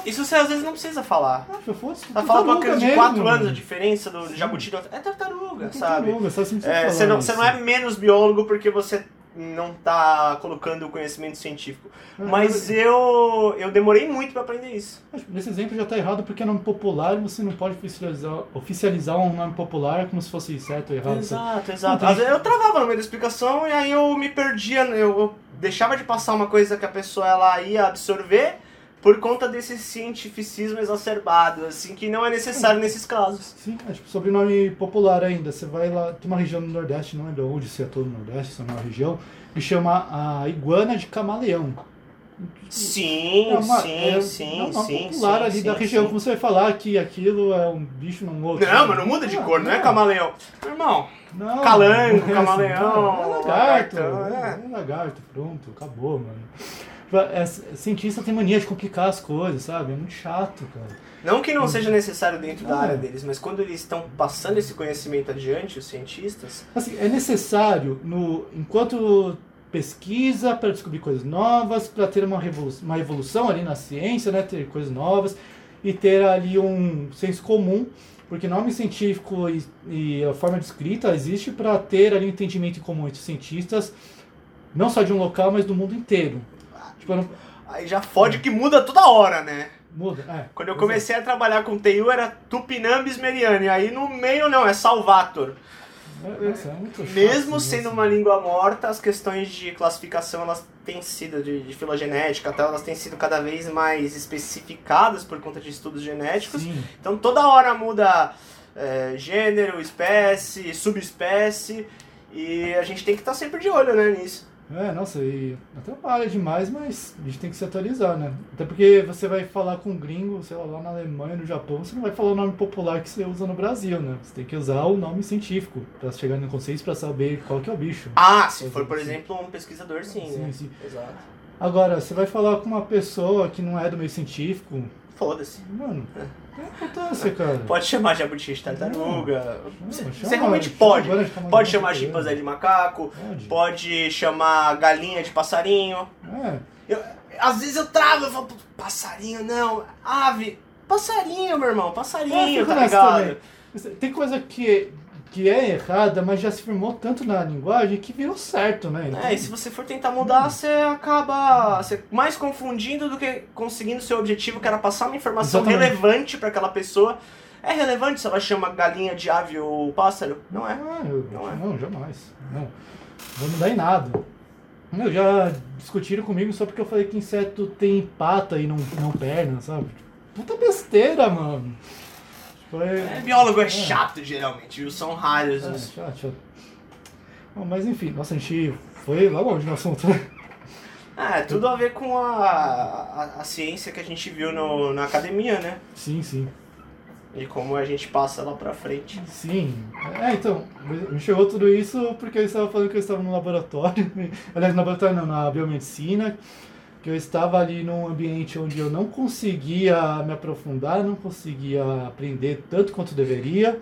Isso você às vezes não precisa falar. Ah, foda-se, Tá falando pra uma criança de 4 anos a diferença do Sim. jabuti do... É tartaruga, É sabe? tartaruga, só precisa É, você, não, você não é menos biólogo porque você não tá colocando o conhecimento científico. É, Mas eu, eu demorei muito pra aprender isso. Nesse exemplo já está errado porque é nome popular e você não pode oficializar, oficializar um nome popular como se fosse certo ou errado. sabe? Exato, exato. Às vezes eu travava no meio da explicação e aí eu me perdia, eu, eu deixava de passar uma coisa que a pessoa ela ia absorver por conta desse cientificismo exacerbado, assim, que não é necessário nesses casos. Sim, é tipo sobrenome popular ainda. Você vai lá, tem uma região no Nordeste, não lembro onde, se é todo o Nordeste, se é uma região, que chama a iguana de camaleão. Sim, É uma- sim, é, sim, é um nome sim, popular sim, ali sim, da região, sim. como você vai falar que aquilo é um bicho num outro. Não, mas não muda de Ah, cor, não é camaleão. Meu irmão, Não, Calango, não é camaleão, assim, não, é lagarto, lagartão, é. lagarto, pronto, acabou, mano. É, cientista tem mania de complicar as coisas, sabe? É muito chato, cara. não que não seja necessário dentro da Não. área deles, mas quando eles estão passando esse conhecimento adiante, os cientistas, Assim, é necessário, no, enquanto pesquisa, para descobrir coisas novas, para ter uma, revolu uma evolução ali na ciência, né? Ter coisas novas e ter ali um senso comum, porque nome científico e, e a forma de escrita existe para ter ali um entendimento em comum entre os cientistas, não só de um local, mas do mundo inteiro. Tipo, não, aí já fode que muda toda hora, né? muda. É, Quando eu comecei a trabalhar com TU era Tupinambis Meriani, aí no meio não, é Salvator. É, é muito chato, Mesmo sendo uma língua morta, as questões de classificação elas têm sido de, de filogenética, até elas têm sido cada vez mais especificadas por conta de estudos genéticos. Sim. Então toda hora muda é, gênero, espécie, subespécie e a gente tem que estar sempre de olho né, nisso. É, nossa, e atrapalha demais, mas a gente tem que se atualizar, né? Até porque você vai falar com um gringo, sei lá, lá na Alemanha, no Japão, você não vai falar o nome popular que você usa no Brasil, né? Você tem que usar o nome científico pra chegar no conceito pra saber qual que é o bicho. Ah, se for, é, por exemplo, um pesquisador, sim, Sim, né? sim. Exato. Agora, você vai falar com uma pessoa que não é do meio científico, Foda-se. mano, tem importância, cara. Pode chamar jabuti de tartaruga. Você realmente chama pode. tamanho Pode de chamar chimpanzé de macaco, Pode. pode chamar galinha de passarinho. É, Eu- às vezes eu travo, eu falo, "Pô, passarinho não, ave. Passarinho, meu irmão, É, passarinho, fica tá ligado? também. Tem coisa que, que é errada, mas já se firmou tanto na linguagem que virou certo, né? É, e se você for tentar mudar, você acaba você mais confundindo do que conseguindo seu objetivo, que era passar uma informação Exatamente. relevante pra aquela pessoa. É relevante se ela chama galinha de ave ou pássaro? Não é. Ah, eu- Não é. não, jamais. Não. Vou mudar em nada. Meu, já discutiram comigo só porque eu falei que inseto tem pata e não, não perna, sabe? Puta besteira, mano. Tipo, É, biólogo é chato, geralmente, viu? São raros é, os chato, chato. Bom, mas enfim, nossa, a gente foi lá longe no assunto. né? É, tudo a ver com a, a, a ciência que a gente viu no, na academia, né? Sim, sim. E como a gente passa lá pra frente. Sim. É, então, me chegou tudo isso porque eu estava falando que eu estava no laboratório. *laughs* Aliás, no laboratório não, na biomedicina. Que eu estava ali num ambiente onde eu não conseguia me aprofundar, não conseguia aprender tanto quanto deveria.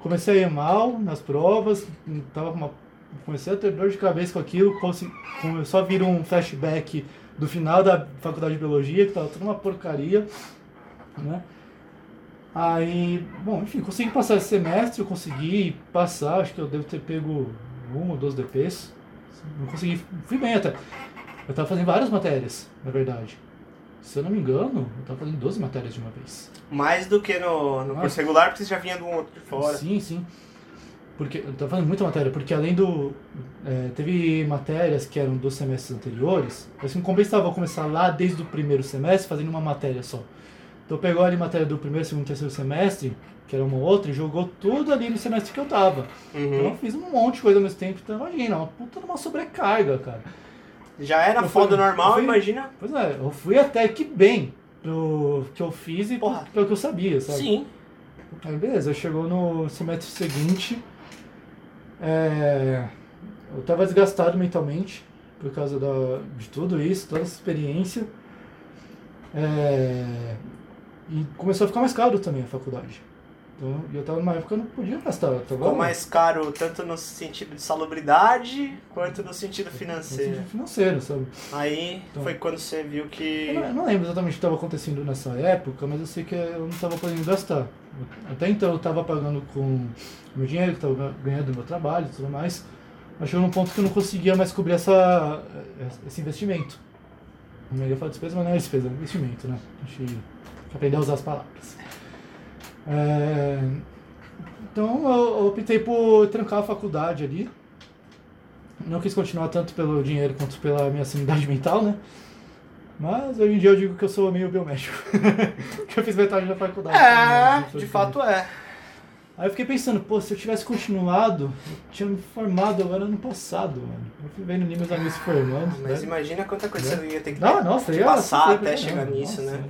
Comecei a ir mal nas provas, tava uma, comecei a ter dor de cabeça com aquilo, começou a vir um flashback do final da faculdade de biologia, que estava tudo uma porcaria, né? Aí, bom, enfim, consegui passar esse semestre, eu consegui passar, acho que eu devo ter pego um ou dois DPs. Não consegui, fui bem até. Eu tava fazendo várias matérias, na verdade. Se eu não me engano, eu tava fazendo 12 matérias de uma vez. Mais do que no, no curso regular, porque você já vinha de um outro de fora. Sim, sim. Porque eu tava fazendo muita matéria, porque além do. é, teve matérias que eram dos semestres anteriores, assim, não compensava começar lá desde o primeiro semestre fazendo uma matéria só. Então pegou ali matéria do primeiro, segundo, terceiro semestre, que era uma outra, e jogou tudo ali no semestre que eu tava. Então eu Uhum. fiz um monte de coisa ao mesmo tempo, então imagina, uma puta de uma sobrecarga, cara. Já era Eu foda fui- normal, fui- imagina. Pois é, eu fui até que bem pro que eu fiz e Porra. pelo que eu sabia, sabe? Sim. Aí beleza, chegou no semestre seguinte, é, eu tava desgastado mentalmente por causa da, de tudo isso, toda essa experiência. É, e começou a ficar mais caro também a faculdade. Então, e eu tava numa época que eu não podia gastar. Ficou mais caro tanto no sentido de salubridade quanto no sentido no financeiro. sentido financeiro, sabe? Aí Então. foi quando você viu que. Eu não, eu não lembro exatamente o que estava acontecendo nessa época, mas eu sei que eu não estava podendo gastar. Até então eu estava pagando com meu dinheiro que estava ganhando do meu trabalho e tudo mais. Mas chegou num ponto que eu não conseguia mais cobrir essa, esse investimento. Eu ia falar despesa, mas não é despesa, é investimento, né? A gente aprender a usar as palavras. É, então eu optei por trancar a faculdade ali. Não quis continuar tanto pelo dinheiro quanto pela minha sanidade *laughs* mental, né? Mas hoje em dia eu digo que eu sou meio biomédico. *laughs* que eu fiz metade da faculdade. É, de fato é. Aí eu fiquei pensando, pô, se eu tivesse continuado, eu tinha me formado agora ano passado, mano. Eu fui vendo ali meus amigos se formando. Mas né? imagina quanta coisa você ia ter que Não, nossa, que passar até chegar nisso, nossa. né?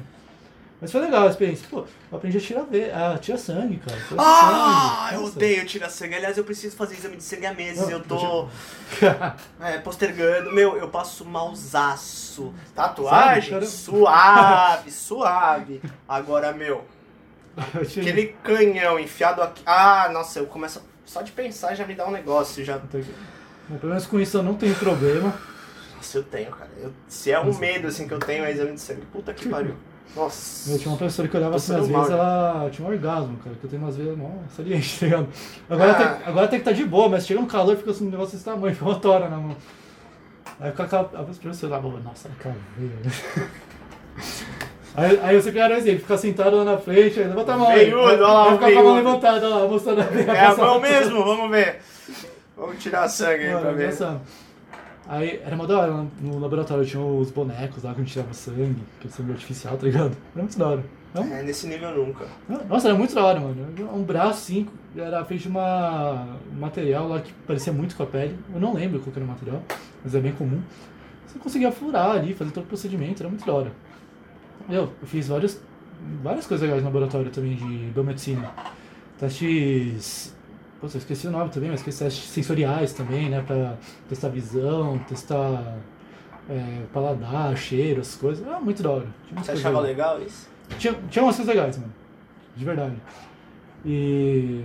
Mas foi legal a experiência. Pô, eu aprendi a tirar, ve- a tirar sangue, cara. Tirar Ah, sangue. eu Nossa. odeio tirar sangue. Aliás, eu preciso fazer exame de sangue há meses. Não, eu tô *laughs* é, postergando. Meu, eu passo malzaço. Tatuagem? Sério? Suave, suave. Agora, meu, *laughs* aquele canhão enfiado aqui. Ah, nossa, eu começo. Só de pensar já me dá um negócio. Já... Bom, pelo menos com isso eu não tenho problema. Nossa, eu tenho, cara. Eu- se é um medo assim que eu tenho, é exame de sangue. Puta que pariu. Nossa. Eu tinha uma professora que olhava assim, às vezes mal, ela tinha um orgasmo, cara. Que eu tenho umas vezes, nossa, saliente, *laughs* tá ligado? Agora, Ah. tem, agora tem que estar de boa, mas chega um calor fica assim, um negócio desse tamanho, *laughs* fica uma tora na mão. Aí fica aquela. A professora lá, nossa, veia. Aí, aí eu sempre era assim, ele fica sentado lá na frente, aí levanta a mão. Veiudo, olha lá, fica com a mão levantada lá, mostrando a. É a mão mesmo, vamos ver. Vamos tirar sangue aí Mano, pra ver. engraçado. Aí era mó da hora, no laboratório tinha os bonecos lá que a gente tirava sangue, que é sangue artificial, tá ligado? Era muito da hora. Não? É, nesse nível nunca. Nossa, era muito da hora, mano. Um braço, assim, era feito de uma, um material lá que parecia muito com a pele. Eu não lembro qual que era o material, mas é bem comum. Você conseguia furar ali, fazer todo o procedimento, era muito da hora. Eu, eu fiz várias, várias coisas legais no laboratório também de biomedicina. Testes. Putz, eu esqueci o nome também, mas esqueci testes sensoriais também, né? Pra testar visão, testar é, paladar, cheiro, essas coisas. Ah, muito da hora. Você achava legais. legal isso? Tinha, tinha umas coisas legais, mano. De verdade. E.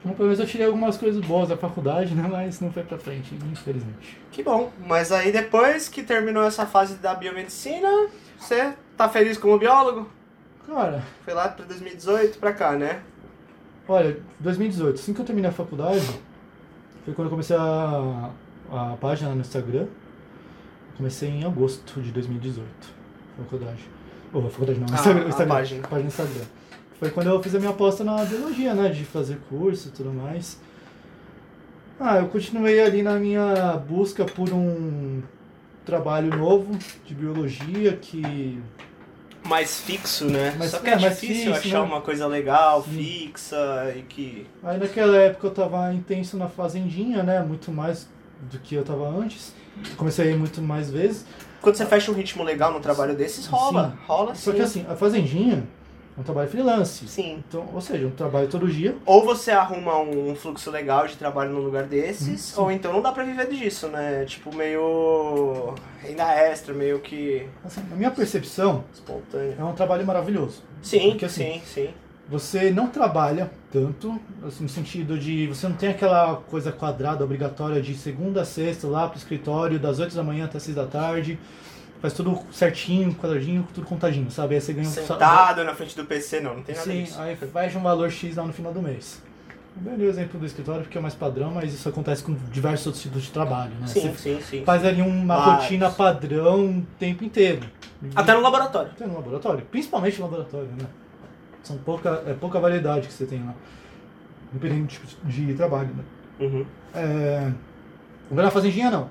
Então, pelo menos eu tirei algumas coisas boas da faculdade, *laughs* né? Mas não foi pra frente, infelizmente. Que bom. Mas aí depois que terminou essa fase da biomedicina, você tá feliz como biólogo? Cara, Foi lá pra 2018 pra cá, né? Olha, 2018, assim que eu terminei a faculdade, foi quando eu comecei a, a página no Instagram. Comecei em agosto de 2018, faculdade. Ou, faculdade não, Ah, Instagram, a Instagram, página. página no Instagram. Foi quando eu fiz a minha aposta na biologia, né? De fazer curso e tudo mais. Ah, eu continuei ali na minha busca por um trabalho novo de biologia que Mais fixo, né? Mais- Só que é, é, difícil fixo, achar né? uma coisa legal, Sim. fixa e que. Aí naquela época eu tava intenso na fazendinha, né? Muito mais do que eu tava antes. Comecei a ir muito mais vezes. Quando você fecha um ritmo legal no trabalho desses, rola. Sim. Rola sim. Só que assim, a fazendinha um trabalho freelance. Sim. Então, ou seja, um trabalho todo dia. Ou você arruma um fluxo legal de trabalho num lugar desses, Uhum. ou então não dá pra viver disso, né? Tipo, meio. renda extra, meio que Assim, na minha percepção, espontâneo. é um trabalho maravilhoso. Sim, Porque, assim, sim, sim. Você não trabalha tanto, assim, no sentido de você não tem aquela coisa quadrada obrigatória de segunda a sexta lá pro escritório, das 8 da manhã até 6 da tarde. Faz tudo certinho, quadradinho, tudo contadinho, sabe? Aí você ganha um sal- Sentado na frente do PC, não, não tem nada Sim, disso. aí faz um valor X lá no final do mês. Eu dei o exemplo do escritório porque é mais padrão, mas isso acontece com diversos outros tipos de trabalho, né? Sim, Você sim, sim. faz ali uma Vários. rotina padrão o tempo inteiro. Até no laboratório. Até no laboratório, principalmente no laboratório, né? São pouca, é pouca variedade que você tem lá, dependendo do tipo de trabalho, né? Uhum. É... Agora na fazendinha não.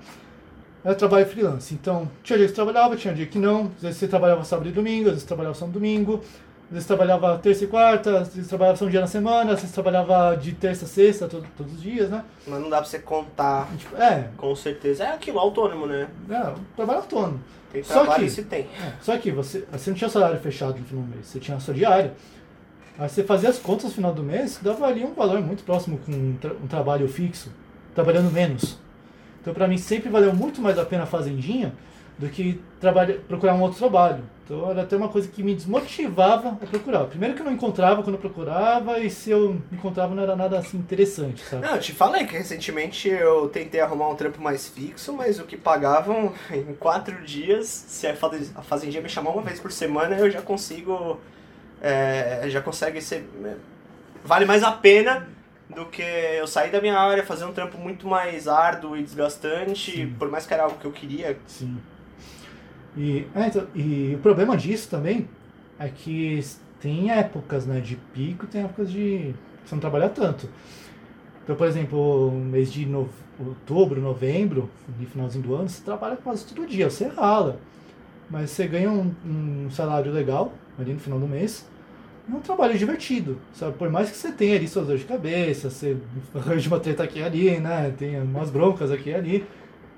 Era trabalho freelance. Então, tinha dia que você trabalhava, tinha dia que não. Às vezes você trabalhava sábado e domingo, às vezes trabalhava só no domingo. Às vezes trabalhava terça e quarta, às vezes trabalhava só um dia na semana, às vezes trabalhava de terça a sexta, to- todos os dias, né? Mas não dá pra você contar Tipo, é, com certeza. É aquilo, autônomo, né? é, um trabalho autônomo. Tem Só trabalho que- se tem. É, Só que você, você não tinha salário fechado no final do mês, você tinha a sua diária. Aí você fazia as contas no final do mês, dava ali um valor muito próximo com um, tra- um trabalho fixo, trabalhando menos. Então pra mim sempre valeu muito mais a pena a fazendinha do que trabalha, procurar um outro trabalho. Então era até uma coisa que me desmotivava a procurar. Primeiro que eu não encontrava quando eu procurava, e se eu encontrava não era nada assim interessante, sabe? Não, eu te falei que recentemente eu tentei arrumar um trampo mais fixo, mas o que pagavam *laughs* em quatro dias, se a faz- a fazendinha me chamar uma vez por semana, eu já consigo. é, já consegue ser. é, Vale mais a pena do que eu sair da minha área, fazer um trampo muito mais árduo e desgastante, Sim. por mais que era algo que eu queria. Sim. E, é, então, e o problema disso também é que tem épocas né, de pico tem épocas de você não trabalhar tanto. Então, por exemplo, mês de nove- outubro, novembro, no finalzinho do ano, você trabalha quase todo dia, você rala. Mas você ganha um, um salário legal ali no final do mês. É um trabalho divertido, sabe? Por mais que você tenha ali suas dores de cabeça, você arranja uma treta aqui e ali, né? Tem umas broncas aqui e ali.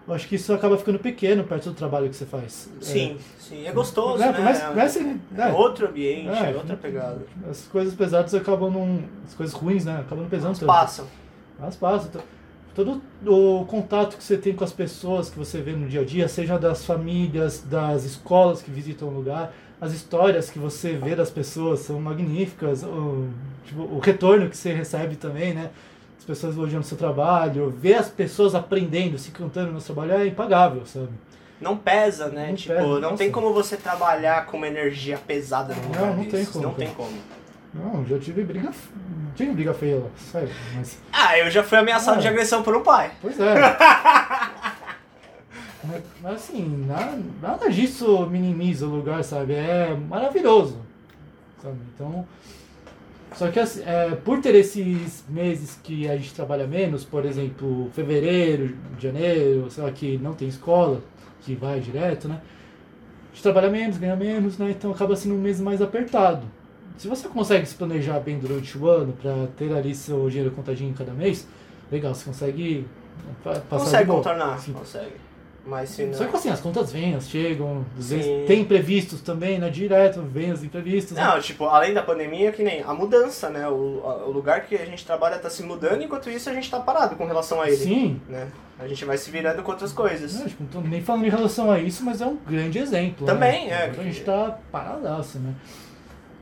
Eu acho que isso acaba ficando pequeno perto do trabalho que você faz. Sim, sim. É gostoso, É, né? por mais- por mais que- é é. outro ambiente, É, é outra pegada. As coisas pesadas acabam não. As coisas ruins, né? Acabam não pesando Elas tanto. passam. Elas passam. Então, todo o contato que você tem com as pessoas que você vê no dia a dia, seja das famílias, das escolas que visitam o lugar, as histórias que você vê das pessoas são magníficas. O, tipo, o retorno que você recebe também, né? As pessoas elogiando o seu trabalho, ver as pessoas aprendendo, se cantando no seu trabalho é impagável, sabe? Não pesa, né? Não tipo, pesa, não nossa. tem como você trabalhar com uma energia pesada no Não, lugar não tem desses. como, Não cara. tem como. Não, já tive briga. Tive briga feia lá, sério. Mas. Ah, eu já fui ameaçado Ah. de agressão por um pai. Pois é. *laughs* mas, assim, nada, nada disso minimiza o lugar, sabe? É maravilhoso. Sabe? Então. Só que assim, é, por ter esses meses que a gente trabalha menos, por exemplo, fevereiro, janeiro, sei lá, que não tem escola, que vai direto, né? A gente trabalha menos, ganha menos, né? Então acaba sendo um mês mais apertado. Se você consegue se planejar bem durante o ano para ter ali seu dinheiro contadinho cada mês, legal, você consegue pa- passar Consegue contornar, Sim. consegue. Mas se não... Só que assim, as contas vêm, elas chegam, vezes tem imprevistos também, né? Direto, vem os imprevistos. né? Não, tipo, além da pandemia, que nem a mudança, né? O, a- o lugar que a gente trabalha tá se mudando, enquanto isso a gente tá parado com relação a ele. Sim. Né? A gente vai se virando com outras coisas. Né, tipo, não tô nem falando em relação a isso, mas é um grande exemplo. Também, né? é, Agora A gente que- tá paradaço, né?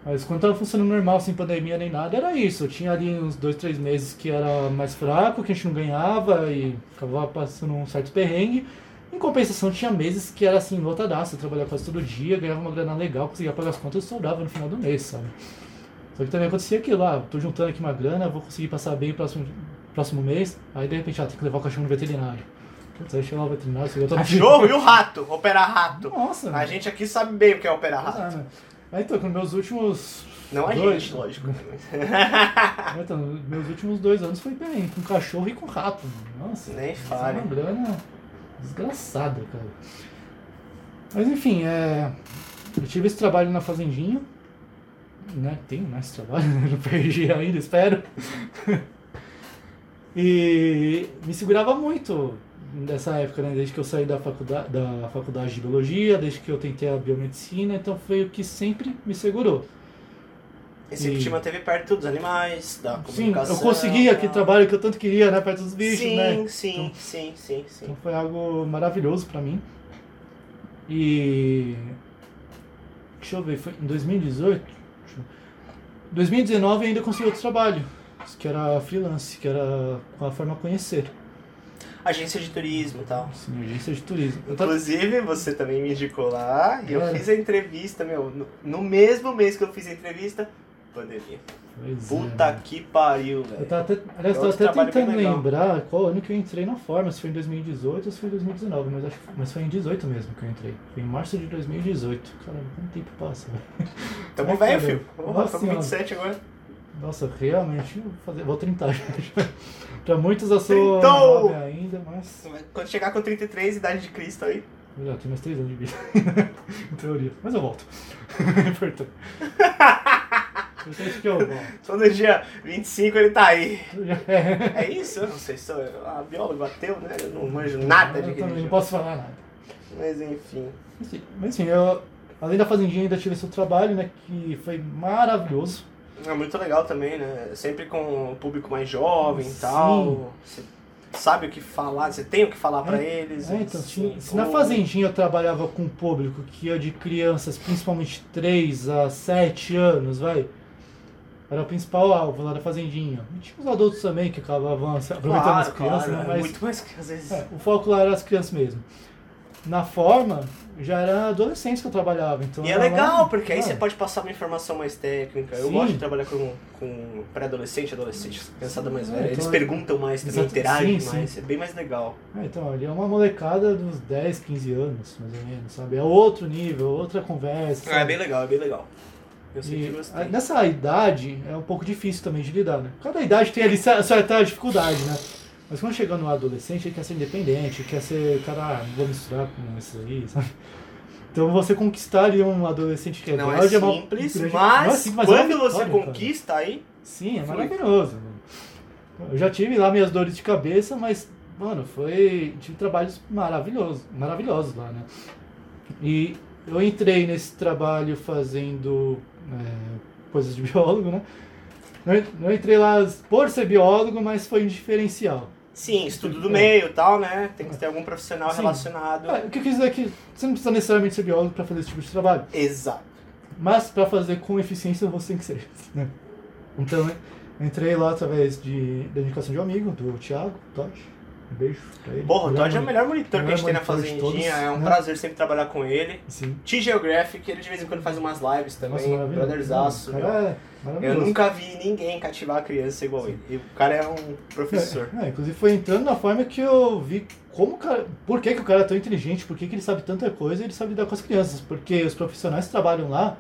Mas quando tava funcionando normal, sem pandemia nem nada, era isso. Eu tinha ali uns dois, três meses que era mais fraco, que a gente não ganhava e acabava passando um certo perrengue. Em compensação, tinha meses que era assim, lotadaço. Eu trabalhava quase todo dia, ganhava uma grana legal, conseguia pagar as contas e sobrava no final do mês, sabe? Só que também acontecia aquilo, ah, tô juntando aqui uma grana, vou conseguir passar bem o próximo, próximo mês. Aí de repente, ah, tem que levar o cachorro no veterinário. Putz, aí chega lá o veterinário, tá no Cachorro e o rato, operar rato. Nossa, A gente aqui sabe bem o que é operar Pois é, rato. né? Aí então, com meus últimos. Não a dois- gente, lógico. *laughs* Então, meus últimos dois anos foi bem, com cachorro e com rato. Nossa, Nem isso fale. É uma grana desgraçada, cara. Mas enfim, é. Eu tive esse trabalho na Fazendinha. Né? Tenho né, esse *laughs* trabalho, não perdi ainda, espero. *laughs* E me segurava muito nessa época, né? Desde que eu saí da faculdade, da faculdade de biologia, desde que eu tentei a biomedicina, então foi o que sempre me segurou. E sempre E- te manteve perto dos animais, da Sim, comunicação. eu consegui aquele trabalho que eu tanto queria, né? Perto dos bichos, sim, né? sim, Então- sim, sim, sim. Então foi algo maravilhoso pra mim. E. Deixa eu ver, foi em 2018? Deixa eu- 2019 eu ainda consegui outro trabalho, que era freelance, que era com a forma conhecer. Agência de turismo e tal. Assim, agência de turismo. Eu Inclusive, você também me indicou lá e eu É. fiz a entrevista, meu, no, no mesmo mês que eu fiz a entrevista, pandemia. Pois Puta é. que pariu, Eu velho. tava até, aliás, eu Outro tava até bem tentando lembrar qual ano que eu entrei na forma, se foi em 2018 ou se foi em 2019, mas, acho, mas foi em 18 mesmo que eu entrei. Foi em março de 2018. Caramba, quanto tempo passa, velho? Tamo velho, filho. Tô com Senhora. 27 agora. Nossa, realmente, eu vou, fazer, vou 30 já. *laughs* pra muitos eu sou Trintou! ainda, mas Quando chegar com 33, idade de Cristo aí. eu já tenho mais 3 anos de vida. *laughs* em teoria. Mas eu volto. *laughs* Importante. Importante que eu volto. Todo dia 25 ele tá aí. *laughs* É. É isso? Eu não sei, sou a biólogo ateu, né? Eu não manjo nada de Eu também não religião. posso falar nada. Mas enfim. Enfim, Mas enfim, eu, além da fazendinha ainda tive outro trabalho, né, que foi maravilhoso. É muito legal também, né? Sempre com o público mais jovem e tal. Você sabe o que falar, você tem o que falar pra É, eles. É, então, se se, se na fazendinha eu trabalhava com um público que ia de crianças, principalmente 3 a 7 anos, vai. Era o principal alvo lá da fazendinha. E tinha os adultos também que acabavam aproveitando Claro, as crianças, claro, né? é Mas muito mais que às vezes. é, o foco lá era as crianças mesmo. na forma, já era adolescente que eu trabalhava. Então E é legal, lá- porque aí ah, você pode passar uma informação mais técnica. Eu Sim. gosto de trabalhar com, com pré-adolescente, adolescente, criançada mais É, velha. Eles então- perguntam mais, também interagem Sim, mais. sim. É bem mais legal. É, então, ali é uma molecada dos 10, 15 anos, mais ou menos, sabe? É outro nível, outra conversa. Ah, é sabe? bem legal, é bem legal. Eu sempre E, gostei. a- nessa idade é um pouco difícil também de lidar, né? Cada idade tem ali cer- certa dificuldade, né? Mas quando chega no adolescente, ele quer ser independente, quer ser, cara, não vou misturar com isso aí, *laughs* sabe? Então você conquistar ali um adolescente que é Não é uma simples, grande- mas, não é simples, mas é uma quando você vitória, cara. conquista aí, Sim, é Foi. maravilhoso. Mano. Eu já tive lá minhas dores de cabeça, mas, mano, foi. Tive trabalhos maravilhosos, maravilhosos lá, né? E eu entrei nesse trabalho fazendo é, coisas de *laughs* biólogo, né? Não, não entrei lá por ser biólogo, mas foi um diferencial. sim, estudo do É. meio e tal, né? Tem que ter algum profissional Sim. relacionado. É, o que eu quis dizer é que você não precisa necessariamente ser biólogo para fazer esse tipo de trabalho. Exato. Mas para fazer com eficiência você tem que ser. *laughs* Né? Então eu entrei lá através de, da indicação de um amigo, do Thiago Todd. Beijo pra ele. Porra, o Todd é o melhor monitor que a gente tem na Fazendinha. É um né? prazer sempre trabalhar com ele. Sim. T-Geographic, ele de vez em quando faz umas lives também. Brotherzaço. É Eu nunca vi ninguém cativar a criança igual ele. E o cara é um professor. É, é, inclusive foi entrando na forma que eu vi como o cara. Por que, que o cara é tão inteligente, por que, que ele sabe tanta coisa e ele sabe lidar com as crianças. Porque os profissionais que trabalham lá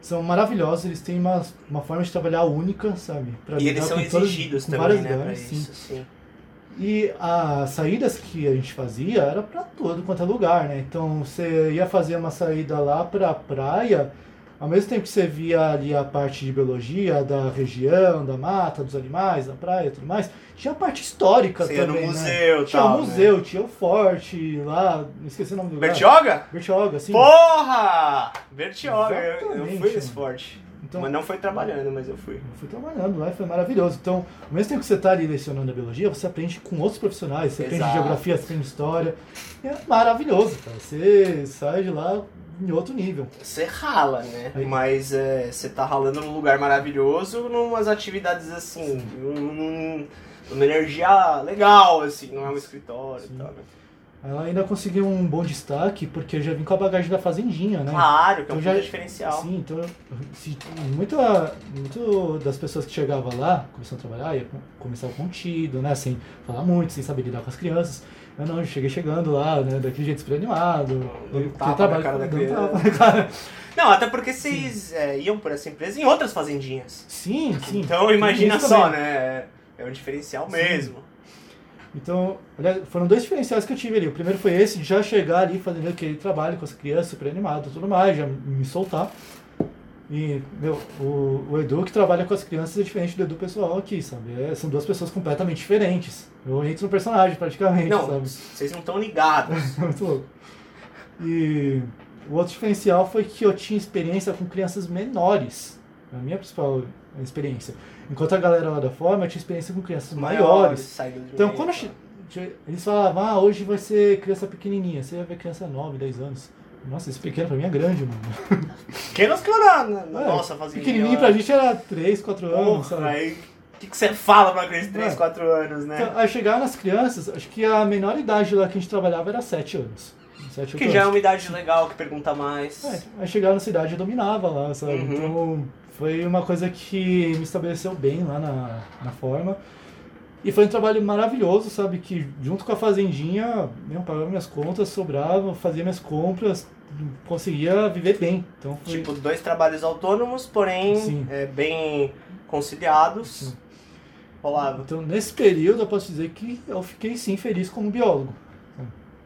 são maravilhosos, eles têm uma, uma forma de trabalhar única, sabe? Pra E eles são exigidos também, né, pra ganas, sim. isso, sim. E as saídas que a gente fazia era pra todo quanto é lugar, né? Então você ia fazer uma saída lá pra praia, ao mesmo tempo que você via ali a parte de biologia da região, da mata, dos animais, da praia e tudo mais, tinha a parte histórica Você ia no também, né? museu e Tinha tal, o museu, tinha o forte lá, não esqueci o nome do lugar. Bertioga? Bertioga, sim. Porra! Bertioga, eu, fui nesse forte. Então, Mas não foi trabalhando, mas eu fui. Eu fui trabalhando lá e foi maravilhoso. Então, ao mesmo tempo que você está ali lecionando a biologia, você aprende com outros profissionais, você aprende Exato. geografia, você aprende história. E é maravilhoso, cara. Você sai de lá em outro nível. Você rala, né? Aí. Mas é, você tá ralando num lugar maravilhoso, numas atividades assim, num- numa energia legal, assim, não é um escritório Sim. e tal, né? Ela ainda conseguiu um bom destaque, porque eu já vim com a bagagem da fazendinha, né? Claro, que é um Eu já- diferencial. Sim, então se, muita, muito das pessoas que chegavam lá, começaram a trabalhar, ia começar contido, né? Sem falar muito, sem saber lidar com as crianças. Eu não, eu cheguei chegando lá, né? Daquele jeito super animado. Dando eu- trabalho- na cara da criança. Não, até porque vocês é, iam por essa empresa em outras fazendinhas. Sim, sim. Então imagina só, também. né? É um diferencial Sim. mesmo. Então, aliás, foram dois diferenciais que eu tive ali. O primeiro foi esse, de já chegar ali fazendo aquele trabalho com as crianças, super animado e tudo mais, já me soltar. E, meu, o, o Edu que trabalha com as crianças é diferente do Edu pessoal aqui, sabe? É, são duas pessoas completamente diferentes. Eu entro no personagem praticamente, Não, sabe? vocês não estão ligados. *laughs* Muito louco. E o outro diferencial foi que eu tinha experiência com crianças menores. A minha principal experiência. Enquanto a galera lá da forma, tinha experiência com crianças maiores. de Então, quando eu che- eles falavam, ah, hoje vai ser criança pequenininha, você vai ver criança 9, 10 anos. Nossa, esse pequeno pra mim é grande, mano. Pequenos que eu na, na É, nossa fazendinha. Pequenininho pra gente era 3, 4 anos, Porra, sabe? aí o que, que você fala pra criança de 3, É. 4 anos, né? Então, aí chegar nas crianças, acho que a menor idade lá que a gente trabalhava era 7 anos. 7, que já é uma idade legal, que pergunta mais. É, aí chegar na cidade eu dominava lá, sabe? Uhum. Então foi uma coisa que me estabeleceu bem lá na, na forma. E foi um trabalho maravilhoso, sabe? Que junto com a fazendinha, eu pagava minhas contas, sobrava, fazia minhas compras, conseguia viver bem. Então foi. Tipo, dois trabalhos autônomos, porém é, bem conciliados. Sim. Rolava. Então nesse período eu posso dizer que eu fiquei sim feliz como biólogo.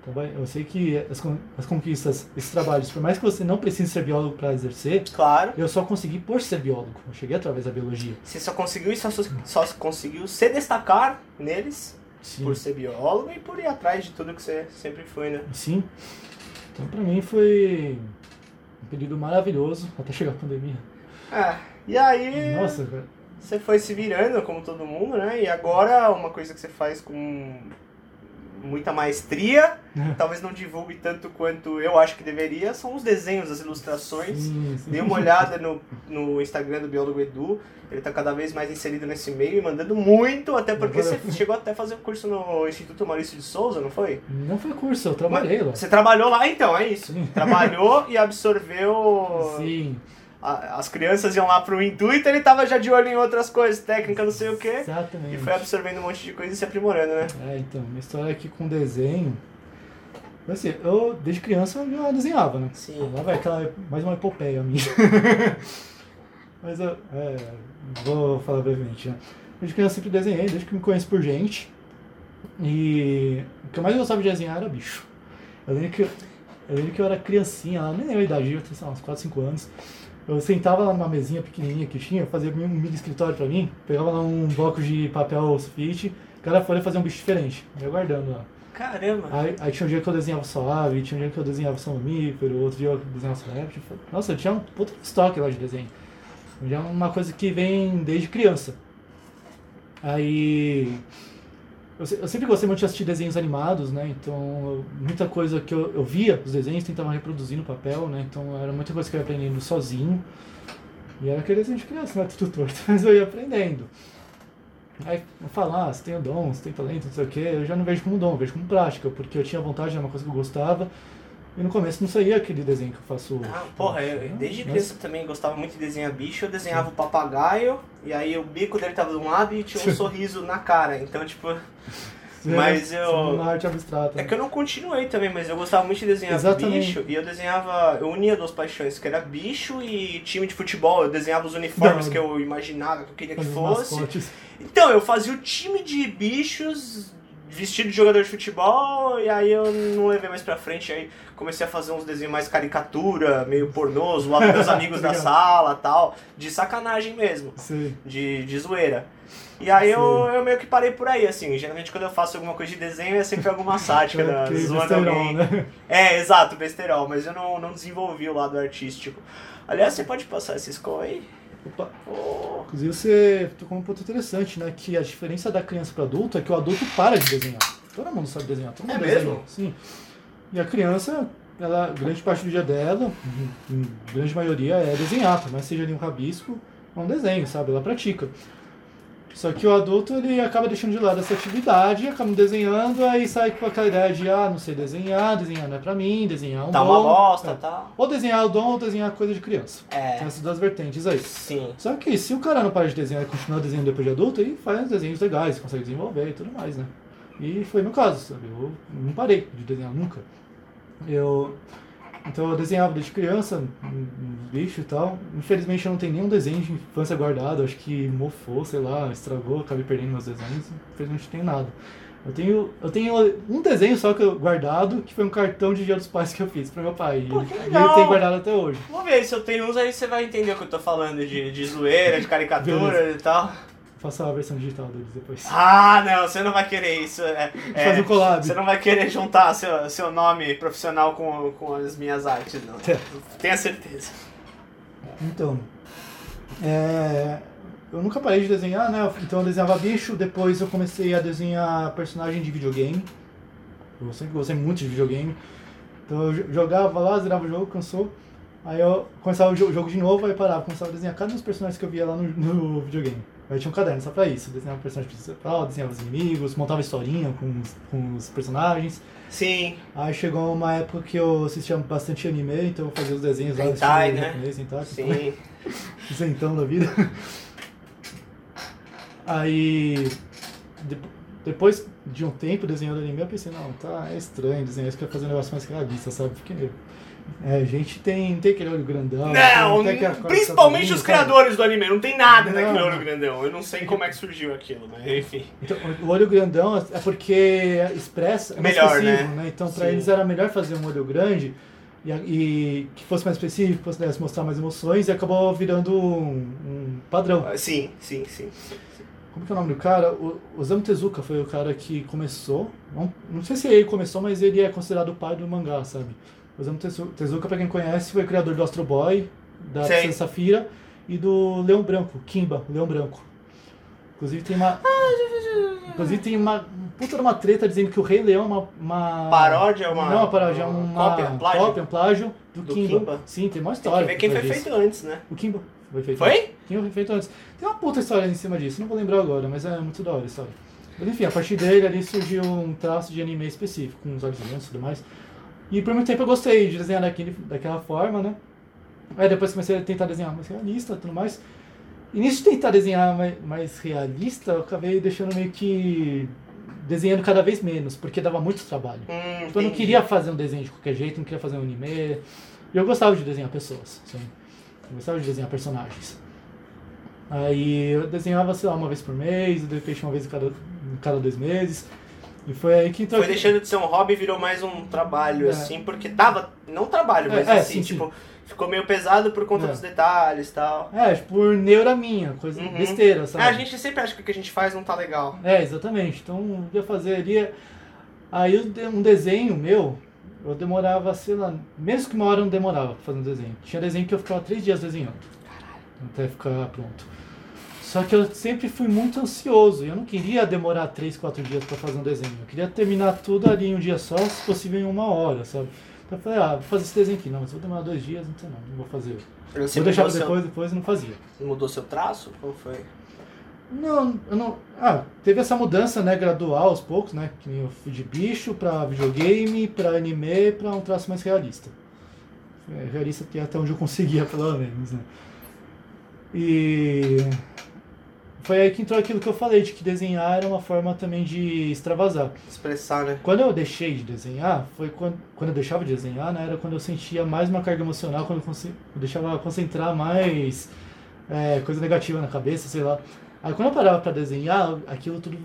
Traba- Eu sei que as, as conquistas, esses trabalhos, por mais que você não precise ser biólogo para exercer, Claro. eu só consegui por ser biólogo. Eu cheguei através da biologia. Você só conseguiu e só, só conseguiu se destacar neles Sim. por ser biólogo e por ir atrás de tudo que você sempre foi, né? Sim. Então pra mim foi um período maravilhoso até chegar a pandemia. É. E aí Nossa, cara. você foi se virando como todo mundo, né? E agora uma coisa que você faz com muita maestria, *laughs* talvez não divulgue tanto quanto eu acho que deveria, são os desenhos, as ilustrações. Sim, sim. Dê uma olhada no, no Instagram do biólogo Edu, ele tá cada vez mais inserido nesse meio e mandando muito, até porque você *laughs* chegou até a fazer um curso no Instituto Maurício de Souza, não foi? Não foi curso, eu trabalhei lá. Você trabalhou lá, então, é isso. Sim. Trabalhou e absorveu. Sim, a- as crianças iam lá pro intuito, ele tava já de olho em outras coisas, técnica, não sei o quê. exatamente. E foi absorvendo um monte de coisa e se aprimorando, né? É, então, minha história aqui com desenho. Assim, eu desde criança eu já desenhava, né? Sim. Lá vai aquela mais uma epopeia minha. *laughs* Mas eu é, vou falar brevemente, né? Desde criança eu sempre desenhei, desde que me conheço por gente. E o que eu mais gostava de desenhar era bicho. Eu lembro que eu, eu, lembro que eu era criancinha, nem lembro a idade, eu tinha sei lá, uns 4, 5 anos. Eu sentava lá numa mesinha pequenininha que tinha, fazia um mini escritório pra mim, pegava lá um bloco de papel sulfite, cada folha fazia um bicho diferente, ia guardando lá. Caramba. Aí, aí tinha um dia que eu desenhava só ave, tinha um dia que eu desenhava só mamífero, outro dia eu desenhava só réptil. Nossa, eu tinha um puta estoque lá de desenho. Já é uma coisa que vem desde criança. Aí. Eu, se- eu sempre gostei muito de assistir desenhos animados, né? Então, muita coisa que eu, eu via, os desenhos, tentava reproduzir no papel, né? Então, era muita coisa que eu ia aprendendo sozinho. E era aquele desenho de criança, não é *laughs* tudo torto, mas eu ia aprendendo. Aí, falar, ah, você tem o dom, você tem talento, não sei o quê, eu já não vejo como dom, eu vejo como prática, porque eu tinha vontade, era uma coisa que eu gostava. E no começo não saía aquele desenho que eu faço hoje. Ah, porra, eu, né? desde Mas- criança também gostava muito de desenhar bicho, eu desenhava o papagaio, e aí o bico dele tava de um lado e tinha um sorriso na cara. Então, tipo, mas Sim, eu- Na arte abstrata. É que eu não continuei também, mas eu gostava muito de desenhar Exatamente. bicho e eu desenhava, eu unia duas paixões, que era bicho e time de futebol. Eu desenhava os uniformes Não. que eu imaginava, que eu queria que fosse. mascotes. Então, eu fazia o time de bichos vestido de jogador de futebol e aí eu não levei mais pra frente. Aí comecei a fazer uns desenhos mais caricatura, meio pornoso, lá dos meus *laughs* amigos da sala tal, de sacanagem mesmo Sim. de, de zoeira. E aí eu, Sim. eu meio que parei por aí, assim. Geralmente quando eu faço alguma coisa de desenho é sempre alguma sática, né? *laughs* Aquele zoando alguém. né? É, exato, besterol, mas eu não, não desenvolvi o lado artístico. Aliás, você pode passar esse score aí? Opa. Oh, Inclusive você tocou um ponto interessante, né? Que a diferença da criança para adulto é que o adulto para de desenhar. Todo mundo sabe desenhar, todo mundo É desenha. mesmo? Sim. E a criança, ela, grande parte do dia dela, grande maioria, é desenhar, que seja ali um rabisco, é um desenho, sabe? Ela pratica. Só que o adulto, ele acaba deixando de lado essa atividade, acaba desenhando, aí sai com aquela ideia de, ah, não sei desenhar, desenhar não é pra mim, desenhar um tá dom. uma bosta, É. tá? Ou desenhar o dom, ou desenhar coisa de criança. Tem É, essas duas vertentes aí. sim. Só que se o cara não para de desenhar e continua desenhando depois de adulto, aí faz desenhos legais, consegue desenvolver e tudo mais, né? E foi meu caso, sabe? Eu não parei de desenhar nunca. Eu. Então eu desenhava desde criança, uns bichos e tal. Infelizmente eu não tenho nenhum desenho de infância guardado, acho que mofou, sei lá, estragou, acabei perdendo meus desenhos. Infelizmente não tenho nada. Eu tenho, eu tenho um desenho só que eu guardado, que foi um cartão de dia dos pais que eu fiz pro meu pai. Pô, E que ele- e legal! ele tem guardado até hoje. Vamos ver se eu tenho uns aí você vai entender o que eu tô falando de, de zoeira, de caricatura e tal. Faço a versão digital deles depois. Ah, não, você não vai querer isso. É, é, Faz um collab. Você não vai querer juntar seu, seu nome profissional com, com as minhas artes, não. É. Tenha certeza. Então, é, eu nunca parei de desenhar, né? Então eu desenhava bicho, depois eu comecei a desenhar personagem de videogame. Eu sempre gostei muito de videogame. Então eu jo- jogava lá, zerava o jogo, cansou. Aí eu começava o jo- jogo de novo, aí parava, começava a desenhar cada um dos personagens que eu via lá no, no videogame. Eu tinha um caderno só pra isso, desenhava personagem principal, desenhava os inimigos, montava historinha com os, com os personagens. Sim, Aí chegou uma época que eu assistia bastante anime, então eu fazia os desenhos lá Hentai, né? japonês, hentai, sim. isentão da vida. Aí, de- depois de um tempo desenhando anime, eu pensei, não, tá, é estranho desenhar isso, quer fazer um negócio mais realista, sabe? Porque é, a gente tem, tem aquele olho grandão. Não, tem principalmente os criadores do anime, não tem nada Não, naquele não. olho grandão. Eu não sei como é que surgiu aquilo, mas enfim. Então, o olho grandão é porque expressa, é mais Melhor, expressivo, né? Então, pra Sim. eles era melhor fazer um olho grande e, e que fosse mais específico, pudesse mostrar mais emoções, e acabou virando um, um padrão. Ah, Sim, sim, sim. sim. Como que é o nome do cara? O Osamu Tezuka foi o cara que começou. Não, não sei se ele começou, mas ele é considerado o pai do mangá, sabe? Osamu Tezu- Tezuka, pra quem conhece, foi o criador do Astro Boy, da. Princesa Safira e do Leão Branco, Kimba, Leão Branco. Inclusive tem uma. Inclusive tem uma puta uma treta dizendo que o Rei Leão é uma. uma Paródia, uma. Não, uma paródia, é uma Cópia, plágio. cópia, um plágio do, Do Kimba. Kimba. Sim, tem uma Tem história. que ver quem foi feito antes, né? O Kimba foi feito. Foi? antes. Kimba foi feito antes. Tem uma puta história em cima disso, não vou lembrar agora, mas é muito da hora a história. Mas enfim, a partir dele ali surgiu um traço de anime específico, com os olhos grandes e tudo mais. E por muito tempo eu gostei de desenhar daquele, daquela forma, né? Aí depois comecei a tentar desenhar mais realista e tudo mais. E nisso de tentar desenhar mais, mais realista, eu acabei deixando meio que desenhando cada vez menos, porque dava muito trabalho. Hum, Tipo, eu não queria fazer um desenho de qualquer jeito, não queria fazer um anime. Eu gostava de desenhar pessoas, assim. Eu gostava de desenhar personagens. Aí eu desenhava, sei lá, uma vez por mês, de repente uma vez cada, em cada dois meses. E foi aí que entrou. Foi deixando de ser um hobby e virou mais um trabalho, É. assim, porque tava. Não trabalho, mas É, é, assim, sim, tipo, ficou meio pesado por conta É. dos detalhes e tal. É, tipo, por neura minha, coisa Uhum. besteira, sabe? É, a gente sempre acha que o que a gente faz não tá legal. É, exatamente. Então eu ia fazer ali. Aí um desenho meu, eu demorava, sei lá, menos que uma hora eu não demorava pra fazer um desenho. Tinha desenho que eu ficava três dias desenhando. Até ficar pronto. Só que eu sempre fui muito ansioso. Eu não queria demorar três, quatro dias pra fazer um desenho. Eu queria terminar tudo ali em um dia só, se possível em uma hora, sabe? Então eu falei, ah, vou fazer esse desenho aqui. Não, mas vou demorar dois dias, então não, não vou fazer. Você vou deixar pra seu- depois, depois eu não fazia. Mudou seu traço? Como foi? Não, eu não. Ah, teve essa mudança, né, gradual aos poucos, né? Que eu fui de bicho pra videogame, pra anime, pra um traço mais realista. É, realista que é até onde eu conseguia, *laughs* pelo menos, né? E. Foi aí que entrou aquilo que eu falei, de que desenhar era uma forma também de extravasar. Expressar, né? Quando eu deixei de desenhar, foi quando, quando eu deixava de desenhar, né, era quando eu sentia mais uma carga emocional, quando eu, conce- eu deixava concentrar mais é, coisa negativa na cabeça, sei lá. Aí quando eu parava pra desenhar, aquilo tudo.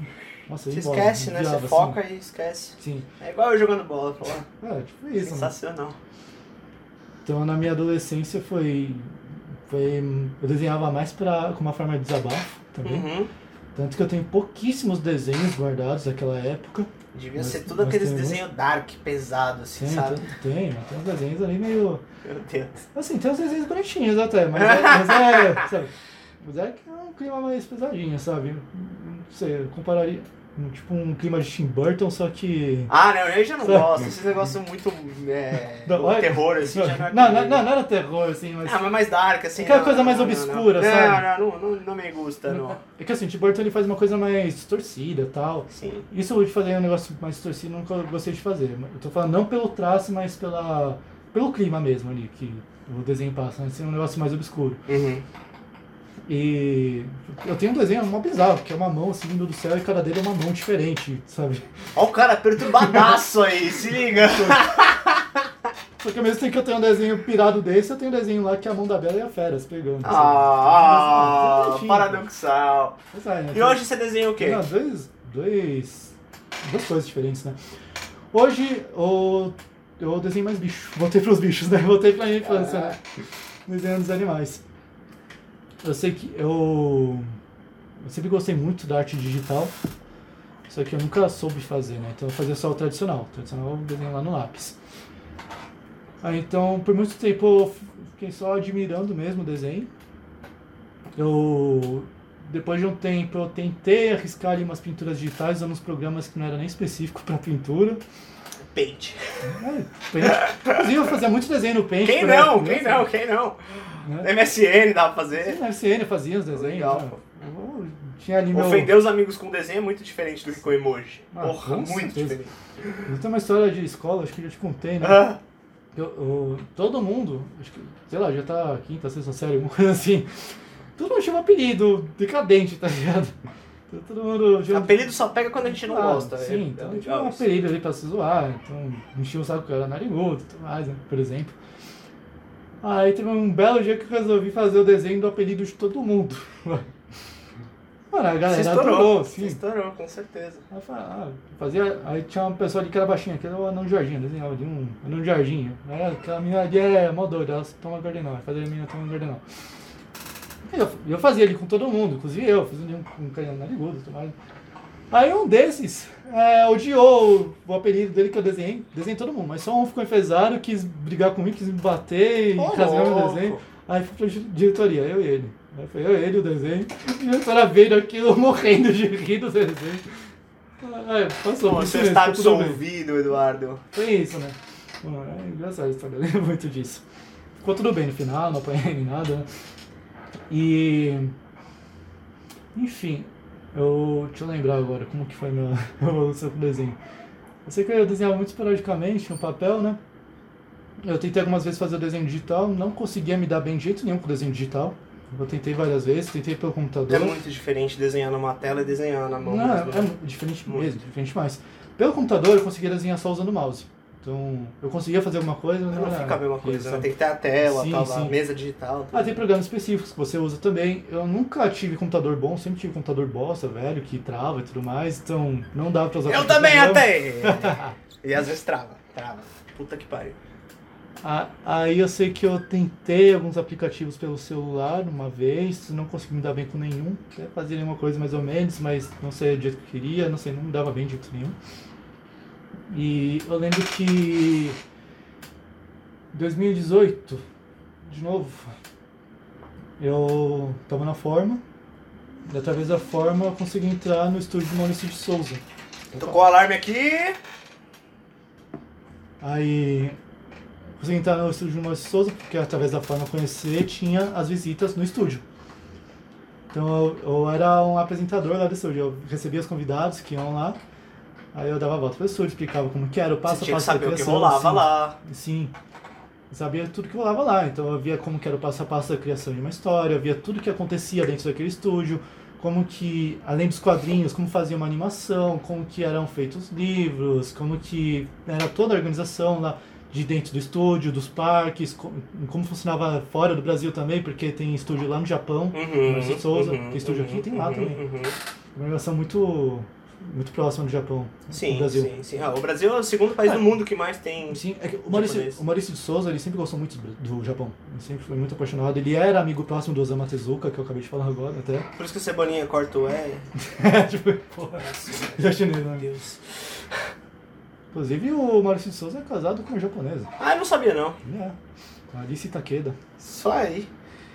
Nossa, Você embora, esquece, né? Você desviava, foca e esquece. Assim. Sim. É igual eu jogando bola, pô. É, tipo isso. né? Sensacional. Então na minha adolescência foi. foi eu desenhava mais pra, com uma forma de desabafo também. Uhum. Tanto que eu tenho pouquíssimos desenhos guardados daquela época. Devia ser tudo aqueles desenhos dark, pesado, assim, Tem, sabe? tem, tem, tem uns desenhos ali meio. Meu Deus. Assim, tem uns desenhos bonitinhos até, mas é, mas é, *laughs* sabe? Mas é que é um clima mais pesadinho, sabe? Não sei, eu compararia, um, tipo um clima de Tim Burton, só que... Ah, não, eu já não Sabe? gosto. Esses negócios muito. É, Não, o olha- terror, assim, já não é Não, não, não, não era terror, assim, mas... Ah, mas mais dark, assim. Aquela não, coisa mais não, não, obscura, não. sabe? Não, não, não, não, não me gusta, não. É que assim, o Tim Burton ele faz uma coisa mais distorcida e tal. Sim. Isso de fazer um negócio mais distorcido eu nunca gostei de fazer. Eu tô falando não pelo traço, mas pela, pelo clima mesmo ali, que o desenho passa, né? Ser um negócio mais obscuro. Uhum. E eu tenho um desenho mó bizarro, que é uma mão assim vindo do céu e cada dedo é uma mão diferente, sabe? Ó o cara perturbadaço aí, se liga. Só que ao mesmo tempo que eu tenho um desenho pirado desse, eu tenho um desenho lá que é a mão da Bela e a Fera se pegando. sabe? Ah, Bonitinho. paradoxal. É, né? E hoje você desenha o quê? Não, dois, dois, duas coisas diferentes, né? Hoje eu, eu desenho mais bicho. Voltei pros bichos, né? Voltei pra minha infância, né? Desenhando os animais. Eu sei que eu, eu sempre gostei muito da arte digital, só que eu nunca soube fazer, né? Então eu fazia só o tradicional. O tradicional eu desenho lá no lápis. Aí então, por muito tempo eu fiquei só admirando mesmo o desenho. Eu depois de um tempo eu tentei arriscar ali umas pinturas digitais usando uns programas que não era nem específico para pintura. Paint. É. Inclusive eu fazia muito desenho no Paint. Quem não? Quem criança, não? Quem não? Né? MSN dá pra fazer. Sim, eu fazia os desenhos. Legal, né? pô. Tinha ali meu... Ofender os amigos com desenho é muito diferente do que com emoji. Ah, Porra, com muito certeza. diferente. Eu tenho uma história de escola, acho que já te contei, né? Ah, Eu, eu- todo mundo, acho que, sei lá, já tá quinta, sexta série, alguma coisa assim. Todo mundo tinha um apelido decadente, tá ligado? Então, Todo mundo apelido só pega quando a gente não Ah, gosta. é- Sim, é então tinha um apelido ali pra se zoar, então enchia o saco que era narigudo e tudo mais, né, por exemplo. Aí teve um belo dia que eu resolvi fazer o desenho do apelido de todo mundo. *laughs* Mano, a galera estourou, adorou, sim. estourou, com certeza. Aí, ah, fazia, aí tinha uma pessoa ali que era baixinha, que era o anão eu desenhava de um anão. Aí aquela menina ali é mó doida, ela toma gardenal, vai fazer a menina tomar gardenal. Eu, eu fazia ali com todo mundo, inclusive eu, fiz um com um carinha narigudo e tudo mais. Aí um desses é, odiou o apelido dele que eu desenhei, desenhei todo mundo, mas só um ficou enfesado, quis brigar comigo, quis me bater e Ô, rasgar meu desenho. Aí fui pra diretoria, eu e ele. Aí foi eu e ele o desenho. E a diretora vendo aquilo *laughs* morrendo de rir do desenho. É, passou. Você está absolvido, Eduardo. Foi isso, né? Pô, É engraçado a história, eu *laughs* lembro muito disso. Ficou tudo bem no final, não apanhei nem nada. E. Enfim, eu. Deixa eu lembrar agora como que foi minha evolução com o desenho. Eu sei que eu desenhava muito esporadicamente no papel, né? Eu tentei algumas vezes fazer o desenho digital, não conseguia me dar bem de jeito nenhum com o desenho digital. Eu tentei várias vezes, tentei pelo computador. É muito diferente desenhar numa tela e desenhar na mão. Não, mesmo, é, né? é diferente Muito. mesmo, diferente mais. Pelo computador eu conseguia desenhar só usando o mouse. Então, eu conseguia fazer alguma coisa, mas Não era fica a mesma coisa, né? sabe? Tem que ter a tela, Sim, tal, sim. a mesa digital. Ah, tem programas específicos que você usa também. Eu nunca tive computador bom, sempre tive computador bosta, velho, que trava e tudo mais, então não dava pra usar Eu também até! *laughs* e às vezes trava, trava. Puta que pariu. Ah, Aí eu sei que eu tentei alguns aplicativos pelo celular uma vez, não consegui me dar bem com nenhum. Até fazia alguma coisa mais ou menos, mas não sei do jeito que eu queria, não sei, não me dava bem de jeito nenhum. E eu lembro que 2018, de novo, eu tava na forma, e através da forma eu consegui entrar no estúdio do Maurício de Souza. Tocou o alarme aqui. Aí consegui entrar no estúdio do Maurício de Souza, porque através da forma conhecer tinha as visitas no estúdio. Então eu, eu era um apresentador lá do estúdio, eu recebia os convidados que iam lá, aí eu dava a volta pro estúdio, explicava como que era o passo Você a tinha que passo da saber o que criação. rolava assim. lá. Sim. Sabia tudo que rolava lá, então eu via como que era o passo a passo da criação de uma história, eu via tudo que acontecia dentro daquele estúdio, como que, além dos quadrinhos, como fazia uma animação, como que eram feitos os livros, como que era toda a organização lá de dentro do estúdio, dos parques, co- como funcionava fora do Brasil também, porque tem estúdio lá no Japão, Uhum, de Souza, uhum, tem estúdio aqui, tem lá uhum, também. uhum. uma organização muito, muito próxima do Japão, do Sim, Brasil. sim, sim. Ah, o Brasil é o segundo país do mundo que mais tem. Sim, é que o Maurício, o Maurício de Souza, ele sempre gostou muito do do Japão. Ele sempre foi muito apaixonado. Ele era amigo próximo do Osamu Tezuka, que eu acabei de falar agora até. Por isso que o Cebolinha corta o E. *laughs* tipo, porra, já chinês, Meu né? Deus. Inclusive, o Maurício de Souza é casado com uma japonesa. Ah, eu não sabia não. Ele é. Alice Takeda. Só aí.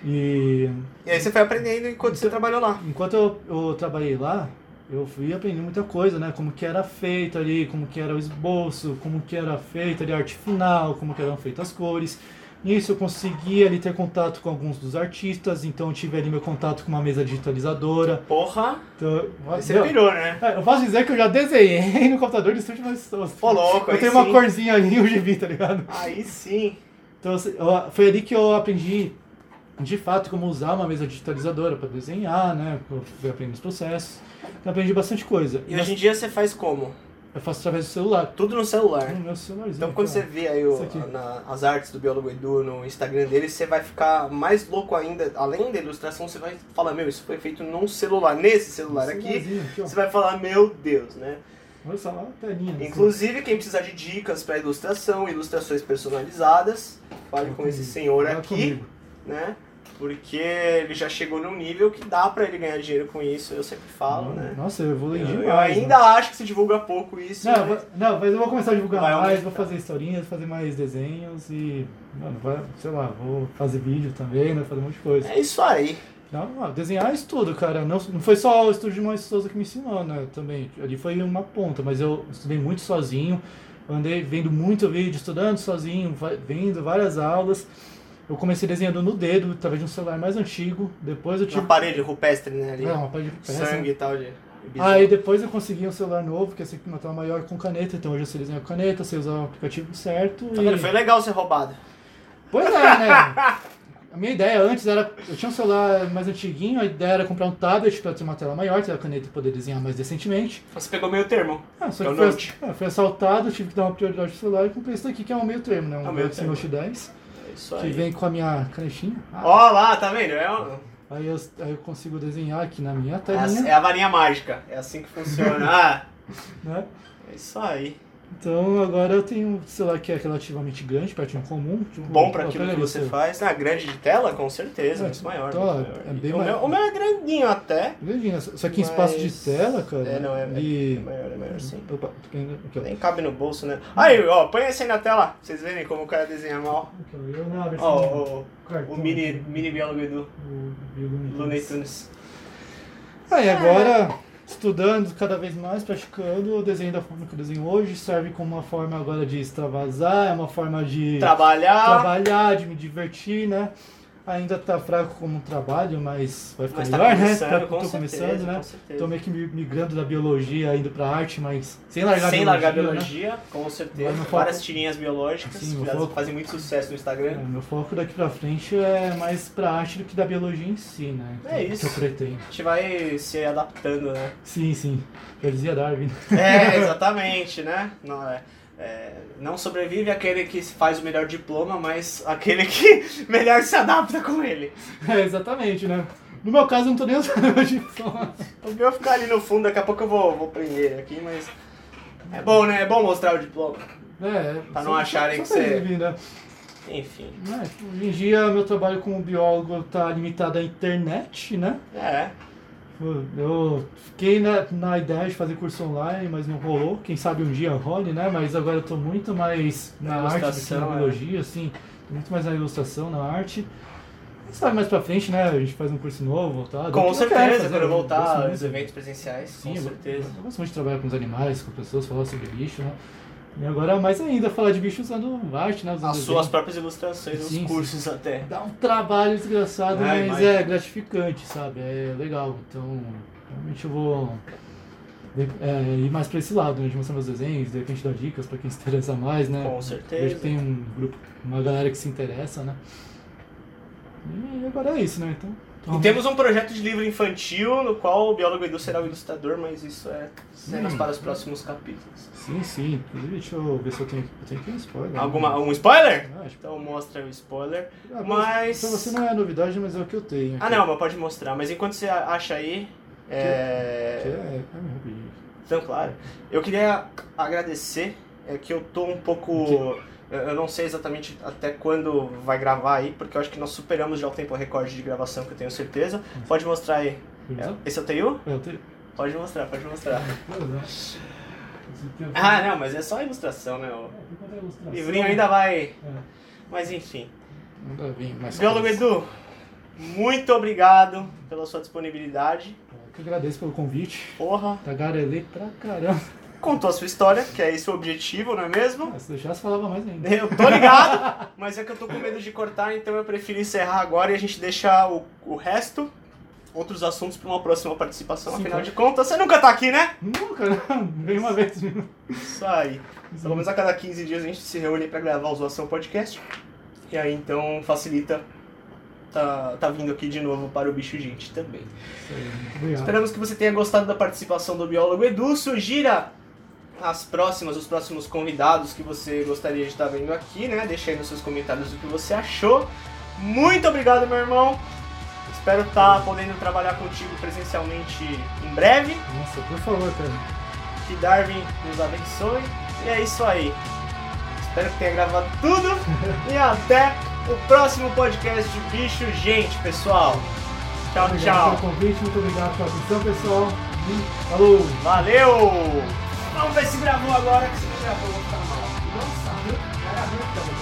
E E aí você foi aprendendo enquanto você trabalhou lá. enquanto eu, eu trabalhei lá, eu fui aprendendo muita coisa, né? Como que era feito ali, como que era o esboço, como que era feita ali a arte final, como que eram feitas as cores. Nisso eu consegui ali ter contato com alguns dos artistas, então eu tive ali meu contato com uma mesa digitalizadora. Porra, Então, você meu, pirou, né? é, eu posso dizer que eu já desenhei *laughs* no computador do estúdio, mas Ô, louco, eu tenho uma sim. corzinha ali *laughs* o gibi, tá ligado? Aí sim. Então foi ali que eu aprendi de fato como usar uma mesa digitalizadora para desenhar, né? Eu aprendendo os processos. Eu aprendi bastante coisa. E hoje em dia você faz como? Eu faço através do celular. Tudo no celular. No meu celularzinho. Então quando você cara. vê aí o- na- as artes do Biólogo Edu no Instagram dele, você vai ficar mais louco ainda. Além da ilustração, você vai falar, meu, isso foi feito num celular, nesse celular aqui. Aqui. Você vai falar, meu Deus, né? Olha só lá, telinha. assim. Inclusive, quem precisar de dicas para ilustração, ilustrações personalizadas, fale com esse senhor aqui, comigo. Né? Porque ele já chegou num nível que dá pra ele ganhar dinheiro com isso, eu sempre falo, né? Nossa, eu evolui Eu, demais. eu ainda acho que se divulga pouco isso. Não, mas- va- não, mas eu vou começar a divulgar Vai mais, aumentar. vou fazer historinhas, fazer mais desenhos e. Mano, vai, sei lá, vou fazer vídeo também, né? Fazer um monte de coisa. É isso aí. Não, desenhar é estudo, cara. Não, não foi só o estúdio de Maurício Souza que me ensinou, né? Também. Ali foi uma ponta, mas eu estudei muito sozinho. Andei vendo muito vídeo, estudando sozinho, vendo várias aulas. Eu comecei desenhando no dedo, através de um celular mais antigo. Depois eu tive. Uma parede rupestre, né? Ali. É, uma parede de peça. Sangue e tal de. de Aí depois eu consegui um celular novo, que é sempre uma tela maior com caneta, então hoje eu sei desenhar com caneta, sei usar o aplicativo certo. Tá e- vendo? Foi legal ser roubado. Pois é, né? *laughs* A minha ideia antes era. Eu tinha um celular mais antiguinho, a ideia era comprar um tablet pra ter uma tela maior, ter a caneta e poder desenhar mais decentemente. Você pegou meio termo. Ah, só É que Note. é, foi assaltado, tive que dar uma prioridade pro celular e comprei esse daqui que é um meio termo, né? Um É meio Galaxy termo. Note 10, É isso que aí. vem com a minha canetinha. Ah, Ó lá, tá vendo? É, um- aí, eu, aí eu consigo desenhar aqui na minha é, a, telinha, é a varinha mágica. É assim que funciona. *laughs* ah, né? é isso aí. Então agora eu tenho um celular que é relativamente grande, perto de um comum. Bom pra eu aquilo que você faz. Ah, grande de tela? Com certeza, É, muito maior. tá, muito maior. é bem o, meu, maior. o meu é grandinho até. Grandinho, só que em espaço de Mas- tela, cara. É, não, é, é, ele- é maior, é maior sim. Opa, aqui. Nem cabe no bolso, né? Aí, ó, põe esse aí na tela, pra vocês verem como o cara desenha mal. Eu na versão Ó, o, cartão o mini, mini biólogo Edu, O- o Looney Looney Tunes. Tunes. Aí agora, estudando cada vez mais, praticando o desenho da forma que eu desenho hoje. Serve como uma forma agora de extravasar, é uma forma de Trabalhar. trabalhar, de me divertir, né? Ainda tá fraco como trabalho, mas vai ficar Mas tá melhor, né? Tá- com tô certeza, começando, né? com. Tô meio que mi- migrando da biologia, indo pra arte, mas sem largar Sem a largar a biologia, né? biologia, com certeza. Mas foco- Várias tirinhas biológicas Sim, que foco- fazem muito sucesso no Instagram. É, meu foco daqui pra frente é mais pra arte do que da biologia em si, né? É Que- isso. Que eu pretendo. A gente vai se adaptando, né? Sim, sim. Já dizia Darwin. É, *laughs* exatamente, né? Não, é, é, não sobrevive aquele que faz o melhor diploma, mas aquele que *laughs* melhor se adapta com ele. *laughs* É, exatamente, né? No meu caso, eu não tô nem usando *laughs* meu diploma. O meu ficar ali no fundo, daqui a pouco eu vou, vou prender aqui, mas. É bom, né? É bom mostrar o diploma. É, Pra não acharem que você- né? Enfim. É, hoje em dia, meu trabalho como biólogo tá limitado à internet, né? É. Eu fiquei na, na ideia de fazer curso online, mas não rolou. Quem sabe um dia role, né? Mas agora eu tô muito mais na Na arte ilustração, é. biologia, assim. Tô muito mais na ilustração, na arte. Quem sabe mais pra frente, né? A gente faz um curso novo, voltar. Com Eu certeza, fazer, quando eu voltar aos eventos presenciais, Sim, com eu- certeza. Eu gosto muito de trabalhar com os animais, com pessoas, falar sobre bicho, né? E agora mais ainda falar de bicho usando arte, né? Usando As suas próprias ilustrações, os Sim, sim, cursos até. Dá um trabalho desgraçado, mas é gratificante, sabe? É legal. Então, realmente eu vou é, ir mais pra esse lado, né? De mostrar meus desenhos, de repente dar dicas pra quem se interessa mais, né? Com Vejo certeza. que tem um grupo, uma galera que se interessa, né? E agora é isso, né? Então. E temos um projeto de livro infantil no qual o biólogo Edu será o ilustrador, mas isso é cenas Hum. para os próximos capítulos. Sim, sim. Inclusive, deixa eu ver se eu tenho. Eu tenho aqui um spoiler. Alguma, um spoiler? Ah, acho que- Então mostra o spoiler. Ah, mas- Pra você não é novidade, mas é o que eu tenho. Ah aqui. não, mas pode mostrar. Mas enquanto você acha aí. Que É... é, é, é rapidinho. Então, claro. Eu queria agradecer, é que eu tô um pouco. Eu eu não sei exatamente até quando vai gravar aí, porque eu acho que nós superamos já o tempo recorde de gravação, que eu tenho certeza. Pode mostrar aí. É, Esse é o TU? É, eu tenho. Pode mostrar, pode mostrar. *laughs* Eu Ah, não, mas é só ilustração, né? O É, a o livrinho ainda vai. É, Mas enfim. ainda vem mais Biólogo. Edu, muito obrigado pela sua disponibilidade. Eu que agradeço pelo convite. Porra. Tagarelei pra caramba. Contou a sua história, que é esse o objetivo, não é mesmo? Ah, Se deixasse, falava mais ainda. Eu tô ligado, *laughs* mas é que eu tô com medo de cortar, então eu prefiro encerrar agora e a gente deixar o, o resto, outros assuntos, pra uma próxima participação. Sim, Afinal de contas, você nunca tá aqui, né? Nunca, não. Vem uma vez. Isso aí. Pelo menos a cada 15 dias a gente se reúne pra gravar o Zoação Podcast. E aí então facilita tá, tá vindo aqui de novo para o Bicho Gente também. Esperamos que você tenha gostado da participação do biólogo Edu. Sugira as próximas, os próximos convidados que você gostaria de estar vendo aqui, né? Deixa aí nos seus comentários o que você achou. Muito obrigado, meu irmão. Espero estar podendo trabalhar contigo presencialmente em breve. Nossa, por favor, cara. Que Darwin nos abençoe. E é isso aí. Espero que tenha gravado tudo. *laughs* e até o próximo podcast de Bicho Gente, pessoal. Tchau, Obrigado tchau. pelo convite, muito obrigado pela atenção, pessoal. E falou! Valeu! Vamos ver se gravou agora, que se gravou eu vou ficar mal. Nossa, meu, gravou então.